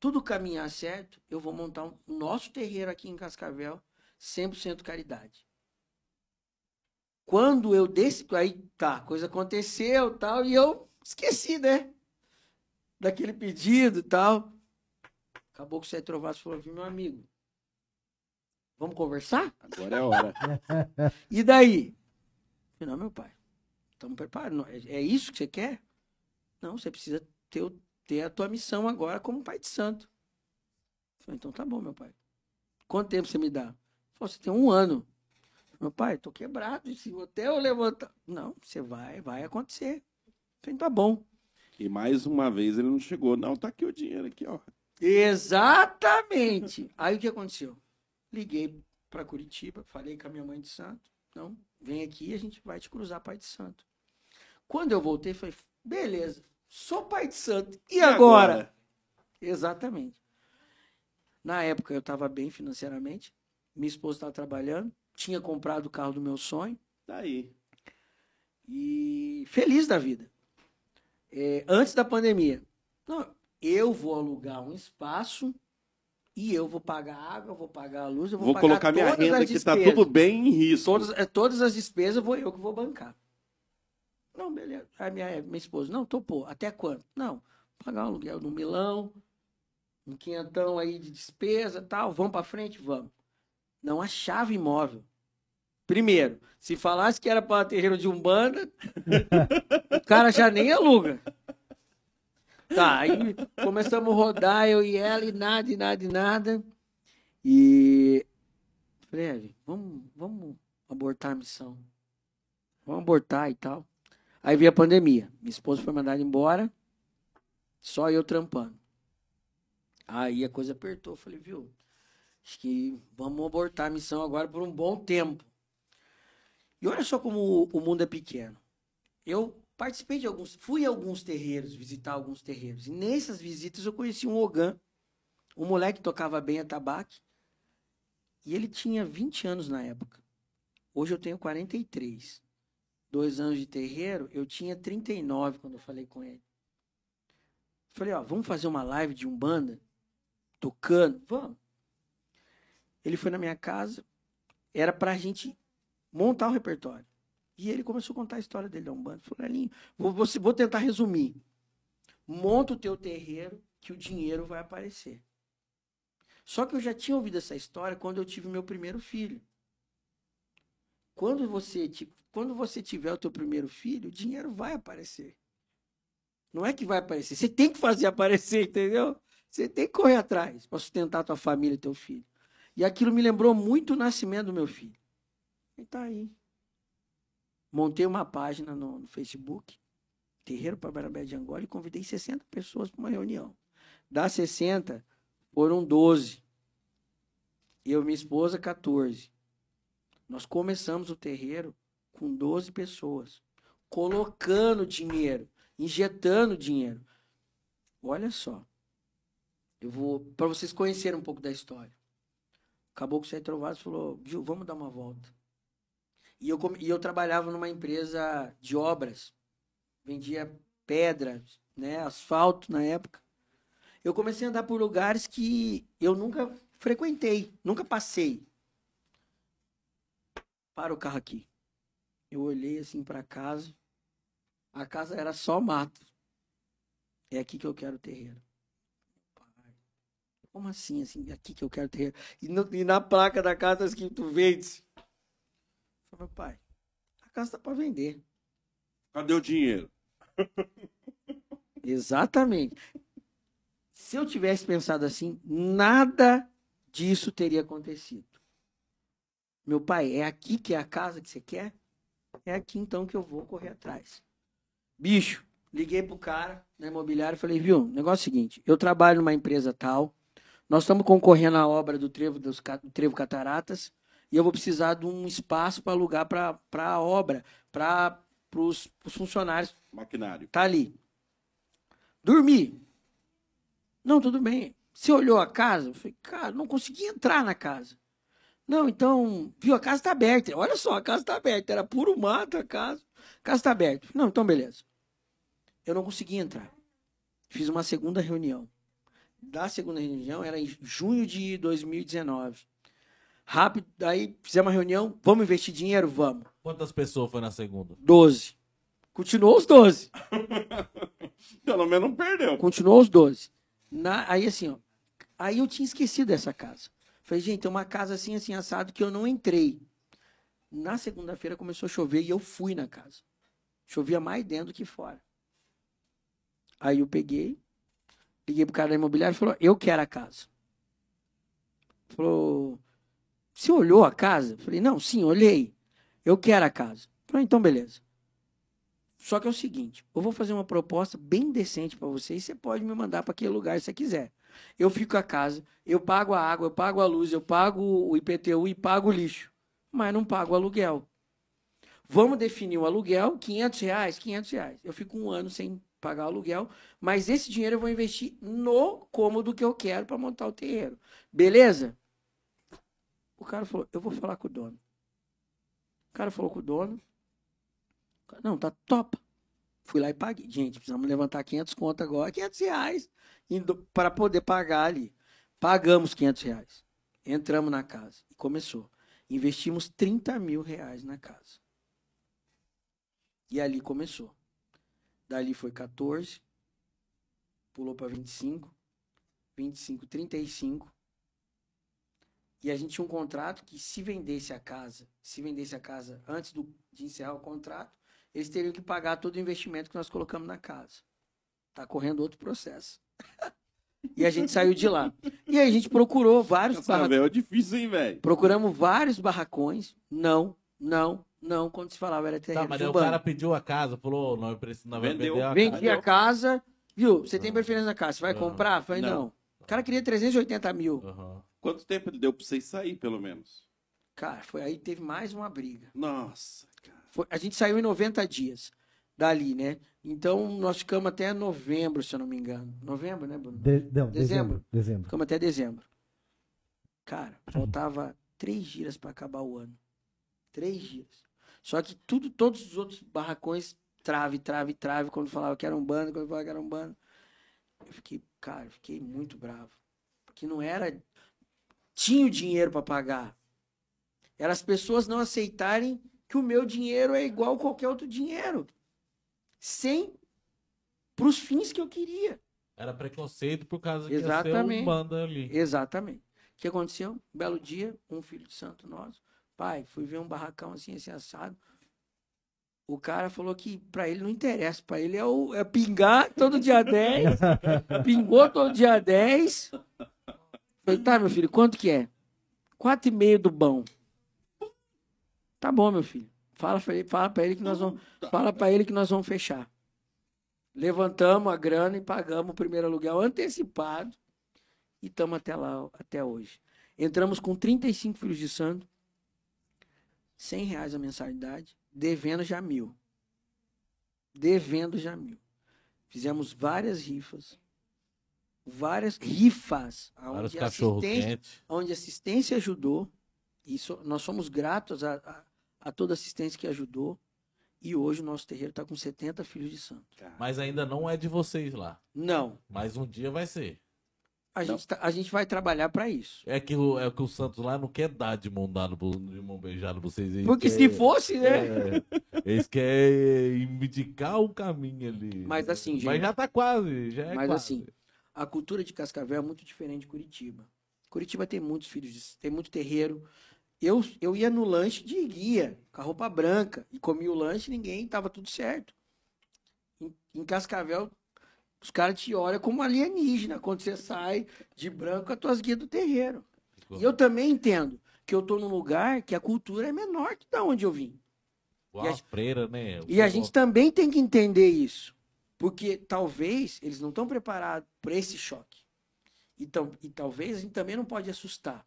tudo caminhar certo, eu vou montar um o nosso terreiro aqui em Cascavel, 100% caridade. Quando eu desse, aí tá, coisa aconteceu tal, e eu esqueci, né? Daquele pedido e tal. Acabou que o Sete Trovados falou: viu, meu amigo, vamos conversar? Agora é a hora. E daí? Não, meu pai, estamos preparados. É é isso que você quer? Não, você precisa ter, o- ter a tua missão agora como pai de santo. Falei, então tá bom, meu pai. Quanto tempo você me dá? Falei, você tem um ano. Meu pai, tô quebrado. Se até eu levantar. Não, você vai, vai acontecer. Falei, tá bom. E mais uma vez ele não chegou. Não, tá aqui o dinheiro aqui, ó. Exatamente. Aí o que aconteceu? Liguei para Curitiba, falei com a minha mãe de santo. Não, vem aqui e a gente vai te cruzar pai de santo. Quando eu voltei, falei, beleza, sou pai de santo. E, agora? Exatamente. Na época eu estava bem financeiramente, minha esposa estava trabalhando, tinha comprado o carro do meu sonho Daí. e feliz da vida. É, antes da pandemia. Não, eu vou alugar um espaço e eu vou pagar a água, vou pagar a luz, eu vou, Vou pagar colocar minha renda as que tá despesas. tudo bem em risco. Todas, é, todas as despesas vou eu que vou bancar. Não, beleza. Aí minha, minha esposa, não, topou. Até quanto? Não, pagar um aluguel no Milão, um quinhentão aí de despesa tal. Vamos pra frente? Vamos. Não achava imóvel. Primeiro, se falasse que era para terreiro de Umbanda, o cara já nem aluga. Tá, aí começamos a rodar, eu e ela, e nada, e nada, e nada. E Falei, Evelyn, vamos, vamos abortar a missão. Vamos abortar e tal. Aí veio a pandemia. Minha esposa foi mandada embora, só eu trampando. Aí a coisa apertou. Falei, viu? Acho que vamos abortar a missão agora por um bom tempo. E olha só como o, mundo é pequeno. Eu participei de alguns, fui a alguns terreiros, visitar alguns terreiros. E nessas visitas eu conheci um Ogan, um moleque que tocava bem atabaque. E ele tinha 20 anos na época. Hoje eu tenho 43. Dois anos de terreiro, eu tinha 39 quando eu falei com ele. Falei, ó, vamos fazer uma live de Umbanda? Tocando? Vamos. Ele foi na minha casa, era pra gente montar o repertório. E ele começou a contar a história dele da Umbanda. Falei, Alinho, vou, vou, vou tentar resumir. Monta o teu terreiro que o dinheiro vai aparecer. Só que eu já tinha ouvido essa história quando eu tive meu primeiro filho. Quando você, ti- quando você tiver o teu primeiro filho, o dinheiro vai aparecer. Não é que vai aparecer, você tem que fazer aparecer, entendeu? Você tem que correr atrás para sustentar tua família e teu filho. E aquilo me lembrou muito o nascimento do meu filho. E tá aí. Montei uma página no, no Facebook, Terreiro para Barabé de Angola, e convidei 60 pessoas para uma reunião. Das 60, foram 12. Eu e minha esposa, 14. Nós começamos o terreiro com 12 pessoas, colocando dinheiro, injetando dinheiro. Olha só. Eu vou para vocês conhecerem um pouco da história. O Sete Trovados falou: "Gil, vamos dar uma volta". E eu e eu trabalhava numa empresa de obras. Vendia pedra, né, asfalto na época eu comecei a andar por lugares que eu nunca frequentei, nunca passei. Para o carro aqui. Eu olhei assim para casa. A casa era só mato. É aqui que eu quero terreiro. Como assim? assim aqui que eu quero terreno. E, no- e na placa da casa tá escrito vende. Falei, meu pai, a casa tá para vender. Cadê o dinheiro? Exatamente. Se eu tivesse pensado assim, nada disso teria acontecido. Meu pai, é aqui que é a casa que você quer? É aqui então que eu vou correr atrás. Bicho, liguei pro cara na imobiliária e falei, viu, negócio é o seguinte, eu trabalho numa empresa tal, nós estamos concorrendo à obra do Trevo, dos, do Trevo Cataratas, e eu vou precisar de um espaço para alugar para a obra, para os funcionários Maquinário. tá ali. Dormi. Não, tudo bem. Você olhou a casa? Eu falei, cara, não consegui entrar na casa. Não, então, viu, a casa tá aberta. Olha só, a casa tá aberta. Era puro mato a casa. A casa tá aberta. Não, então beleza. Eu não consegui entrar. Fiz uma segunda reunião. Da segunda reunião era em junho de 2019. Rápido, daí fizemos uma reunião. Vamos investir dinheiro? Vamos. Quantas pessoas foi na segunda? 12. Continuou os 12. Pelo menos não perdeu. Continuou os 12. Na, aí assim, ó. Aí eu tinha esquecido dessa casa. Falei, gente, tem uma casa assim, assim, assado que eu não entrei. Na segunda-feira começou a chover e eu fui na casa. Chovia mais dentro do que fora. Aí eu peguei, liguei pro cara da imobiliária e falou, eu quero a casa. Falou, você olhou a casa? Falei, não, sim, olhei. Eu quero a casa. Falei, então beleza. Só que é o seguinte, eu vou fazer uma proposta bem decente para você e você pode me mandar para aquele lugar se você quiser. Eu fico a casa, eu pago a água, eu pago a luz, eu pago o IPTU e pago o lixo, mas não pago o aluguel. Vamos definir o aluguel, 500 reais, 500 reais. Eu fico um ano sem pagar o aluguel, mas esse dinheiro eu vou investir no cômodo que eu quero para montar o terreiro. Beleza? O cara falou, eu vou falar com o dono. O cara falou com o dono. Não, tá top. Fui lá e paguei. Gente, precisamos levantar 500 conto agora, 500 reais, para poder pagar ali. Pagamos 500 reais. Entramos na casa e começou. Investimos 30 mil reais na casa. E ali começou. Dali foi 14, pulou para 25, 25, 35. E a gente tinha um contrato que se vendesse a casa, se vendesse a casa antes do, de encerrar o contrato, eles teriam que pagar todo o investimento que nós colocamos na casa. Tá correndo outro processo. e a gente saiu de lá. E aí a gente procurou vários barracões. velho é difícil, hein, velho? Procuramos vários barracões. Não, não, não. Quando se falava era terreno Tá, mas o cara pediu a casa, falou, não, eu preciso, não, vai Vendeu. vender a Vendi casa. a casa. Viu? Você tem preferência na casa? Você vai Não. comprar? Falei, Não. não. O cara queria 380 mil. Aham. Quanto tempo ele deu pra vocês sair, pelo menos? Cara, foi aí teve mais uma briga. Nossa, cara. Foi- a gente saiu em 90 dias dali, né? Então nós ficamos até novembro, se eu não me engano. Novembro, né, Bruno? De- não, Dezembro. dezembro. Dezembro. Ficamos até dezembro. Cara, faltava três dias para acabar o ano. Três dias. Só que tudo, todos os outros barracões, trave, trave, trave, quando falava que era um bando, quando falava que era um bando. Eu fiquei, cara, eu fiquei muito bravo. Porque não era. Tinha o dinheiro para pagar. Era as pessoas não aceitarem que o meu dinheiro é igual a qualquer outro dinheiro. Sem. Para os fins que eu queria. Era preconceito por causa que ia ser um banda ali. Exatamente. O que aconteceu? Um belo dia, um filho de santo nosso, pai, fui ver um barracão assim, assim, assado. O cara falou que pra ele não interessa, pra ele é, o, é pingar todo dia 10, pingou todo dia 10. Falei, tá, meu filho, quanto que é? Quatro e meio do bom. Tá bom, meu filho. Fala pra ele, fala pra ele que nós vamos, fala pra ele que nós vamos fechar. Levantamos a grana e pagamos o primeiro aluguel antecipado e estamos até lá, até hoje. Entramos com 35 filhos de santo, 100 reais a mensalidade, devendo já mil. Devendo já mil. Fizemos várias rifas, várias rifas, onde assistência, onde assistência ajudou. Isso, nós somos gratos a, a, a toda assistência que ajudou. E hoje o nosso terreiro está com 70 filhos de santo. Mas ainda não é de vocês lá. Não, Mas um dia vai ser. a, gente, tá- a gente vai trabalhar para isso. É que, o, é que o Santos lá não quer dar de mão dada, de mão beijada pra vocês. Porque quer- se fosse, né? é, eles querem indicar o caminho ali. Mas assim, Mas gente, já tá quase, já é Mas quase. assim, a cultura de Cascavel é muito diferente de Curitiba. Curitiba tem muitos filhos, de- tem muito terreiro. Eu, eu ia no lanche de guia, com a roupa branca, e comia o lanche, ninguém, tava tudo certo. Em, em Cascavel, os caras te olham como alienígena quando você sai de branco com as tuas guias do terreiro. E eu também entendo que eu tô num lugar que a cultura é menor que da onde eu vim. Igual E a freira, né? E a gente também tem que entender isso. Porque talvez eles não estão preparados para esse choque. Então, e talvez a gente também não pode assustar.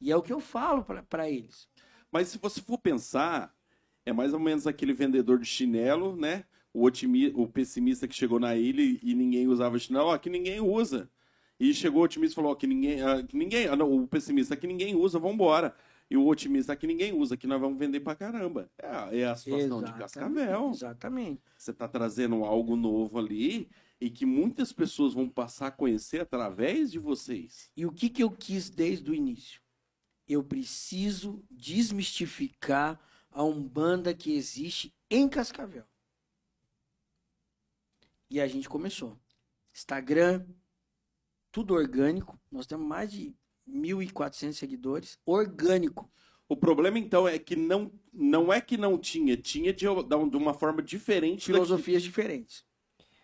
E é o que eu falo para eles. Mas se você for pensar, é mais ou menos aquele vendedor de chinelo, né? O, otimi... o pessimista que chegou na ilha e ninguém usava chinelo, ó, que ninguém usa. E chegou o otimista e falou, ó, que ninguém, ah, que ninguém, ah, não, o pessimista que ninguém usa, vambora. E o otimista que ninguém usa, que nós vamos vender pra caramba. É, a- é a situação de Exatamente, Cascavel. Exatamente. Você está trazendo algo novo ali e que muitas pessoas vão passar a conhecer através de vocês. E o que, que eu quis desde o início? Eu preciso desmistificar a Umbanda que existe em Cascavel. E a gente começou. Instagram, tudo orgânico. Nós temos mais de 1.400 seguidores. Orgânico. O problema, então, é que não, não é que não tinha, tinha de, de uma forma diferente. Filosofias diferentes.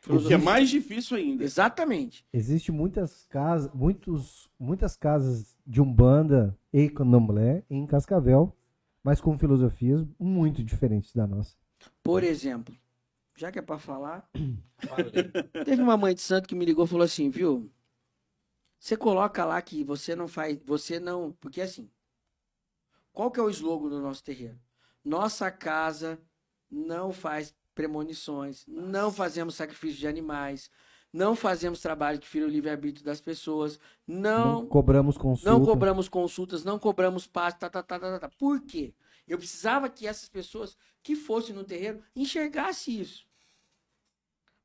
daqui. O que é mais difícil ainda. Exatamente. Existe muitas casas, muitos, muitas casas de umbanda e candomblé em Cascavel, mas com filosofias muito diferentes da nossa. Por exemplo, já que é pra falar, teve uma mãe de santo que me ligou e falou assim, viu? Você coloca lá que você não faz, você não, porque assim, qual que é o slogan do nosso terreiro? Nossa casa não faz premonições, não fazemos sacrifício de animais, não fazemos trabalho que fira o livre-arbítrio das pessoas, Não, não cobramos consulta. não cobramos consultas, não cobramos passe, tá, tá, tá, tá, tá, tá. Por quê? Eu precisava que essas pessoas que fossem no terreiro enxergassem isso.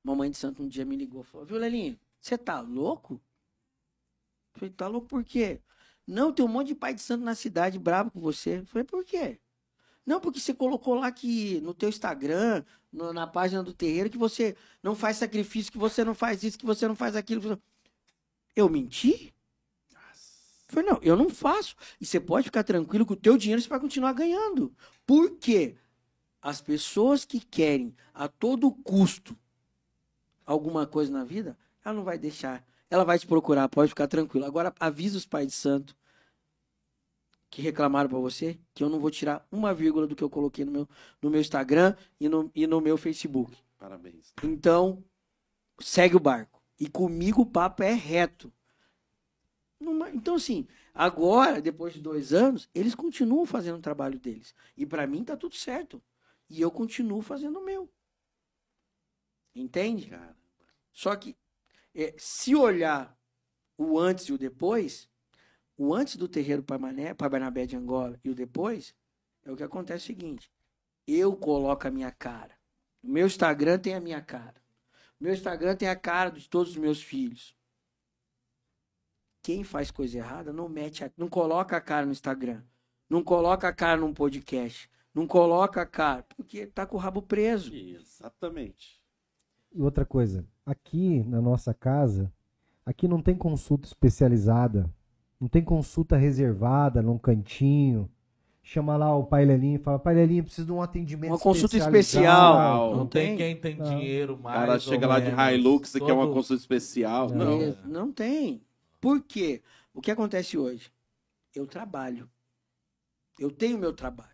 Mamãe de santo um dia me ligou e falou, viu, Lelinho, você tá louco? Eu falei, tá louco por quê? Não, tem um monte de pai de santo na cidade bravo com você. Eu falei, por quê? Não, porque você colocou lá que no teu Instagram, no- na página do terreiro, que você não faz sacrifício, que você não faz isso, que você não faz aquilo. Eu menti? Eu falei, não, eu não faço. E você pode ficar tranquilo que o teu dinheiro você vai continuar ganhando. Por quê? As pessoas que querem a todo custo alguma coisa na vida, ela não vai deixar. Ela vai te procurar, pode ficar tranquilo. Agora avisa os pais de santo que reclamaram pra você que eu não vou tirar uma vírgula do que eu coloquei no meu, no meu Instagram e no, e no meu Facebook. Parabéns. Então, segue o barco. E comigo o papo é reto. Numa- Então, assim, agora, depois de dois anos, eles continuam fazendo o trabalho deles. E pra mim tá tudo certo. E eu continuo fazendo o meu. Entende? Cara, Só que, é, se olhar o antes e o depois, o antes do terreiro para Barnabé de Angola e o depois, é o que acontece o seguinte: eu coloco a minha cara. O meu Instagram tem a minha cara. O meu Instagram tem a cara de todos os meus filhos. Quem faz coisa errada não mete, a- não coloca a cara no Instagram, não coloca a cara num podcast, não coloca a cara, porque tá com o rabo preso. exatamente. E outra coisa, aqui na nossa casa, aqui não tem consulta especializada, não tem consulta reservada num cantinho. Chama lá o Pai Lelinho e fala, Pai Lelinho, preciso de um atendimento Uma consulta especializado." especial. Não tem tem? quem tem Não. dinheiro mais. cara chega lá de. Hilux e quer uma consulta especial. Não. Não. É, Não tem. Por quê? O que acontece hoje? Eu trabalho. Eu tenho meu trabalho.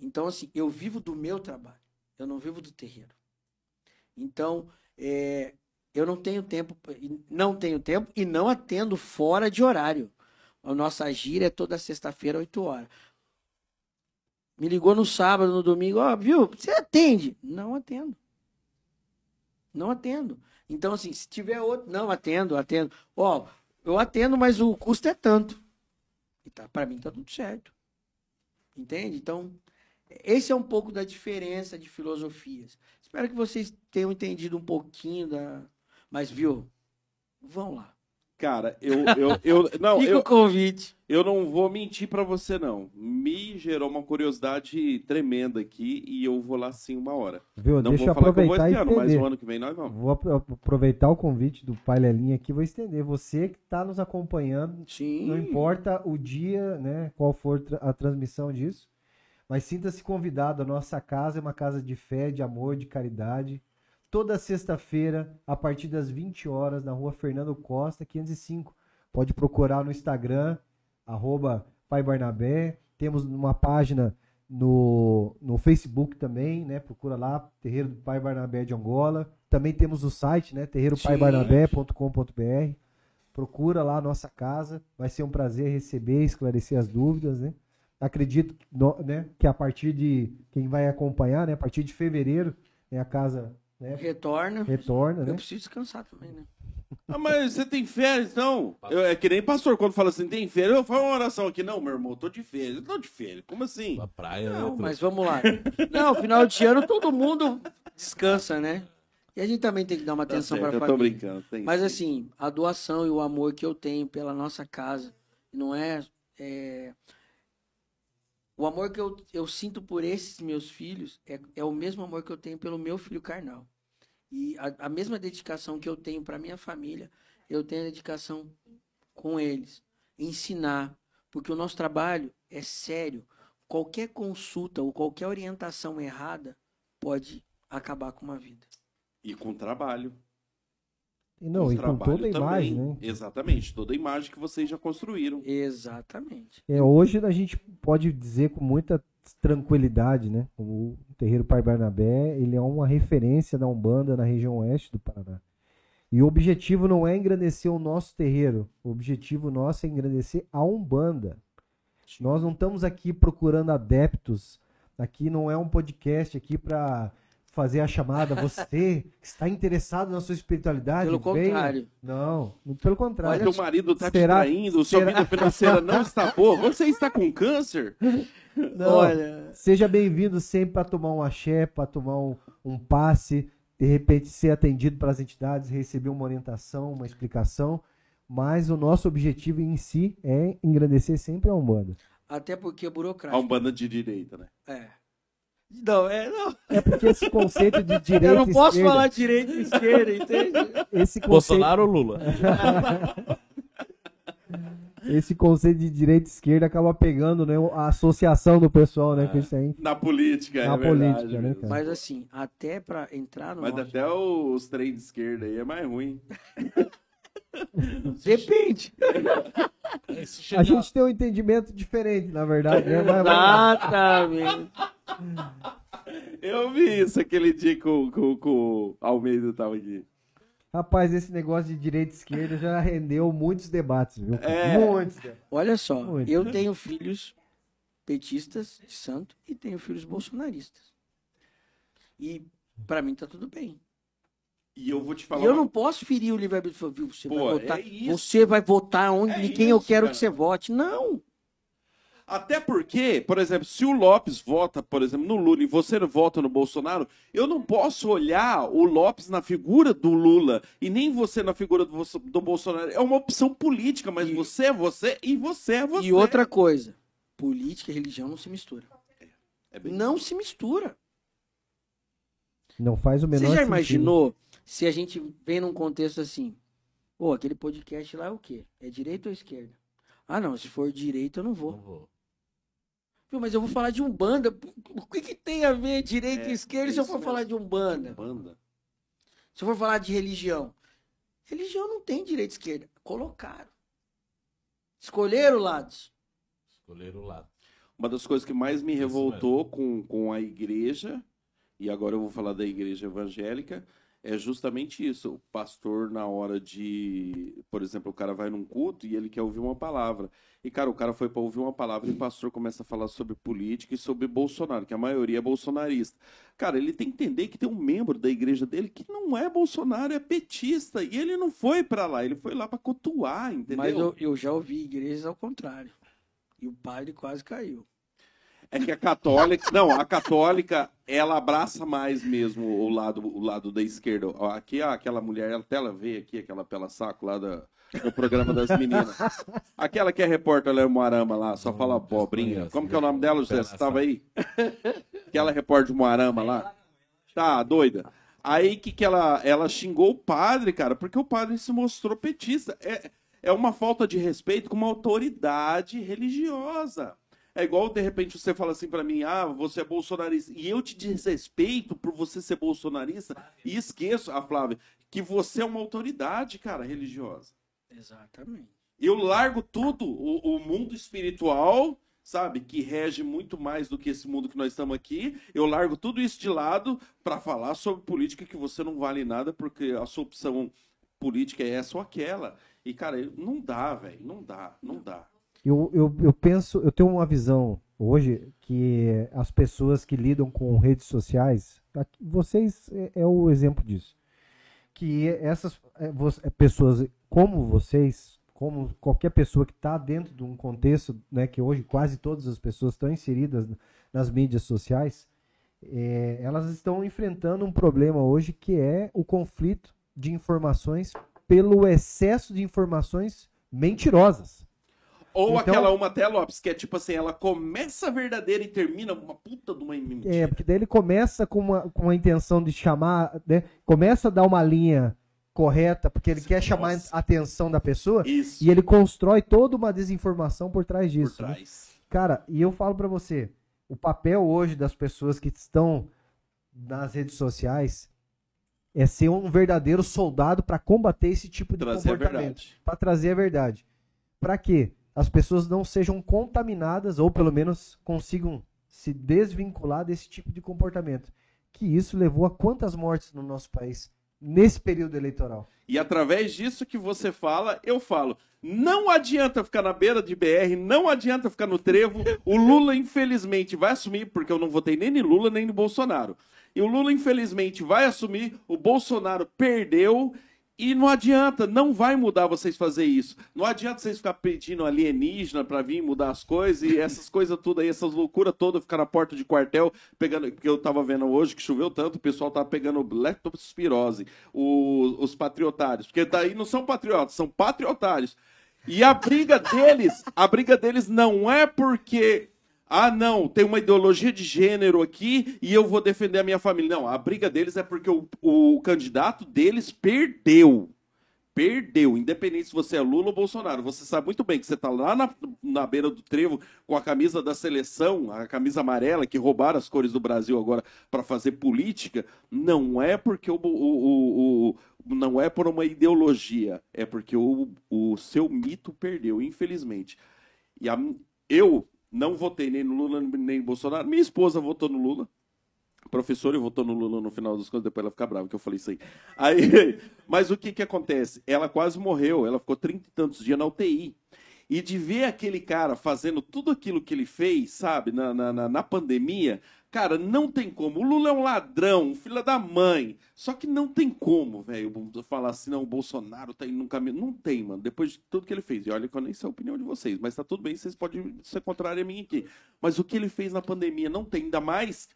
Então, assim, eu vivo do meu trabalho. Eu não vivo do terreiro. Então, é, eu não tenho tempo, não tenho tempo e não atendo fora de horário. A nossa gira é toda sexta-feira, 8 horas. Me ligou no sábado, no domingo, ó, viu? Você atende? Não atendo. Não atendo. Então, assim, se tiver outro. Não, atendo, atendo. Ó, eu atendo, mas o custo é tanto. E tá, pra mim tá tudo certo. Entende? Então, esse é um pouco da diferença de filosofias. Espero que vocês tenham entendido um pouquinho da. Mas, viu? Vão lá. Cara, eu, eu, eu, não, Fica eu, o convite. eu não vou mentir pra você, não. Me gerou uma curiosidade tremenda aqui e eu vou lá sim uma hora. Viu? Não Deixa eu vou falar que eu vou aproveitar esse ano, mas o ano que vem nós vamos. Vou apro- aproveitar o convite do Pai Lelinha aqui, vou estender. Você que está nos acompanhando, Sim. não importa o dia, né, qual for a transmissão disso, mas sinta-se convidado. A nossa casa é uma casa de fé, de amor, de caridade. Toda sexta-feira, a partir das 20 horas, na rua Fernando Costa, 505. Pode procurar no Instagram, arroba Pai Barnabé. Temos uma página no, no Facebook também, né? Procura lá, Terreiro do Pai Barnabé de Angola. Também temos o site, né? terreiropaibarnabé.com.br. Procura lá a nossa casa. Vai ser um prazer receber, esclarecer as dúvidas, né? Acredito né, que a partir de quem vai acompanhar, né? A partir de fevereiro, né, a casa né, Retorna. retorna, Eu né? preciso descansar também, né? Ah, mas você tem férias, então? Eu, é que nem pastor, quando fala assim, tem férias, eu falo uma oração aqui. Não, meu irmão, eu tô de férias. Eu tô de férias. Como assim? Pra praia, né? Não, truta? mas vamos lá. Não, final de ano todo mundo descansa, né? E a gente também tem que dar uma Tá atenção certo, para a eu tô família. brincando. Tem Mas sim. assim, a doação e o amor que eu tenho pela nossa casa não é, é- o amor que eu, eu sinto por esses meus filhos é, é o mesmo amor que eu tenho pelo meu filho carnal. E a, a mesma dedicação que eu tenho para minha família, eu tenho a dedicação com eles. Ensinar, porque o nosso trabalho é sério. Qualquer consulta ou qualquer orientação errada pode acabar com uma vida. E com trabalho. E não, Com e com toda a imagem, também. né? Exatamente, toda a imagem que vocês já construíram. Exatamente. É, hoje a gente pode dizer com muita tranquilidade, né? O Terreiro Pai Barnabé, ele é uma referência da Umbanda na região oeste do Paraná. E o objetivo não é engrandecer o nosso terreiro, o objetivo nosso é engrandecer a Umbanda. Nós não estamos aqui procurando adeptos, aqui não é um podcast aqui para fazer a chamada, você que está interessado na sua espiritualidade, Pelo venha. contrário. Não, pelo contrário. Teu marido tá será- te traindo, sua será- vida financeira não está boa, você está com câncer. Não, Olha, Seja bem-vindo sempre para tomar um axé, para tomar um, um passe, de repente ser atendido pelas entidades, receber uma orientação, uma explicação. Mas o nosso objetivo em si é engrandecer sempre a Umbanda. até porque é A burocrático. Umbanda de direita, né? É. Não, é, não. É porque esse conceito de direita Eu não posso esquerda, falar direita e esquerda, entende? esse conceito, Bolsonaro ou Lula? esse conceito de direita e esquerda acaba pegando né, a associação do pessoal, né, com isso aí. Na política, Na é verdade política, né, mesmo. cara? Mas assim, até pra entrar no Mas nosso- até os trem de esquerda aí é mais ruim. Depende. A gente tem um entendimento diferente, na verdade. Né? Mas- Exatamente. Eu vi isso aquele dia que o, que o- que o Almeida tava aqui. Rapaz, esse negócio de direita e esquerda já rendeu muitos debates, viu? É. Muitos. debates. Olha só, Muito. eu tenho filhos petistas de santo e tenho filhos bolsonaristas. E pra mim tá tudo bem. E eu vou te falar. E eu uma- não posso ferir o livre-arbítrio. Falar, "Viu, Você, Pô, vai votar, é você vai votar onde, É em quem eu isso, quero cara. que você vote. Não. Até porque, por exemplo, se o Lopes vota, por exemplo, no Lula e você vota no Bolsonaro, eu não posso olhar o Lopes na figura do Lula e nem você na figura do, do Bolsonaro. É uma opção política, mas E- você é você e você é você. E outra coisa, política e religião não se mistura. É bem- Não se mistura. Não faz o menor Você já sentido. Se a gente vem num contexto assim? Pô, aquele podcast lá é o quê? É direita ou esquerda? Ah, não, se for direita eu não vou. Não vou. Viu, mas eu vou falar de Umbanda. O que, que tem a ver direita É, e esquerda é se eu for mesmo. falar de Umbanda? Banda. Se eu for falar de religião? Religião não tem direita e esquerda. Colocaram. Escolheram lados. Escolheram o lado. Uma das coisas que mais me Isso revoltou com, com a igreja, e agora eu vou falar da igreja evangélica, é justamente isso. O pastor, na hora de. Por exemplo, o cara vai num culto e ele quer ouvir uma palavra. E, cara, o cara foi para ouvir uma palavra e o pastor começa a falar sobre política e sobre Bolsonaro, que a maioria é bolsonarista. Cara, ele tem que entender que tem um membro da igreja dele que não é Bolsonaro, é petista. E ele não foi para lá, ele foi lá para cultuar, entendeu? Mas eu, eu já ouvi igrejas ao contrário. E o padre quase caiu. É que a católica, não, a católica, ela abraça mais mesmo o lado, o lado da esquerda. Aqui, aquela mulher, ela até ela vê aqui, aquela pela saco lá da, no programa das meninas. Aquela que é repórter em Moarama lá, só fala conheço. Como que é o nome dela, José? Você tava aí? Aquela repórter de Moarama lá. Tá, doida. Aí que, que ela, ela xingou o padre, cara, porque o padre se mostrou petista. É, é uma falta de respeito com uma autoridade religiosa. É igual, de repente, você fala assim pra mim, ah, você é bolsonarista. E eu te desrespeito por você ser bolsonarista e esqueço, a Flávia, que você é uma autoridade, cara, religiosa. Exatamente. Eu largo tudo, o, o mundo espiritual, sabe, que rege muito mais do que esse mundo que nós estamos aqui. Eu largo tudo isso de lado pra falar sobre política que você não vale nada, porque a sua opção política é essa ou aquela. E, cara, não dá, velho, não dá, não dá. Eu, eu, eu penso, eu tenho uma visão hoje que as pessoas que lidam com redes sociais, aqui- vocês é, é o exemplo disso. Que essas é, é, pessoas como vocês, como qualquer pessoa que está dentro de um contexto, né, que hoje quase todas as pessoas estão inseridas nas mídias sociais, é, elas estão enfrentando um problema hoje que é o conflito de informações pelo excesso de informações mentirosas. Ou Então- aquela uma até, Lopes, que é tipo assim, ela começa verdadeira e termina uma puta de uma mentira. É, porque daí ele começa com uma, com a intenção de chamar, né? Começa a dar uma linha correta, porque ele quer chamar Nossa. a atenção da pessoa Isso, e ele constrói toda uma desinformação por trás por disso. né? trás. Cara, e eu falo pra você, o papel hoje das pessoas que estão nas redes sociais é ser um verdadeiro soldado pra combater esse tipo de Trazer comportamento para trazer a verdade. Para que as pessoas não sejam contaminadas ou pelo menos consigam se desvincular desse tipo de comportamento. Que isso levou a quantas mortes no nosso país nesse período eleitoral? E através disso que você fala, eu falo. Não adianta ficar na beira de BR, não adianta ficar no trevo. O Lula, infelizmente, vai assumir, porque eu não votei nem em Lula nem no Bolsonaro. E o Lula, infelizmente, vai assumir, o Bolsonaro perdeu. E não adianta, não vai mudar vocês fazer isso. Não adianta vocês ficar pedindo alienígena pra vir mudar as coisas e essas coisas tudo aí, essas loucuras todas, ficar na porta de quartel pegando. Porque eu tava vendo hoje que choveu tanto, o pessoal tava pegando leptospirose, os, os patriotários. Porque daí não são patriotas, são patriotários. E a briga deles, a briga deles não é porque. Ah, não, tem uma ideologia de gênero aqui e eu vou defender a minha família. Não, a briga deles é porque o, o candidato deles perdeu. Perdeu. Independente se você é Lula ou Bolsonaro. Você sabe muito bem que você tá lá na, na beira do trevo com a camisa da seleção, a camisa amarela, que roubaram as cores do Brasil agora para fazer política. Não é porque o- o- o- não é por uma ideologia, é porque o, o seu mito perdeu, infelizmente. E a- eu não votei nem no Lula nem no Bolsonaro. Minha esposa votou no Lula. Professora votou no Lula no final das contas, depois ela fica brava que eu falei isso aí. aí mas o que que acontece? Ela quase morreu, ela ficou trinta e tantos dias na UTI. E de ver aquele cara fazendo tudo aquilo que ele fez, sabe, na, na, na- na pandemia, cara, não tem como. O Lula é um ladrão, um filho da mãe. Só que não tem como, velho, falar assim, não, o Bolsonaro tá indo num caminho. Não tem, mano, depois de tudo que ele fez. E olha que eu nem sei a opinião de vocês, mas tá tudo bem, vocês podem ser contrário a mim aqui. Mas o que ele fez na pandemia não tem, ainda mais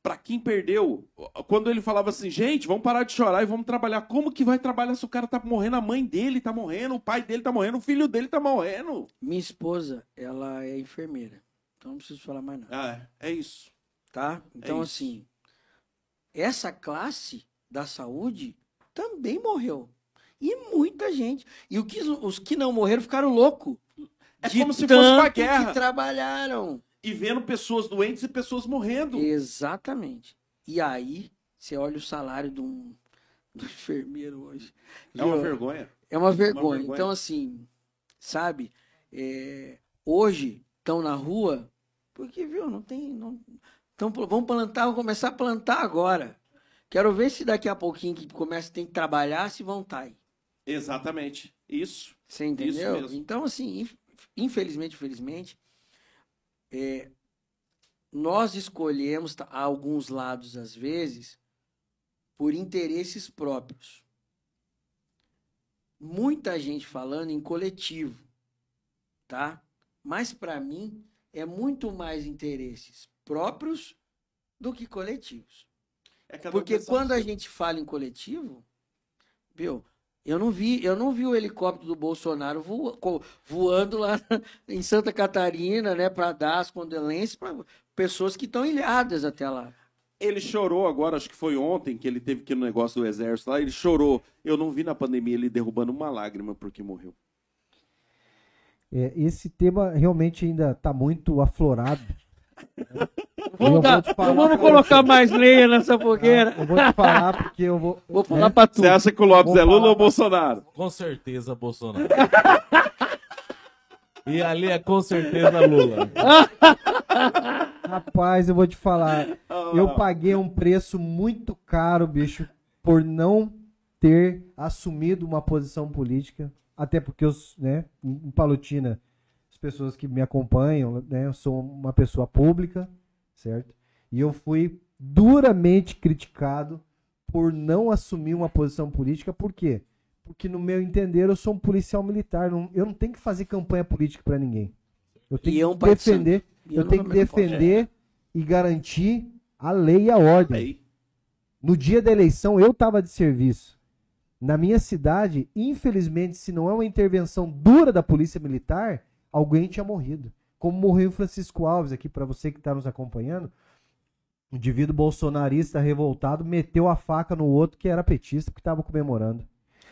Pra quem perdeu, quando ele falava assim, gente, vamos parar de chorar e vamos trabalhar. Como que vai trabalhar se o cara tá morrendo, a mãe dele tá morrendo, o pai dele tá morrendo, o filho dele tá morrendo? Minha esposa, ela é enfermeira. Então não preciso falar mais nada. Ah, é isso. Tá? Então, isso. assim, essa classe da saúde também morreu. E muita gente. E o que, os que não morreram ficaram loucos. É como se fosse uma guerra. que trabalharam. E vendo pessoas doentes e pessoas morrendo. Exatamente. E aí, você olha o salário de um, do enfermeiro hoje. É uma vergonha. É uma vergonha. vergonha. Então, assim, sabe? é, hoje estão na rua porque, viu, não tem. Não, tão, vamos plantar, vamos começar a plantar agora. Quero ver se daqui a pouquinho que começa tem que trabalhar, se vão estar aí. Exatamente. Isso. Você entendeu? mesmo. Então, assim, inf- infelizmente, infelizmente, é, nós escolhemos alguns lados, às vezes, por interesses próprios. Muita gente falando em coletivo, tá? Mas, para mim, é muito mais interesses próprios do que coletivos. É um Porque quando a seu. gente fala em coletivo, viu? Eu não vi, eu não vi o helicóptero do Bolsonaro voa- voando lá em Santa Catarina, né, para dar as condolências para pessoas que estão ilhadas até lá. Ele chorou agora, acho que foi ontem que ele teve que ir no negócio do exército lá, ele chorou. Eu não vi na pandemia ele derrubando uma lágrima porque morreu. É, esse tema realmente ainda está muito aflorado. Vamos, Eu dar- vou te falar, não vamos colocar mais lenha nessa fogueira. Eu vou te falar porque eu vou. Vou falar para tu. Você acha que o Lopes Vou é Lula ou pra- Bolsonaro? Com certeza, Bolsonaro. e ali é com certeza Lula. Rapaz, eu vou te falar. Eu paguei um preço muito caro, bicho, por não ter assumido uma posição política. Até porque eu, né, em Palotina, as pessoas que me acompanham, né, eu sou uma pessoa pública, certo? E eu fui duramente criticado por não assumir uma posição política. Por quê? Porque, no meu entender, eu sou um policial militar. não- eu não tenho que fazer campanha política para ninguém. Eu tenho E é que defender, E eu não- tenho que defender e garantir a lei e a ordem. Aí. No dia da eleição, eu estava de serviço. Na minha cidade, infelizmente, se não é uma intervenção dura da Polícia Militar, alguém tinha morrido. Como morreu o Francisco Alves aqui, para você que está nos acompanhando. Um indivíduo bolsonarista revoltado meteu a faca no outro que era petista, que estava comemorando.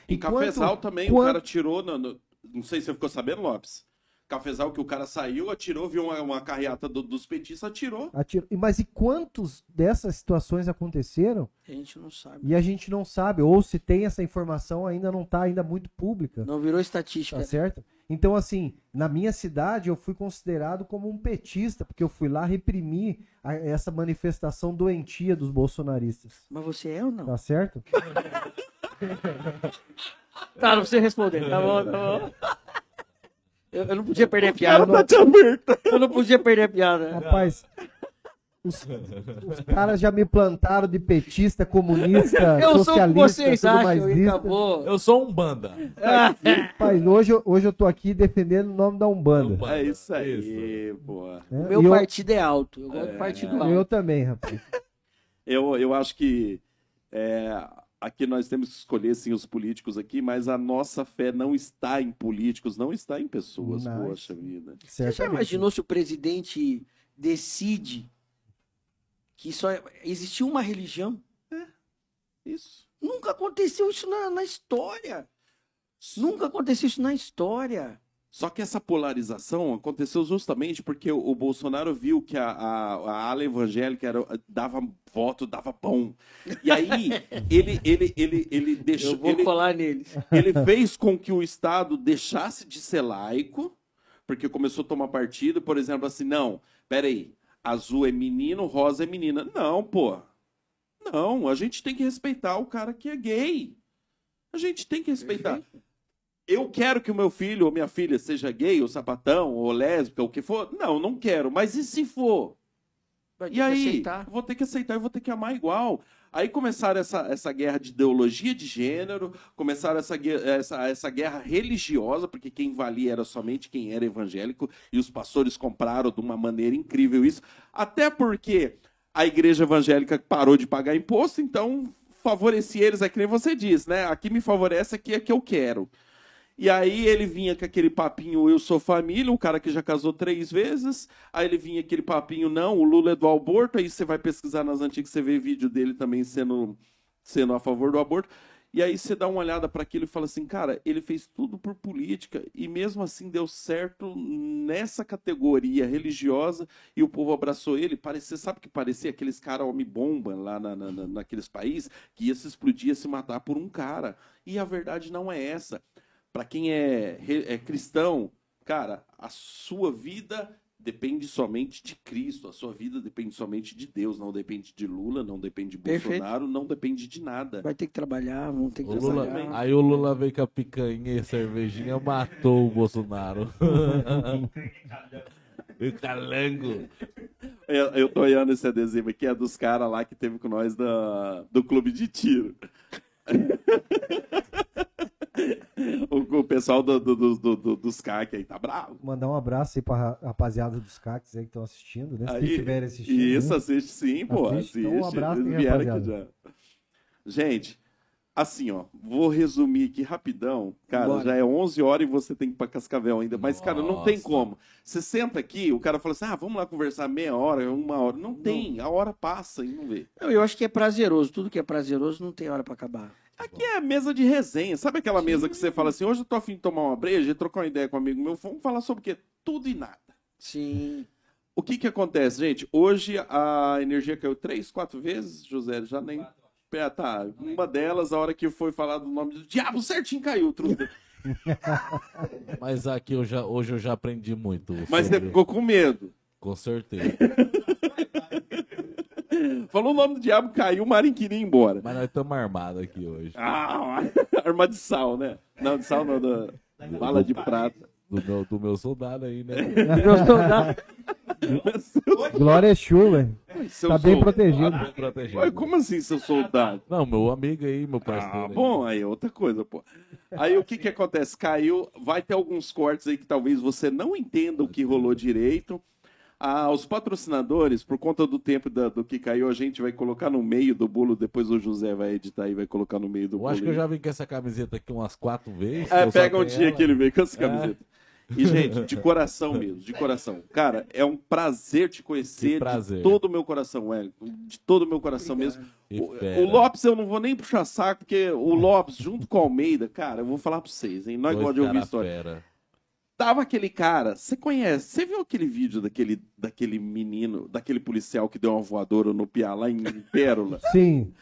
Em E quanto- Cafezal também o cara tirou. no- no- não sei se você ficou sabendo, Lopes. Cafezal que o cara saiu, atirou, viu uma, uma carreata do- dos petistas, atirou. Atirou. E- Mas e quantos dessas situações aconteceram A gente não sabe. e a gente não sabe? Ou se tem essa informação ainda não está ainda muito pública. Não virou estatística. Tá certo? Então, assim, na minha cidade eu fui considerado como um petista, porque eu fui lá reprimir a- essa manifestação doentia dos bolsonaristas. Mas você é ou não? Tá certo? Tá, não precisa responder. Tá bom, tá bom. Eu, eu não podia perder a piada. Tá te aberto. Eu não podia perder a piada. Rapaz, os, os caras já me plantaram de petista, comunista, Eu sou o que socialista, vocês tudo mais acham e acabou. Eu sou um banda. Rapaz, hoje, eu- hoje eu tô aqui defendendo o nome da Umbanda. Umbanda. É isso aí, pô. né? O meu eu, partido é alto. Eu gosto do partido alto. eu também, rapaz. Eu, eu acho que é, aqui nós temos que escolher sim os políticos aqui, mas a nossa fé não está em políticos, não está em pessoas. Não. Poxa vida. Você já imaginou se o presidente decide que só existiu uma religião? Isso. Nunca aconteceu isso na, na história. Nunca aconteceu isso na história. Só que essa polarização aconteceu justamente porque o, o Bolsonaro viu que a, a, a ala evangélica era, dava voto, dava bom. E aí ele, ele, ele, ele deixou. Eu vou ele- colar neles. ele fez com que o Estado deixasse de ser laico, porque começou a tomar partido, por exemplo, assim, não, peraí, azul é menino, rosa é menina. Não, pô. Não, a gente tem que respeitar o cara que é gay. A gente tem que respeitar. Eu quero que o meu filho ou minha filha seja gay, ou sapatão, ou lésbica, ou o que for. Não, não quero. Mas e se for? Vai E aí? vou ter que aceitar e vou ter que amar igual. Aí começaram essa, essa guerra de ideologia de gênero, começaram essa, essa, essa guerra religiosa, porque quem valia era somente quem era evangélico, e os pastores compraram de uma maneira incrível isso. Até porque a igreja evangélica parou de pagar imposto, então favoreci eles, é que nem você diz, né? Aqui me favorece, aqui é que eu quero. E aí ele vinha com aquele papinho, eu sou família, um cara que já casou três vezes. Aí ele vinha aquele papinho, não, o Lula é do aborto. Aí você vai pesquisar nas antigas, você vê vídeo dele também sendo, sendo a favor do aborto. E aí você dá uma olhada para aquilo e fala assim, cara, ele fez tudo por política e mesmo assim deu certo nessa categoria religiosa e o povo abraçou ele. Parecia, sabe que parecia aqueles caras homem-bomba lá na, na- na- naqueles países que ia se explodir, ia se matar por um cara. E a verdade não é essa. Para quem é, é cristão, cara, a sua vida depende somente de Cristo, a sua vida depende somente de Deus, não depende de Lula, não depende de Perfeito. Bolsonaro, não depende de nada. Vai ter que trabalhar, vão ter que O Lula- trabalhar. aí o Lula veio com a picanha e a cervejinha, matou o Bolsonaro. o calango. Eu, eu tô olhando esse adesivo aqui, é dos caras lá que teve com nós da, do clube de tiro. o, o pessoal do, do, do, do- do- dos CAC aí tá bravo. Mandar um abraço aí pra rapaziada dos CACs aí que estão assistindo, né? Se Aí, tiverem assistindo. Isso, né? assiste sim, pô. Assiste, Assiste. então um abraço Eles aí, vieram aqui rapaziada. já. Gente, Assim, ó, vou resumir aqui rapidão. Cara, Bora. já é 11 horas e você tem que ir pra Cascavel ainda. Mas, cara, não tem Nossa. como. Você senta aqui, o cara fala assim, ah, vamos lá conversar meia hora, uma hora. Não tem, a hora passa e não vê. Não, eu acho que é prazeroso. Tudo que é prazeroso não tem hora pra acabar. Aqui é mesa de resenha. Sabe aquela mesa que você fala assim, hoje eu tô afim de tomar uma breja e trocar uma ideia com um amigo meu, vamos falar sobre o quê? Tudo e nada. Sim. O que que acontece, gente? Hoje a energia caiu três, quatro vezes, José, já nem... É, tá, uma delas, a hora que foi falar do nome do diabo, certinho caiu, truta. Mas aqui eu já, hoje eu já aprendi muito. Mas você sobre- ficou com medo. Com certeza. Falou o nome do diabo, caiu, o marinho queria ir embora. Mas nós estamos armados aqui hoje. Ah, arma de sal, né? Não, de sal não, da bala de prata. Do meu, do meu soldado aí, né? Glória é chuva, Seu Tá bem soldado. protegido. Bem protegido. Ué, como assim, seu soldado? Não, meu amigo aí, meu parceiro. Ah, aí. bom, aí é outra coisa, pô. Aí o que que acontece? Caiu, vai ter alguns cortes aí que talvez você não entenda o que rolou direito. Ah, os patrocinadores, por conta do tempo da- do que caiu, a gente vai colocar no meio do bolo, depois o José vai editar e vai colocar no meio do Eu bolo. acho que eu já vim com essa camiseta aqui umas quatro vezes. É, pega um dia ela. que ele veio com essa É. camiseta. E, gente, de coração mesmo, de coração. Cara, é um prazer te conhecer prazer. de todo o meu coração, Wellington. De todo o meu coração mesmo. Que O, o Lopes eu não vou nem puxar saco, porque o Lopes, junto com o Almeida, cara, eu vou falar pra vocês, hein? Nós gostamos de ouvir história. fera. Tava aquele cara, você conhece, você viu aquele vídeo daquele, daquele menino, daquele policial que deu uma voadora no Piá lá em Pérola? Sim.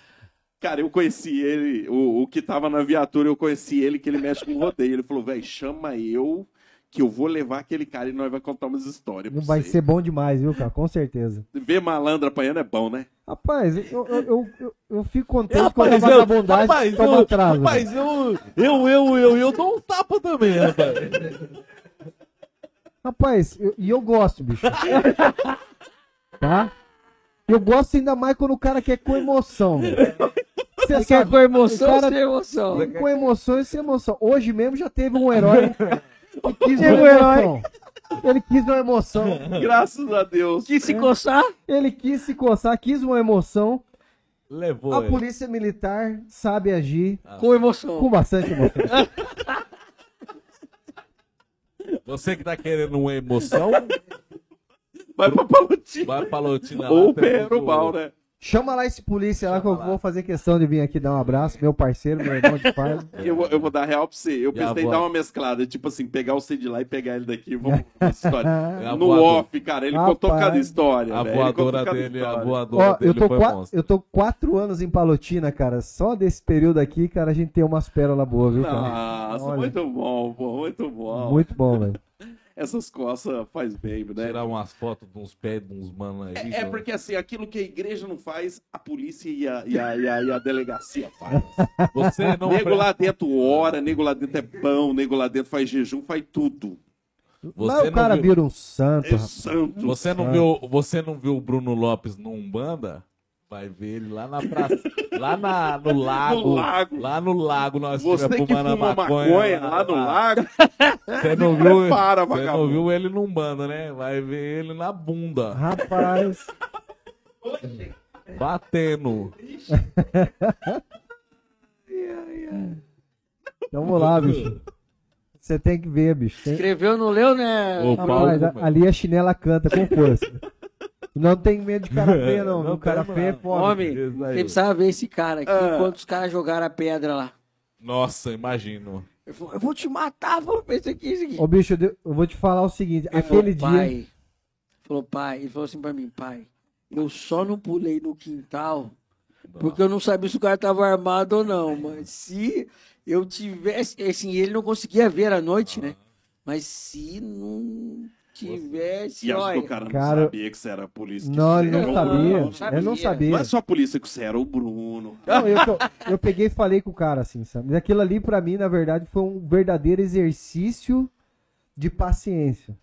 Cara, eu conheci ele, o, o que tava na viatura, eu conheci ele, que ele mexe com rodeio. Ele falou, velho, chama eu, que eu vou levar aquele cara e nós vai contar umas histórias. Vai você." ser bom demais, viu, cara? Com certeza. Ver malandro apanhando é bom, né? Rapaz, eu, eu, eu, eu, fico contente Rapaz, quando a eu- vagabundagem rapaz, eu- atraso. né? Rapaz, eu, eu, eu, eu, eu dou um tapa também, rapaz. Rapaz, eu- e eu gosto, bicho. tá? Eu gosto ainda mais quando o cara quer com emoção. Você Você quer com emoção cara- sem emoção? com emoção e sem emoção. Hoje mesmo já teve um herói que quis um herói. Ele quis uma emoção. Graças a Deus. Que se coçar? Ele quis se coçar, quis uma emoção. Levou A ele. polícia militar sabe agir Com emoção. com bastante emoção. Você que tá querendo uma emoção, Vai pra Palotina. vai pra Lotina lá. Ou o- mal, né? Chama lá esse polícia lá que eu vou fazer questão de vir aqui dar um abraço, meu parceiro, meu irmão de pai. Eu, vou- eu vou dar real pra você. Eu a pensei em dar uma mescada, tipo assim, pegar o C de lá e pegar ele daqui. Vamos história. É a No off, cara, ele contou Rapaz. cada história. A velho. Contou voadora dele, a história. voadora Ó, dele eu tô, foi qua- monstro. eu tô quatro anos em Palotina, cara. Só desse período aqui, cara, a gente tem umas pérolas boas, viu, cara? Nossa, Olha. muito bom, pô, muito bom. Muito bom, velho. Essas costas faz bem, né? Tirar umas fotos de uns pés de uns mano aí. É, é porque assim, aquilo que a igreja não faz, a polícia e a, e a, e a, e a delegacia faz. Você não. nego lá dentro ora, nego lá dentro é pão, nego lá dentro faz jejum, faz tudo. Mas Você o cara viu... vira um santo, É santo. Você não, viu, você não viu o Bruno Lopes no Umbanda? Vai ver ele lá na praça. lá na, no lago. No lago. Lá no lago nós Você que fuma maconha, lá no lago, Você não viu, Para, você não viu ele no Umbanda, né? Vai ver ele na bunda. Rapaz, Batendo. então vamos lá, bicho. Você tem que ver, bicho. Tem... Escreveu, não leu, né? Ô, Rapaz, Paulo, a- ali a chinela canta com força. Não tem medo de cara feio, não. Não cara feio é não. foda. Homem, Isso você precisava ver esse cara aqui Ah. enquanto os caras jogaram a pedra lá. Nossa, imagino. Eu falei, eu vou te matar, falou pra esse aqui, esse aqui. Ô, bicho, eu vou te falar o seguinte. Ele falou, Aquele dia... pai, falou, pai, ele falou assim pra mim, pai, eu só não pulei no quintal porque eu não sabia se o cara tava armado ou não, mas se eu tivesse, assim, ele não conseguia ver à noite, né? Mas se não tivesse, E acho que o cara não Cara, sabia que você era a polícia. que Não, ele não sabia. Não sabia. Ele não Não sabia. é só a polícia que você era o Bruno. Não, eu, eu, eu peguei e falei com o cara assim, sabe? Mas aquilo ali pra mim, na verdade, foi um verdadeiro exercício de paciência.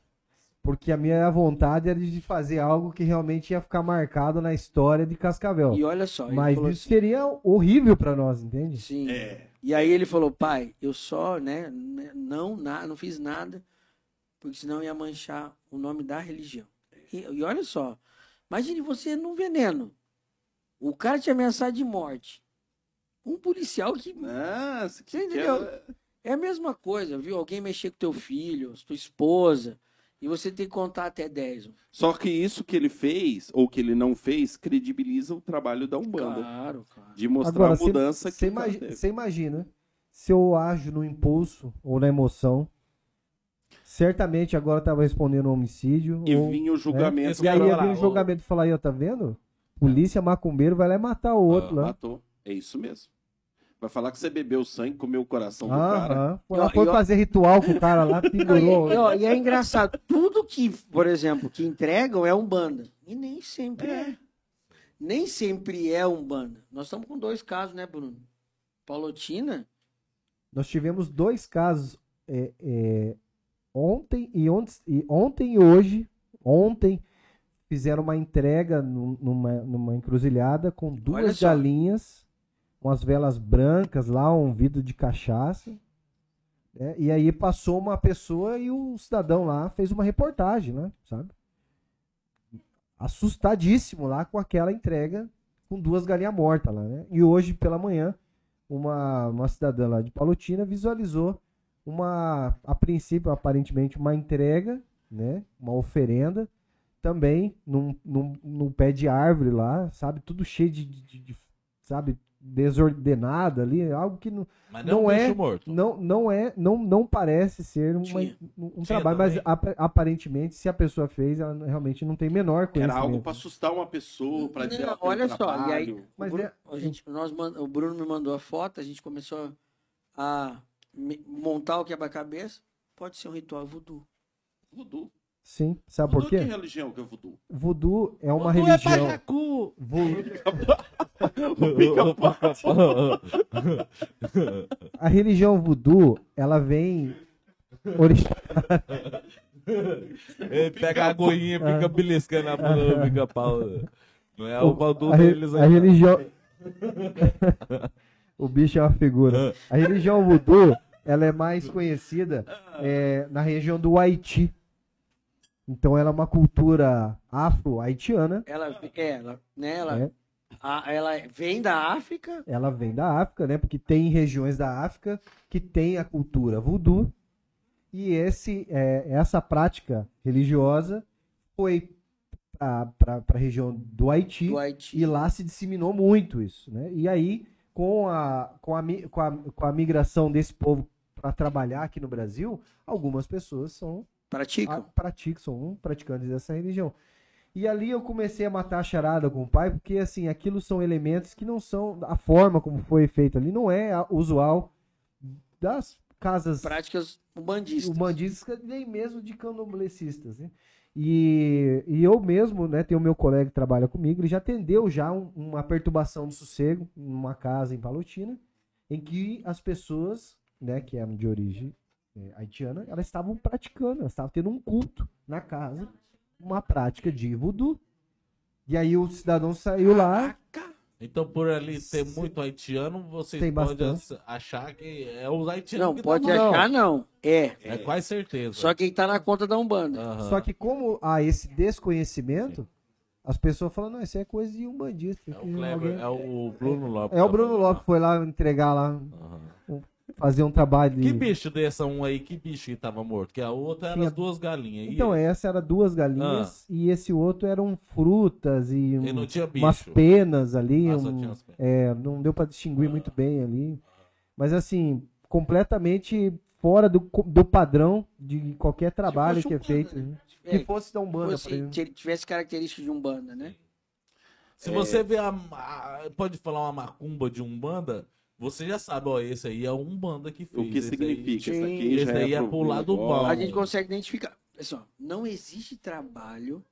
Porque a minha vontade era de fazer algo que realmente ia ficar marcado na história de Cascavel. e olha só, Mas isso assim, seria horrível pra nós, entende? Sim. É. E aí ele falou, pai, eu só, né, né, não, na, não fiz nada, porque senão ia manchar o nome da religião. E, e olha só, imagine você num veneno. O cara te ameaçar de morte. Um policial que Ah, você Você entendeu? é a mesma coisa, viu? Alguém mexer com teu filho, sua esposa, e você tem que contar até 10. Só que isso que ele fez, ou que ele não fez, credibiliza o trabalho da Umbanda. Claro, claro. De mostrar Agora, a mudança que Você imagina, imagina se eu ajo no impulso ou na emoção, certamente agora estava respondendo um homicídio. E ou, vinha o julgamento. Esse e aí ia vir o julgamento e falar aí, ó, tá vendo? Polícia macumbeiro vai lá e matar o outro lá. Matou. É isso mesmo. Vai falar que você bebeu sangue, comeu o coração do cara. Aham. Foi, E ó, lá, foi e ó- fazer ritual com o cara lá, pendurou. e, e, e é engraçado, tudo que, por exemplo, que entregam é Umbanda. E nem sempre é. Nem sempre é Umbanda. Nós estamos com dois casos, né, Bruno? Paulotina, Nós tivemos dois casos é, é, ontem e ontem, e ontem e hoje. Ontem fizeram uma entrega num- numa, numa encruzilhada com duas galinhas, umas velas brancas lá, um vidro de cachaça. né? E aí passou uma pessoa e o cidadão lá fez uma reportagem, né? Sabe? Assustadíssimo lá com aquela entrega com duas galinhas mortas lá, né? E hoje pela manhã uma, uma cidadã lá de Palotina visualizou uma, a princípio, aparentemente, uma entrega, né? Uma oferenda, também num, num, num pé de árvore lá, sabe? Tudo cheio de, de- de- sabe? Desordenado ali, algo que não, Mas não, Não é morto. não, não é, não, não parece ser uma- Tinha. um, um Tinha trabalho, mas também. ap- aparentemente, se a pessoa fez, ela realmente não tem menor Era conhecimento. algo para assustar uma pessoa, para dizer, Não, um olha só, e aí- trabalho. Mas o, Bruno, é- a gente, nós o Bruno me mandou a foto, a gente começou a montar o quebra-cabeça. Pode ser um ritual voodoo. Voodoo. Sim, sabe por Voodoo que quê? religião que é voodoo? Voodoo é uma Voodoo é religião. Pajacu. A religião voodoo, ela vem Ele pega a aguinha e fica beliscando a bunda do pica-pau. Não é o a, re- deles a aí. religião O bicho é uma figura. A religião voodoo, ela é mais conhecida é, na região do Haiti. Então ela é uma cultura afro-haitiana. Ela, é, ela, né, ela, É. a- ela vem da África. Ela vem da África, né? Porque tem regiões da África que tem a cultura voodoo. E esse, é, essa prática religiosa foi para a região do Haiti. Do Haiti. E lá se disseminou muito isso, né? E aí, com a, com a, com a, com a migração desse povo para trabalhar aqui no Brasil, algumas pessoas são Praticam. a- praticam, são praticantes dessa religião. E ali eu comecei a matar a charada com o pai, porque assim, aquilo são elementos que não são, a forma como foi feito ali não é usual das casas Práticas umbandistas. humanistas, nem mesmo de candomblecistas, né? E, e eu mesmo, né, tenho o meu colega que trabalha comigo, ele já atendeu já um- uma perturbação do sossego numa casa em Palotina, em que as pessoas, né, que eram de origem eh, haitiana, elas estavam praticando, elas estavam tendo um culto na casa, uma prática de voodoo. E aí o cidadão saiu lá, Então, por ali ter muito haitiano, vocês Tem podem bastante. achar que é os haitianos Não, que pode tá achar, não. É. É quase certeza. Só quem tá na conta da Umbanda. Aham. Só que como há esse desconhecimento, as pessoas falam, não, isso é coisa de um bandista. É o Kleber, é o Bruno Lopes. É o tá Bruno. Lopes que foi lá entregar lá, Aham. Fazer um trabalho de... Que bicho dessa um aí, que bicho que tava morto? Que a outra era Tinha- as duas galinhas. E Então, ele? essa era duas galinhas e esse outro eram frutas e, um- E não tinha bicho. umas penas ali. Ah, um- penas. é, não deu pra distinguir muito bem ali. Mas assim, completamente fora do, do padrão de qualquer trabalho que é feito. né? né? É, Que fosse da Umbanda, fosse- tivesse características de Umbanda, né? Se você vê a, a- Pode falar uma macumba de Umbanda, você já sabe, ó, esse aí é Umbanda que fez. O que esse significa? Aí, Isso aqui Esse já daí é pro- pro lado bom. A gente consegue identificar. Pessoal, não existe trabalho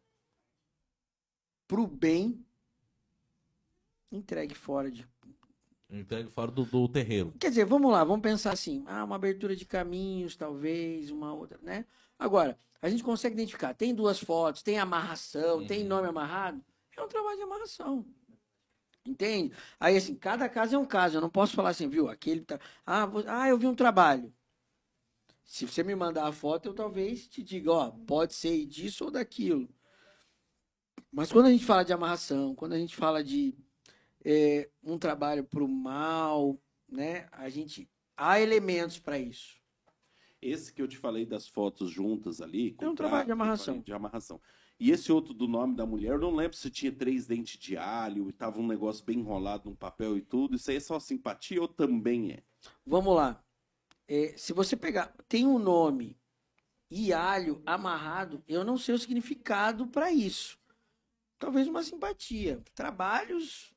pro bem entregue fora de. Entregue fora do, do terreiro. Quer dizer, vamos lá, vamos pensar assim. Ah, uma abertura de caminhos, talvez, uma outra, né? Agora, a gente consegue identificar. Tem duas fotos, tem amarração, tem nome amarrado. É um trabalho de amarração. Entende? Aí, assim, cada caso é um caso. Eu não posso falar assim, viu? Aquele tá. Ah, vo- ah, eu vi um trabalho. Se você me mandar a foto, eu talvez te diga, ó, pode ser disso ou daquilo. Mas quando a gente fala de amarração, quando a gente fala de, é, um trabalho para o mal, né? A gente há elementos para isso. Esse que eu te falei das fotos juntas ali. É um trabalho de amarração. De amarração. E esse outro do nome da mulher, eu não lembro se tinha três dentes de alho e tava um negócio bem enrolado num papel e tudo. Isso aí é só simpatia ou também é? Vamos lá. É, se você pegar, tem um nome e alho amarrado, eu não sei o significado para isso. Talvez uma simpatia. Trabalhos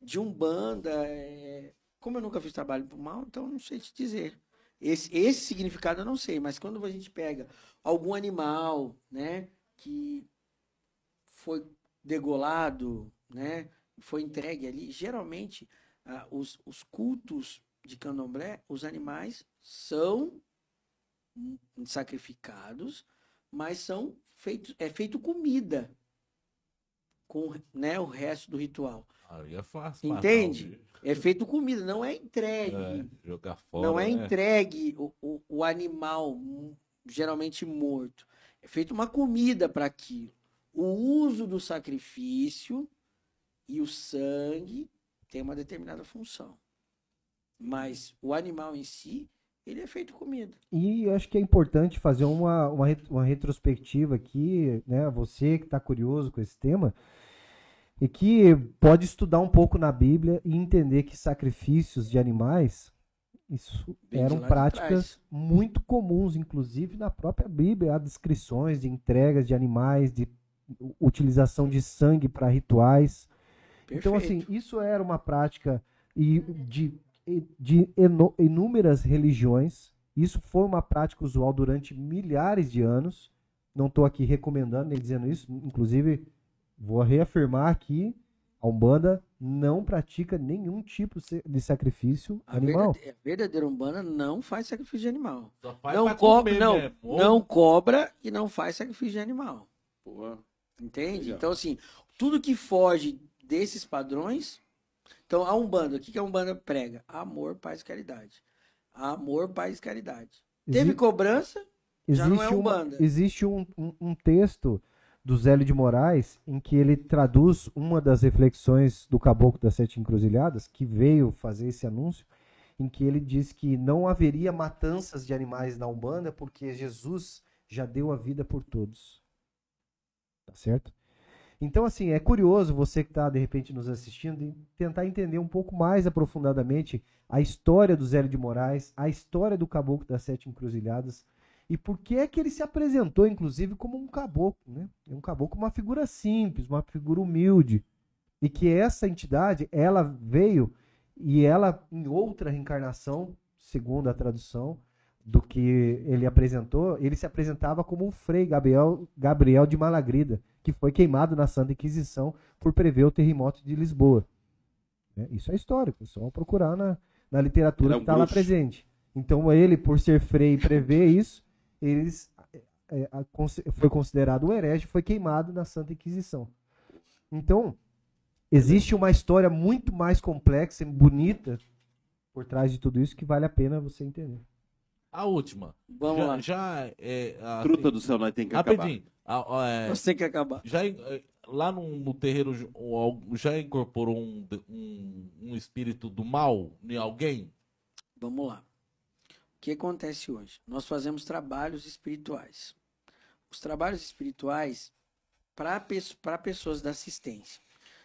de umbanda, é, como eu nunca fiz trabalho mal, então não sei te dizer. Esse, esse significado eu não sei, mas quando a gente pega algum animal, né, que foi degolado, né, foi entregue ali, geralmente ah, os, os cultos de candomblé, os animais são sacrificados, mas são feitos, é feito comida com né, o resto do ritual. Aí é fácil. Entende? É feito comida, não é entregue. É, jogar fora. não é né? entregue o, o, o animal, hum, geralmente morto. Feita uma comida para aquilo. O uso do sacrifício e o sangue tem uma determinada função. Mas o animal em si, ele é feito comida. E eu acho que é importante fazer uma, uma, uma retrospectiva aqui, né? Você que está curioso com esse tema, e que pode estudar um pouco na Bíblia e entender que sacrifícios de animais, isso de eram práticas muito comuns, inclusive na própria Bíblia, há descrições de entregas de animais, de utilização de sangue para rituais. Então, assim, Perfeito. isso era uma prática e de, de inúmeras religiões. Isso foi uma prática usual durante milhares de anos. Não estou aqui recomendando nem dizendo isso. Inclusive, vou reafirmar aqui: a Umbanda não pratica nenhum tipo de sacrifício A animal. verdade- a verdadeira umbanda não faz sacrifício de animal. Só faz Não, cobra, comer não. Ou- não cobra e não faz sacrifício de animal. Entende? Legal. Então, assim, tudo que foge desses padrões. Então, a Umbanda, o que que a Umbanda prega? Amor, paz e caridade. Amor, paz e caridade. Teve Exi- cobrança? já não é existe uma- Umbanda. existe um, um- um texto do Zélio de Moraes em que ele traduz uma das reflexões do Caboclo das Sete Encruzilhadas, que veio fazer esse anúncio, em que ele diz que não haveria matanças de animais na Umbanda porque Jesus já deu a vida por todos. Tá certo? Então, assim, é curioso você que está, de repente, nos assistindo, tentar entender um pouco mais aprofundadamente a história do Zélio de Moraes, a história do Caboclo das Sete Encruzilhadas, e por que é que ele se apresentou, inclusive, como um caboclo, né? É um caboclo, uma figura simples, uma figura humilde. E que essa entidade, ela veio e ela, em outra reencarnação, segundo a tradução do que ele apresentou, ele se apresentava como um frei Gabriel, Gabriel de Malagrida, que foi queimado na Santa Inquisição por prever o terremoto de Lisboa. né? Isso é histórico, é só procurar na, na literatura é que um está lá presente. Então ele, por ser frei e prever isso, eles é, a- consi- foi considerado um herege, foi queimado na Santa Inquisição. Então, existe uma história muito mais complexa e bonita por trás de tudo isso que vale a pena você entender. A última. Vamos já, lá. já é. a- Truta do céu, nós tem que acabar. Rapidinho. A- a- é, Você tem que acabar. já, é, lá no, no terreiro já incorporou um, um, um espírito do mal em alguém? Vamos lá. O que acontece hoje? Nós fazemos trabalhos espirituais. Os trabalhos espirituais para pessoas da assistência.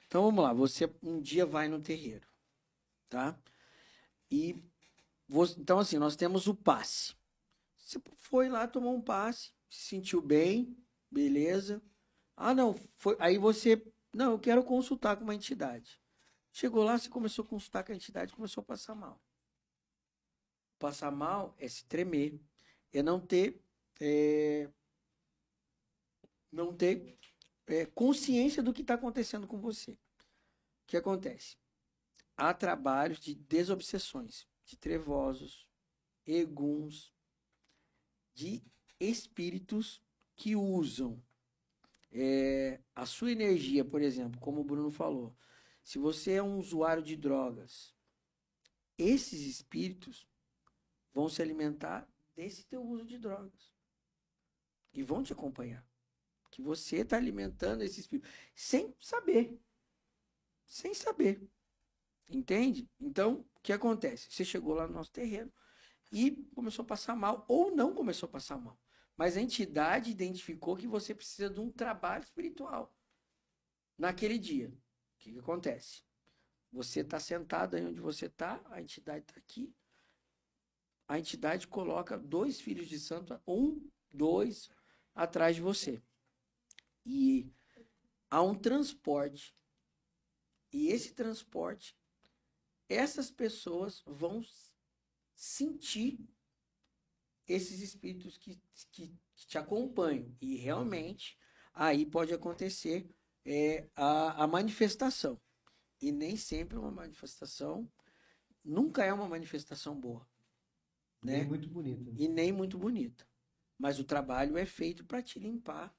Então vamos lá, você um dia vai no terreiro, tá? E você- então assim, nós temos o passe. Você foi lá, tomou um passe, se sentiu bem, beleza. Ah, não, foi, aí você, não, eu quero consultar com uma entidade. Chegou lá, você começou a consultar com a entidade, começou a passar mal. Passar mal é se tremer, é não ter, é, não ter é, consciência do que está acontecendo com você. O que acontece? Há trabalhos de desobsessões, de trevosos, eguns, de espíritos que usam é, a sua energia, por exemplo, como o Bruno falou. Se você é um usuário de drogas, esses espíritos vão se alimentar desse teu uso de drogas. E vão te acompanhar. Que você está alimentando esse espírito sem saber. sem saber. Entende? Então, o que acontece? Você chegou lá no nosso terreno e começou a passar mal, ou não começou a passar mal. Mas a entidade identificou que você precisa de um trabalho espiritual naquele dia. O que, que acontece? Você está sentado aí onde você está, a entidade está aqui. A entidade coloca dois filhos de santo, um, dois, atrás de você. E há um transporte. E esse transporte, essas pessoas vão sentir esses espíritos que, que, que te acompanham. E realmente, aí pode acontecer é, a, a manifestação. E nem sempre uma manifestação, nunca é uma manifestação boa. Né? É muito bonito. e nem muito bonita. Mas o trabalho é feito para te limpar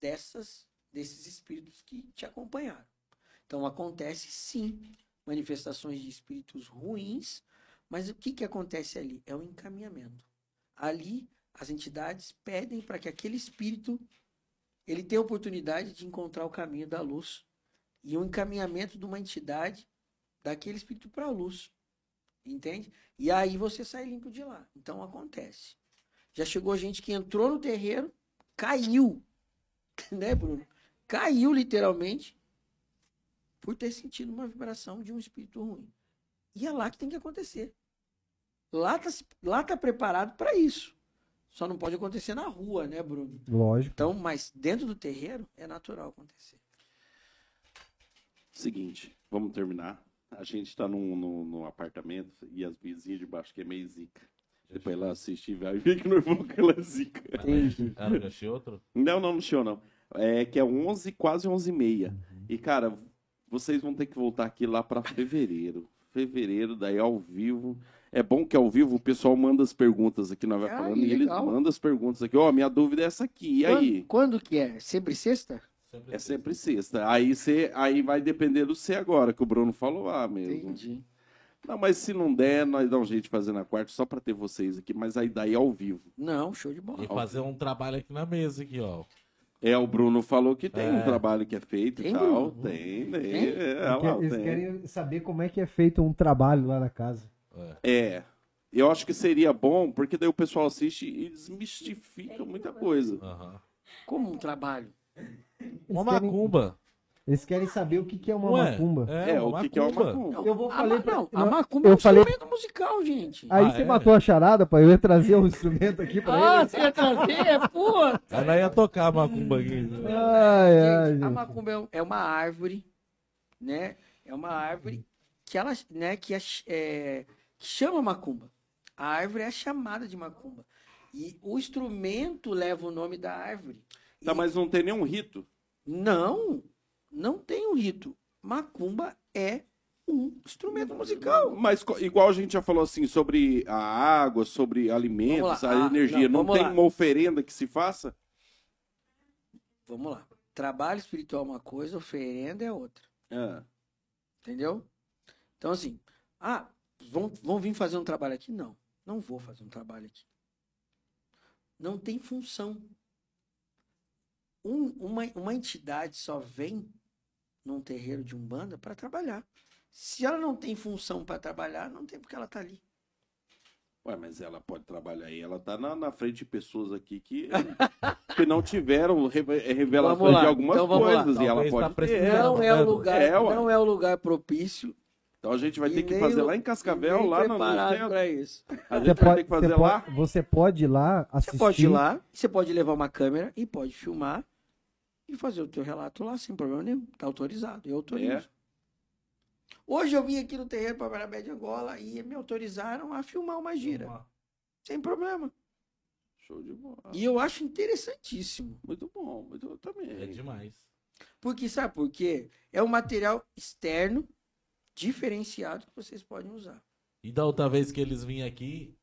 dessas desses espíritos que te acompanharam. Então acontece sim manifestações de espíritos ruins, mas o que que acontece ali? É um encaminhamento. Ali as entidades pedem para que aquele espírito ele tenha a oportunidade de encontrar o caminho da luz e um encaminhamento de uma entidade daquele espírito para a luz. Entende? E aí você sai limpo de lá. Então acontece. Já chegou gente que entrou no terreiro, caiu. Né, Bruno? Caiu literalmente por ter sentido uma vibração de um espírito ruim. E é lá que tem que acontecer. Lá tá, lá tá preparado para isso. Só não pode acontecer na rua, né, Bruno? Lógico. Então, mas dentro do terreiro é natural acontecer. Seguinte, vamos terminar. A gente tá num, num, num apartamento e as vizinhas de baixo que é meio zica. Depois ela assiste e vai ver que nós vamos com ela é zica. Ah, não achei outro? Não, não, no show não. É que é 11, quase 11 e meia. E, cara, vocês vão ter que voltar aqui lá pra fevereiro. Fevereiro, daí ao vivo. É bom que ao vivo o pessoal manda as perguntas aqui, nós vai Ah, falando, e eles mandam as perguntas aqui. Ó, minha dúvida é essa aqui, e aí? Quando, quando que é? Sempre sexta? É sempre sexta. Aí, você, aí vai depender do C agora, que o Bruno falou lá mesmo. Entendi. Não, mas se não der, nós dá um jeito de fazer na quarta, só pra ter vocês aqui. Mas aí daí ao vivo. Não, show de bola. E fazer um trabalho aqui na mesa, aqui, ó. É, o Bruno falou que tem um É. trabalho que é feito Tem, e tal. Bruno? Tem, tem. Tem? É, Porque lá, eles tem. querem saber como é que é feito um trabalho lá na casa. É. Eu acho que seria bom, porque daí o pessoal assiste e desmistifica muita coisa. Aham. Como um trabalho? Uma querem- macumba. Eles querem saber o que, que é uma Ué, macumba. É, É, uma o que, que é uma macumba. macumba? Eu vou ma- pra- não, a eu- macumba é eu um falei- instrumento musical, gente. Aí Ah, você é? matou a charada, pai. Eu ia trazer um instrumento aqui pra Ah, ele. você ia trazer? Pô! Ela ia tocar a macumba aqui. Ai, ai, Gente, a macumba é é uma árvore, né? É uma árvore que ela, né, que, é, é, que chama macumba. A árvore é chamada de macumba. E o instrumento leva o nome da árvore. Tá, E- mas não tem nenhum rito. Não, não tem um rito. Macumba é um instrumento musical. Mas igual a gente já falou assim sobre a água, sobre alimentos, a Ah, energia, não, não, tem lá. uma oferenda que se faça? Vamos lá. Trabalho espiritual é uma coisa, oferenda é outra. Ah, Entendeu? Então, assim, ah, vão, vão vir fazer um trabalho aqui? Não, não vou fazer um trabalho aqui. Não tem função. Um- uma, uma entidade só vem num terreiro de umbanda para trabalhar. Se ela não tem função para trabalhar, não tem porque ela tá ali. Ué, mas ela pode trabalhar aí. Ela tá na, na frente de pessoas aqui que, que não tiveram re- revelações Vamos lá, de algumas então coisas. E ela tá pode ter. precisando. Não é o lugar, é, não é o lugar propício. Então a gente vai ter que fazer lá em Cascavel, lá no, para isso. A Você gente vai ter pode, que fazer você, lá. pode, você pode ir lá assistir. Você pode ir lá, você pode levar uma câmera e pode filmar e fazer o teu relato lá sem problema nenhum. Tá autorizado, eu autorizo. É. Hoje eu vim aqui no terreiro para Barabé de Angola e me autorizaram a filmar uma gira. Sem problema. Show de bola. E eu acho interessantíssimo. Muito bom, muito também. É demais. Porque, sabe por quê? É um material externo, diferenciado, que vocês podem usar. E da outra vez que eles vinham aqui,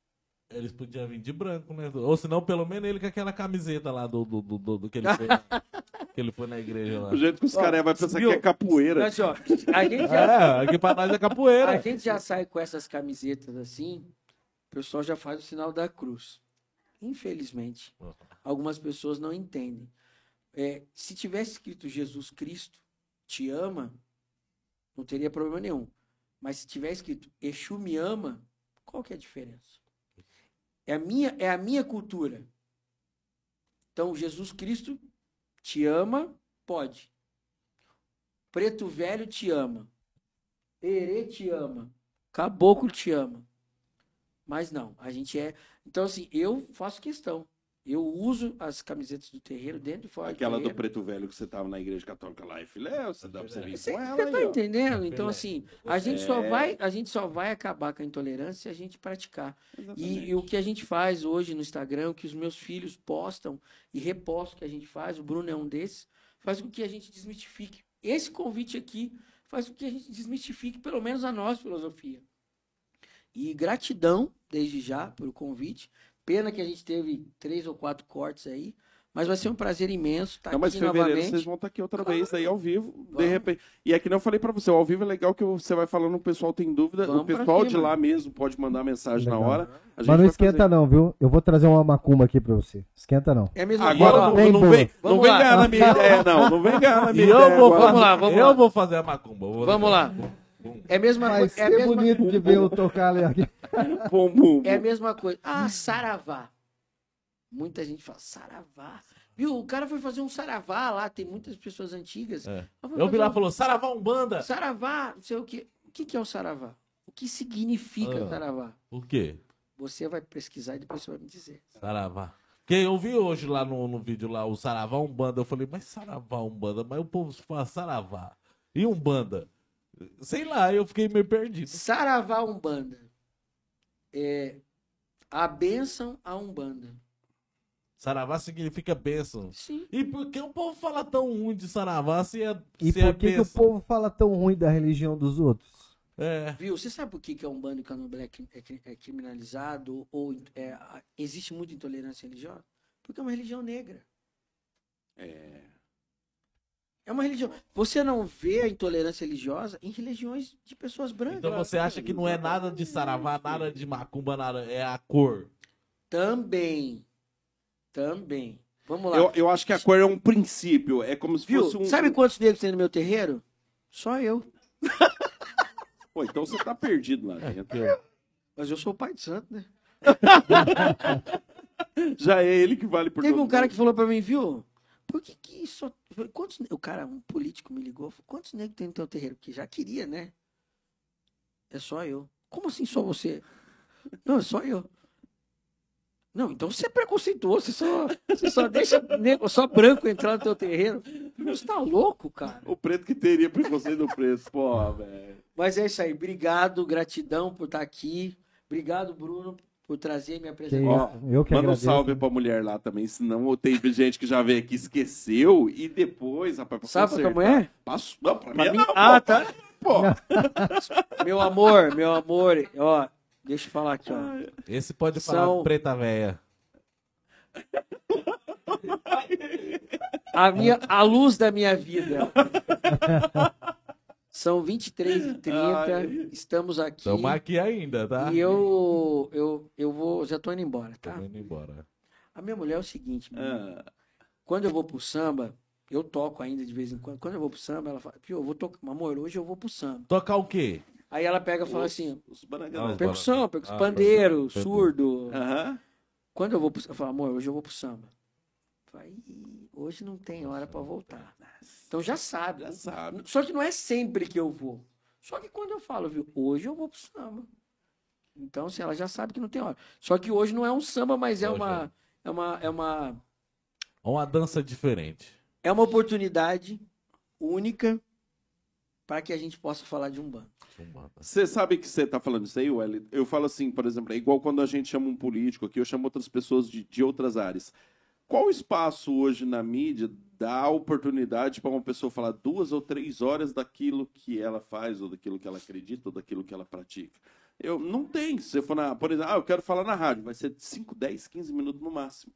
eles podiam vir de branco, né? Ou senão, pelo menos ele com aquela camiseta lá do, do, do, do- que, ele foi, que ele foi na igreja lá. O jeito que os caras vão pensar viu? que é capoeira. Mas, ó, a gente já É, aqui pra nós é A capoeira. gente já sai com essas camisetas assim, o pessoal já faz o sinal da cruz. Infelizmente, algumas pessoas não entendem. É, se tivesse escrito Jesus Cristo te ama, Não teria problema nenhum. Mas se tiver escrito Exu me ama, qual que é a diferença? É a minha, é a minha cultura. Então, Jesus Cristo te ama, pode. Preto Velho te ama. Herê te ama. Caboclo te ama. Mas não, a gente é. Então, assim, eu faço questão. Eu uso as camisetas do terreiro dentro e fora Aquela do do preto velho que você tava na igreja católica lá e filé, você dá pra você vir Você, com você ela tá aí, entendendo? Então, Filé. assim, a gente, só É. vai, a gente só vai acabar com a intolerância se a gente praticar. E, Exatamente. e o que a gente faz hoje no Instagram, o que os meus filhos postam e repostam que a gente faz, o Bruno é um desses, faz com que a gente desmistifique. Esse convite aqui faz com que a gente desmistifique, pelo menos a nossa filosofia. E gratidão, desde já, pelo convite. Pena que a gente teve três ou quatro cortes aí, mas vai ser um prazer imenso estar Não, mas aqui fevereiro novamente. vocês vão estar aqui outra vez aí ao vivo, de Vamos. repente. E é que nem eu falei pra você, o ao vivo é legal que você vai falando, o pessoal tem dúvida, Vamos o pessoal de lá mesmo pode mandar mensagem na Legal. hora. A Mas não esquenta fazer. não, viu? Eu vou trazer uma macumba aqui pra você. Esquenta não. É a mesma Agora coisa. não, não vem, não vem ganhar na minha ideia, não. Não vem ganhar na minha eu ideia. vou, agora. Vamos lá, vamos eu lá. vou fazer a macumba. Vamos lá. É a mesma Vai coisa. É ser mesma, bonito de ver eu tocar ali aqui. Bum, bum, é a mesma coisa. Ah, saravá. Muita gente fala saravá. Viu? O cara foi fazer um saravá lá, tem muitas pessoas antigas. É. Eu vi lá e um falou, Saravá Umbanda. Saravá, não sei o quê. O que, que é o saravá? O que significa Ah. saravá? O quê? Você vai pesquisar e depois você vai me dizer. Saravá. Porque eu vi hoje lá no, no vídeo lá o Saravá Umbanda. Eu falei, mas Saravá Umbanda? Mas o povo fala Saravá. E Umbanda? Sei lá, eu fiquei meio perdido. Saravá Umbanda. É a bênção à Umbanda. Saravá significa bênção. Sim. E por que o povo fala tão ruim de Saravá se é, E se é por que, que o povo fala tão ruim da religião dos outros? É. Viu? Você sabe por que, que a Umbanda e o Candomblé é é, é criminalizado ou é, a- existe muita intolerância religiosa? Porque é uma religião negra. É. É uma religião. Você não vê a intolerância religiosa em religiões de pessoas brancas. Então você acha que não é nada de Saravá, nada de Macumba, nada. É a cor. Também. Também. Vamos lá. Eu, eu acho que a cor é um princípio. É como se Viu? fosse um. Sabe quantos negros tem no meu terreiro? Só eu. Pô, então você tá perdido lá É, dentro. eu- Mas eu sou o pai de santo, né? Já é ele que vale por Teve todo um cara mundo. que falou pra mim, viu? Por que que só... Quantos... O cara, um político me ligou. falou, Quantos negros tem no teu terreiro? Porque já queria, né? É só eu. Como assim só você? Não, é só eu. Não, então você é preconceituoso. Você só, você só deixa negro, só branco entrar no teu terreiro. Você tá louco, cara? O preto que teria preconceito do preço. Pô, velho. Mas é isso aí. Obrigado, gratidão por estar aqui. Obrigado, Bruno, por trazer e me Que apresentar. isso, eu que Manda um agradeço. salve pra mulher lá também, senão tem gente que já veio aqui esqueceu e depois, rapaz, pra Sabe pra tua mulher? Passo... Não, pra, Pra mim, mim? não, Ah, pô. tá. Pô, Meu amor, meu amor, ó, deixa eu falar aqui, ó. Esse pode falar São- preta véia. A, minha, a luz da minha vida. São 23 e 30 Ai. estamos aqui. Estamos aqui ainda, tá? E eu, eu, eu vou, já tô indo embora, tá? Tô indo embora. A minha mulher é o seguinte, ah, quando eu vou pro samba, eu toco ainda de vez em quando. Quando eu vou pro samba, ela fala, Pio, eu vou tocar, amor, hoje eu vou pro samba. Tocar o quê? Aí ela pega e fala assim, os. Não, percussão, percussão, Ah, pandeiro, pandeiro. surdo. Aham. Quando eu vou pro eu falo, amor, hoje eu vou pro samba. "Ih, hoje não tem hora pra voltar. Então já sabe. Já sabe. Só que não é sempre que eu vou. Só que quando eu falo, viu, hoje eu vou pro samba. Então, assim, ela já sabe que não tem hora. Só que hoje não é um samba, mas é Hoje uma, é uma, é uma, Uma dança diferente. é uma oportunidade única para que a gente possa falar de um bando. Você sabe que você tá falando isso aí, Welly? Eu falo assim, por exemplo, é igual quando a gente chama um político aqui, eu chamo outras pessoas de, de outras áreas. Qual espaço hoje na mídia dá oportunidade para uma pessoa falar duas ou três horas daquilo que ela faz, ou daquilo que ela acredita, ou daquilo que ela pratica? Eu não tem. Se você for na, por exemplo, ah, eu quero falar na rádio, vai ser 5, 10, 15 minutos no máximo.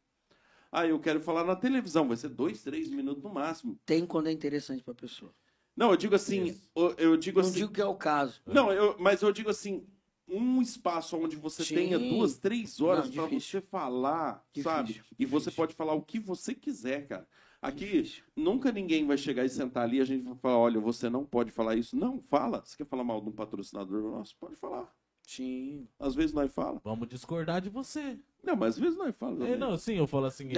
Ah, eu quero falar na televisão, vai ser 2, 3 minutos no máximo. Tem quando é interessante para a pessoa. Não, eu digo assim, eu, eu digo Não assim, digo que é o caso. não, eu- mas eu digo assim, um espaço onde você Sim. tenha duas, três horas Não, para difícil. você falar, Difícil, sabe? E você difícil. pode falar o que você quiser, cara. Aqui, nunca ninguém vai chegar e sentar ali e a gente vai falar, olha, você não pode falar isso. Não, fala. Você quer falar mal de um patrocinador nosso? Pode falar. Sim. Às vezes nós fala. Vamos discordar de você. Não, mas às vezes nós fala. É, não, sim, eu falo assim.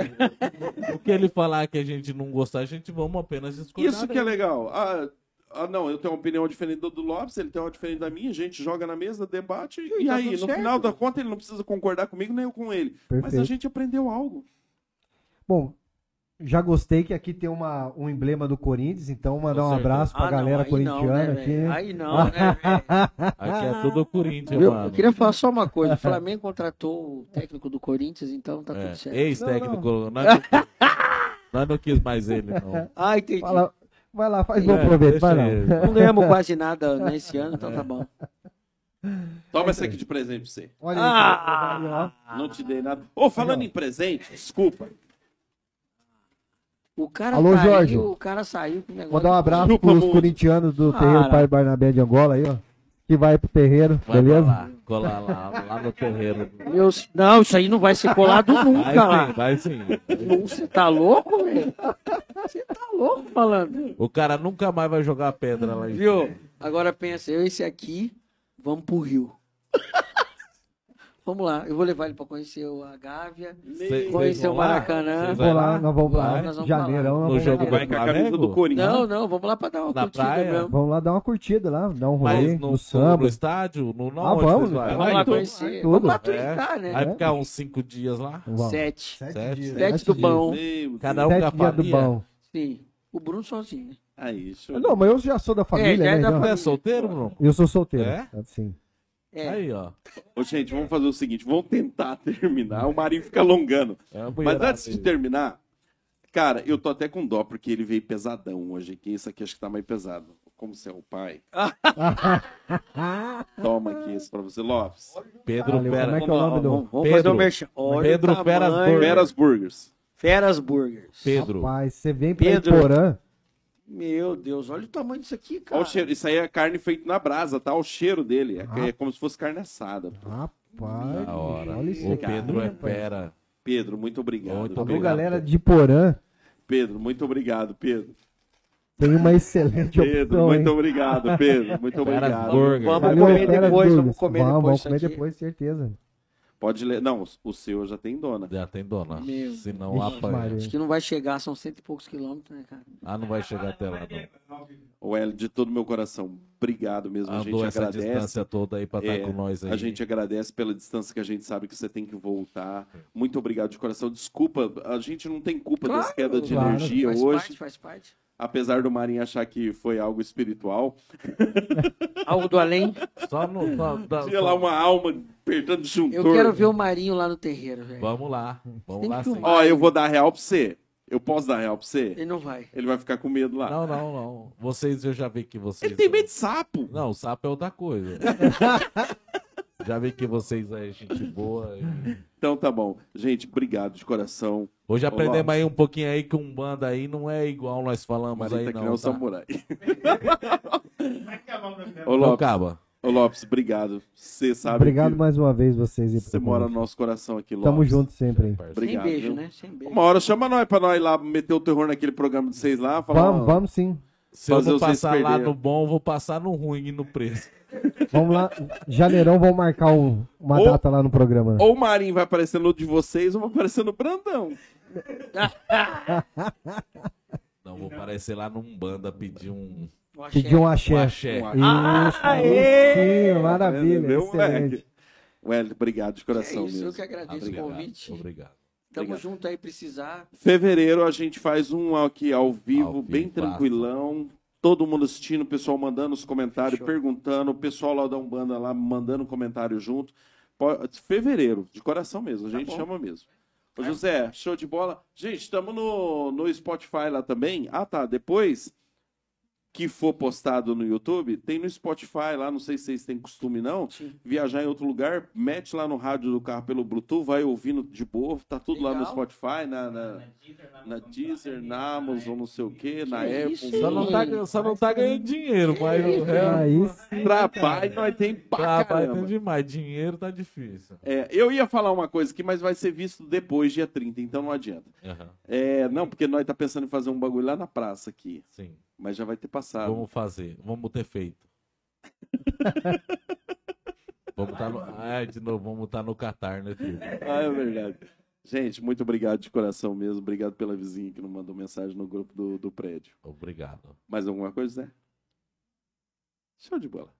o que ele falar que a gente não gostar, a gente vamos apenas discordar. Isso que é legal. Ah, ah, não, eu tenho uma opinião diferente do, do Lopes, ele tem uma diferente da minha, a gente joga na mesa, debate, e, tá aí, no certo. final da conta, ele não precisa concordar comigo nem eu com ele. Mas a Perfeito. gente aprendeu algo. Bom, já gostei que aqui tem uma, um emblema do Corinthians, então mandar um abraço pra Ah, não, galera não, corintiana né, aqui. velho? Aí não, né, velho? Aqui é tudo Corinthians, Eu, mano. eu queria falar só uma coisa. O Flamengo contratou o técnico do Corinthians, então tá É, tudo certo. Ex-técnico. Nós, não- nós não quis mais ele, não. Ah, entendi. Fala- vai lá, faz É, bom proveito, vai lá. Não ganhamos quase nada nesse ano, então tá bom. Toma essa aqui de presente pra você. Olha Ah! aí, ó. Não te dei nada. Ô, falando em presente, desculpa. O cara Alô, saiu, Jorge. o cara saiu com o negócio. Mandar um abraço Chupa pros muito. corintianos do Cara. terreiro Pai Barnabé de Angola aí, ó. Que vai pro terreiro, Vai beleza? lá, colar lá, lá no terreiro. Meu, não, isso aí não vai ser colado Vai nunca sim, lá. vai sim. Você tá louco, velho? Você tá louco falando. O cara nunca mais vai jogar pedra lá em Viu? Agora pensa, eu e esse aqui, vamos pro Rio. vamos lá, eu vou levar ele pra conhecer o- a Gávea, Cê- conhecer o? Maracanã. Vai lá, nós vamos lá. nós vamos Janeirão, nós No vamos jogo. Vai com a camisa do Corinthians. Não, não, vamos lá pra dar uma Na curtida praia? mesmo. Vamos lá dar uma curtida lá, dar um rolê Mas no, no, samba. no estádio? No, no Ah, vamos, vai? Vamos lá conhecer. tudo. Vamos lá É. turistar, né? Vai ficar uns cinco dias lá? Vamos. Sete. Sete Sete, dias. Sete do bom. Cada um Sete com a dias do família. bom. Sim. O Bruno sozinho, né? Aí, show. Não, mas eu já sou da família, já é né? da Você é solteiro, Bruno? Eu sou solteiro. É? Assim. É. Aí, ó. Ô, gente, vamos fazer o seguinte, vamos tentar terminar. O Marinho fica alongando. É Mas antes de terminar, cara, eu tô até com dó, porque ele veio pesadão hoje aqui. Esse aqui acho que tá mais pesado. Como você é o pai. Toma aqui esse pra você, Lopes. Pedro Valeu, Pera. como é que é o nome do- Vamos, vamos Pedro. fazer. Olha Pedro Feras. Veras Burgers. Feras Burgers. Pedro. Rapaz, você vem pra Pedro. Iporã. Meu Deus, olha o tamanho disso aqui, Olha cara. o cheiro. Isso aí é carne feita na brasa, tá? O cheiro dele. É, Ah. é como se fosse carne assada. Rapaz, Da hora. olha isso O aqui, Pedro é fera. Pedro, muito obrigado. Muito Alô, obrigado. galera de Iporã. Pedro, muito obrigado, Pedro. Tem uma excelente Pedro, opção, hein? muito obrigado, Pedro. Muito obrigado. Vamos comer depois, vamos comer vamos, depois Vamos comer depois, certeza. Pode ler. Não, o seu já tem dona. Já tem dona. Meu Senão Vixe, apanha. Acho que não vai chegar, são cento e poucos quilômetros, né, cara? Ah, não vai chegar até lá, não. O Hélio, de todo meu coração, obrigado mesmo. A Andou gente essa agradece. distância toda aí pra estar É, com nós aí. A gente agradece pela distância que a gente sabe que você tem que voltar. Muito obrigado de coração. Desculpa, a gente não tem culpa Claro, das quedas de claro. energia faz hoje. parte, faz parte. Apesar do Marinho achar que foi algo espiritual. Algo do além. Só no. Só, dá- Tinha só- lá uma alma apertando juntor. Eu quero ver o Marinho lá no terreiro, velho. Vamos lá. Vamos Tem lá sim. Ó, eu vou dar real pra você. Eu posso dar real pra você? Ele não vai. Ele vai ficar com medo lá. Não, não, não. Vocês, eu já vi que vocês. Ele tem medo de sapo. Não, o sapo é outra coisa. já vi que vocês é gente boa. e- Então tá bom. Gente, obrigado de coração. Hoje aprendemos aí um pouquinho aí que um banda aí não é igual nós falamos Marinho aí tá que nem não. Tá? samurai. Não Ô, Lopes, acaba. ô, Lopes, obrigado. Você sabe Obrigado que mais uma vez vocês aí. você mora no nosso coração aqui, Lopes. Tamo junto sempre aí. Obrigado, Sem beijo, viu? né? Sem beijo. Uma hora chama nós pra nós ir lá meter o terror naquele programa de vocês lá. Falar, Vamos, ó, vamos sim. Se eu vocês passar lá no bom, eu vou passar no ruim e no preço. Vamos lá. Janeirão, vamos marcar um- uma Ou- data lá no programa. Ou o Marinho vai aparecer no de vocês ou vai aparecer no Brandão. Não, vou aparecer lá num banda pedir um, Eu Pedir um um axé. axé. Um Isso, aí sim, maravilha. Meu excelente. moleque. Wellington, obrigado de É coração isso, eu mesmo. que agradeço Obrigado. o convite. Obrigado. Tamo Obrigado. junto aí, precisar. Fevereiro a gente faz um aqui ao vivo, Ao bem vivaço. tranquilão. Todo mundo assistindo, o pessoal mandando os comentários, Show. perguntando, o pessoal lá da Umbanda lá mandando comentário junto. Fevereiro, de coração mesmo, a gente bom. chama mesmo. Ô José, show de bola. Gente, estamos no, no Spotify lá também. Ah, tá. Depois que for postado no YouTube, tem no Spotify lá, não sei se vocês têm costume não, Sim. viajar em outro lugar, mete lá no rádio do carro pelo Bluetooth, vai ouvindo de boa, tá tudo lá no Legal. Spotify, na, na, Na Deezer, na na Amazon Deezer, Prime, na Amazon, não sei o que, na Apple. isso, Só não tá, só não tá ganhando dinheiro, mas o resto- Aí sim. Trabalho nós tem pra caramba. ter demais. Dinheiro tá difícil. É, eu ia falar uma coisa aqui, mas vai ser visto depois, dia 30, então não adianta. Aham, É, não, porque nós tá pensando em fazer um bagulho lá na praça aqui, sim. Mas já vai ter passado. Vamos fazer. Vamos ter feito. vamos tá no... Ah, de novo, vamos estar no Catar, né, filho? Ah, é verdade. Gente, muito obrigado de coração mesmo. Obrigado pela vizinha que não mandou mensagem no grupo do, do prédio. Obrigado. Mais alguma coisa, Zé? Show de bola.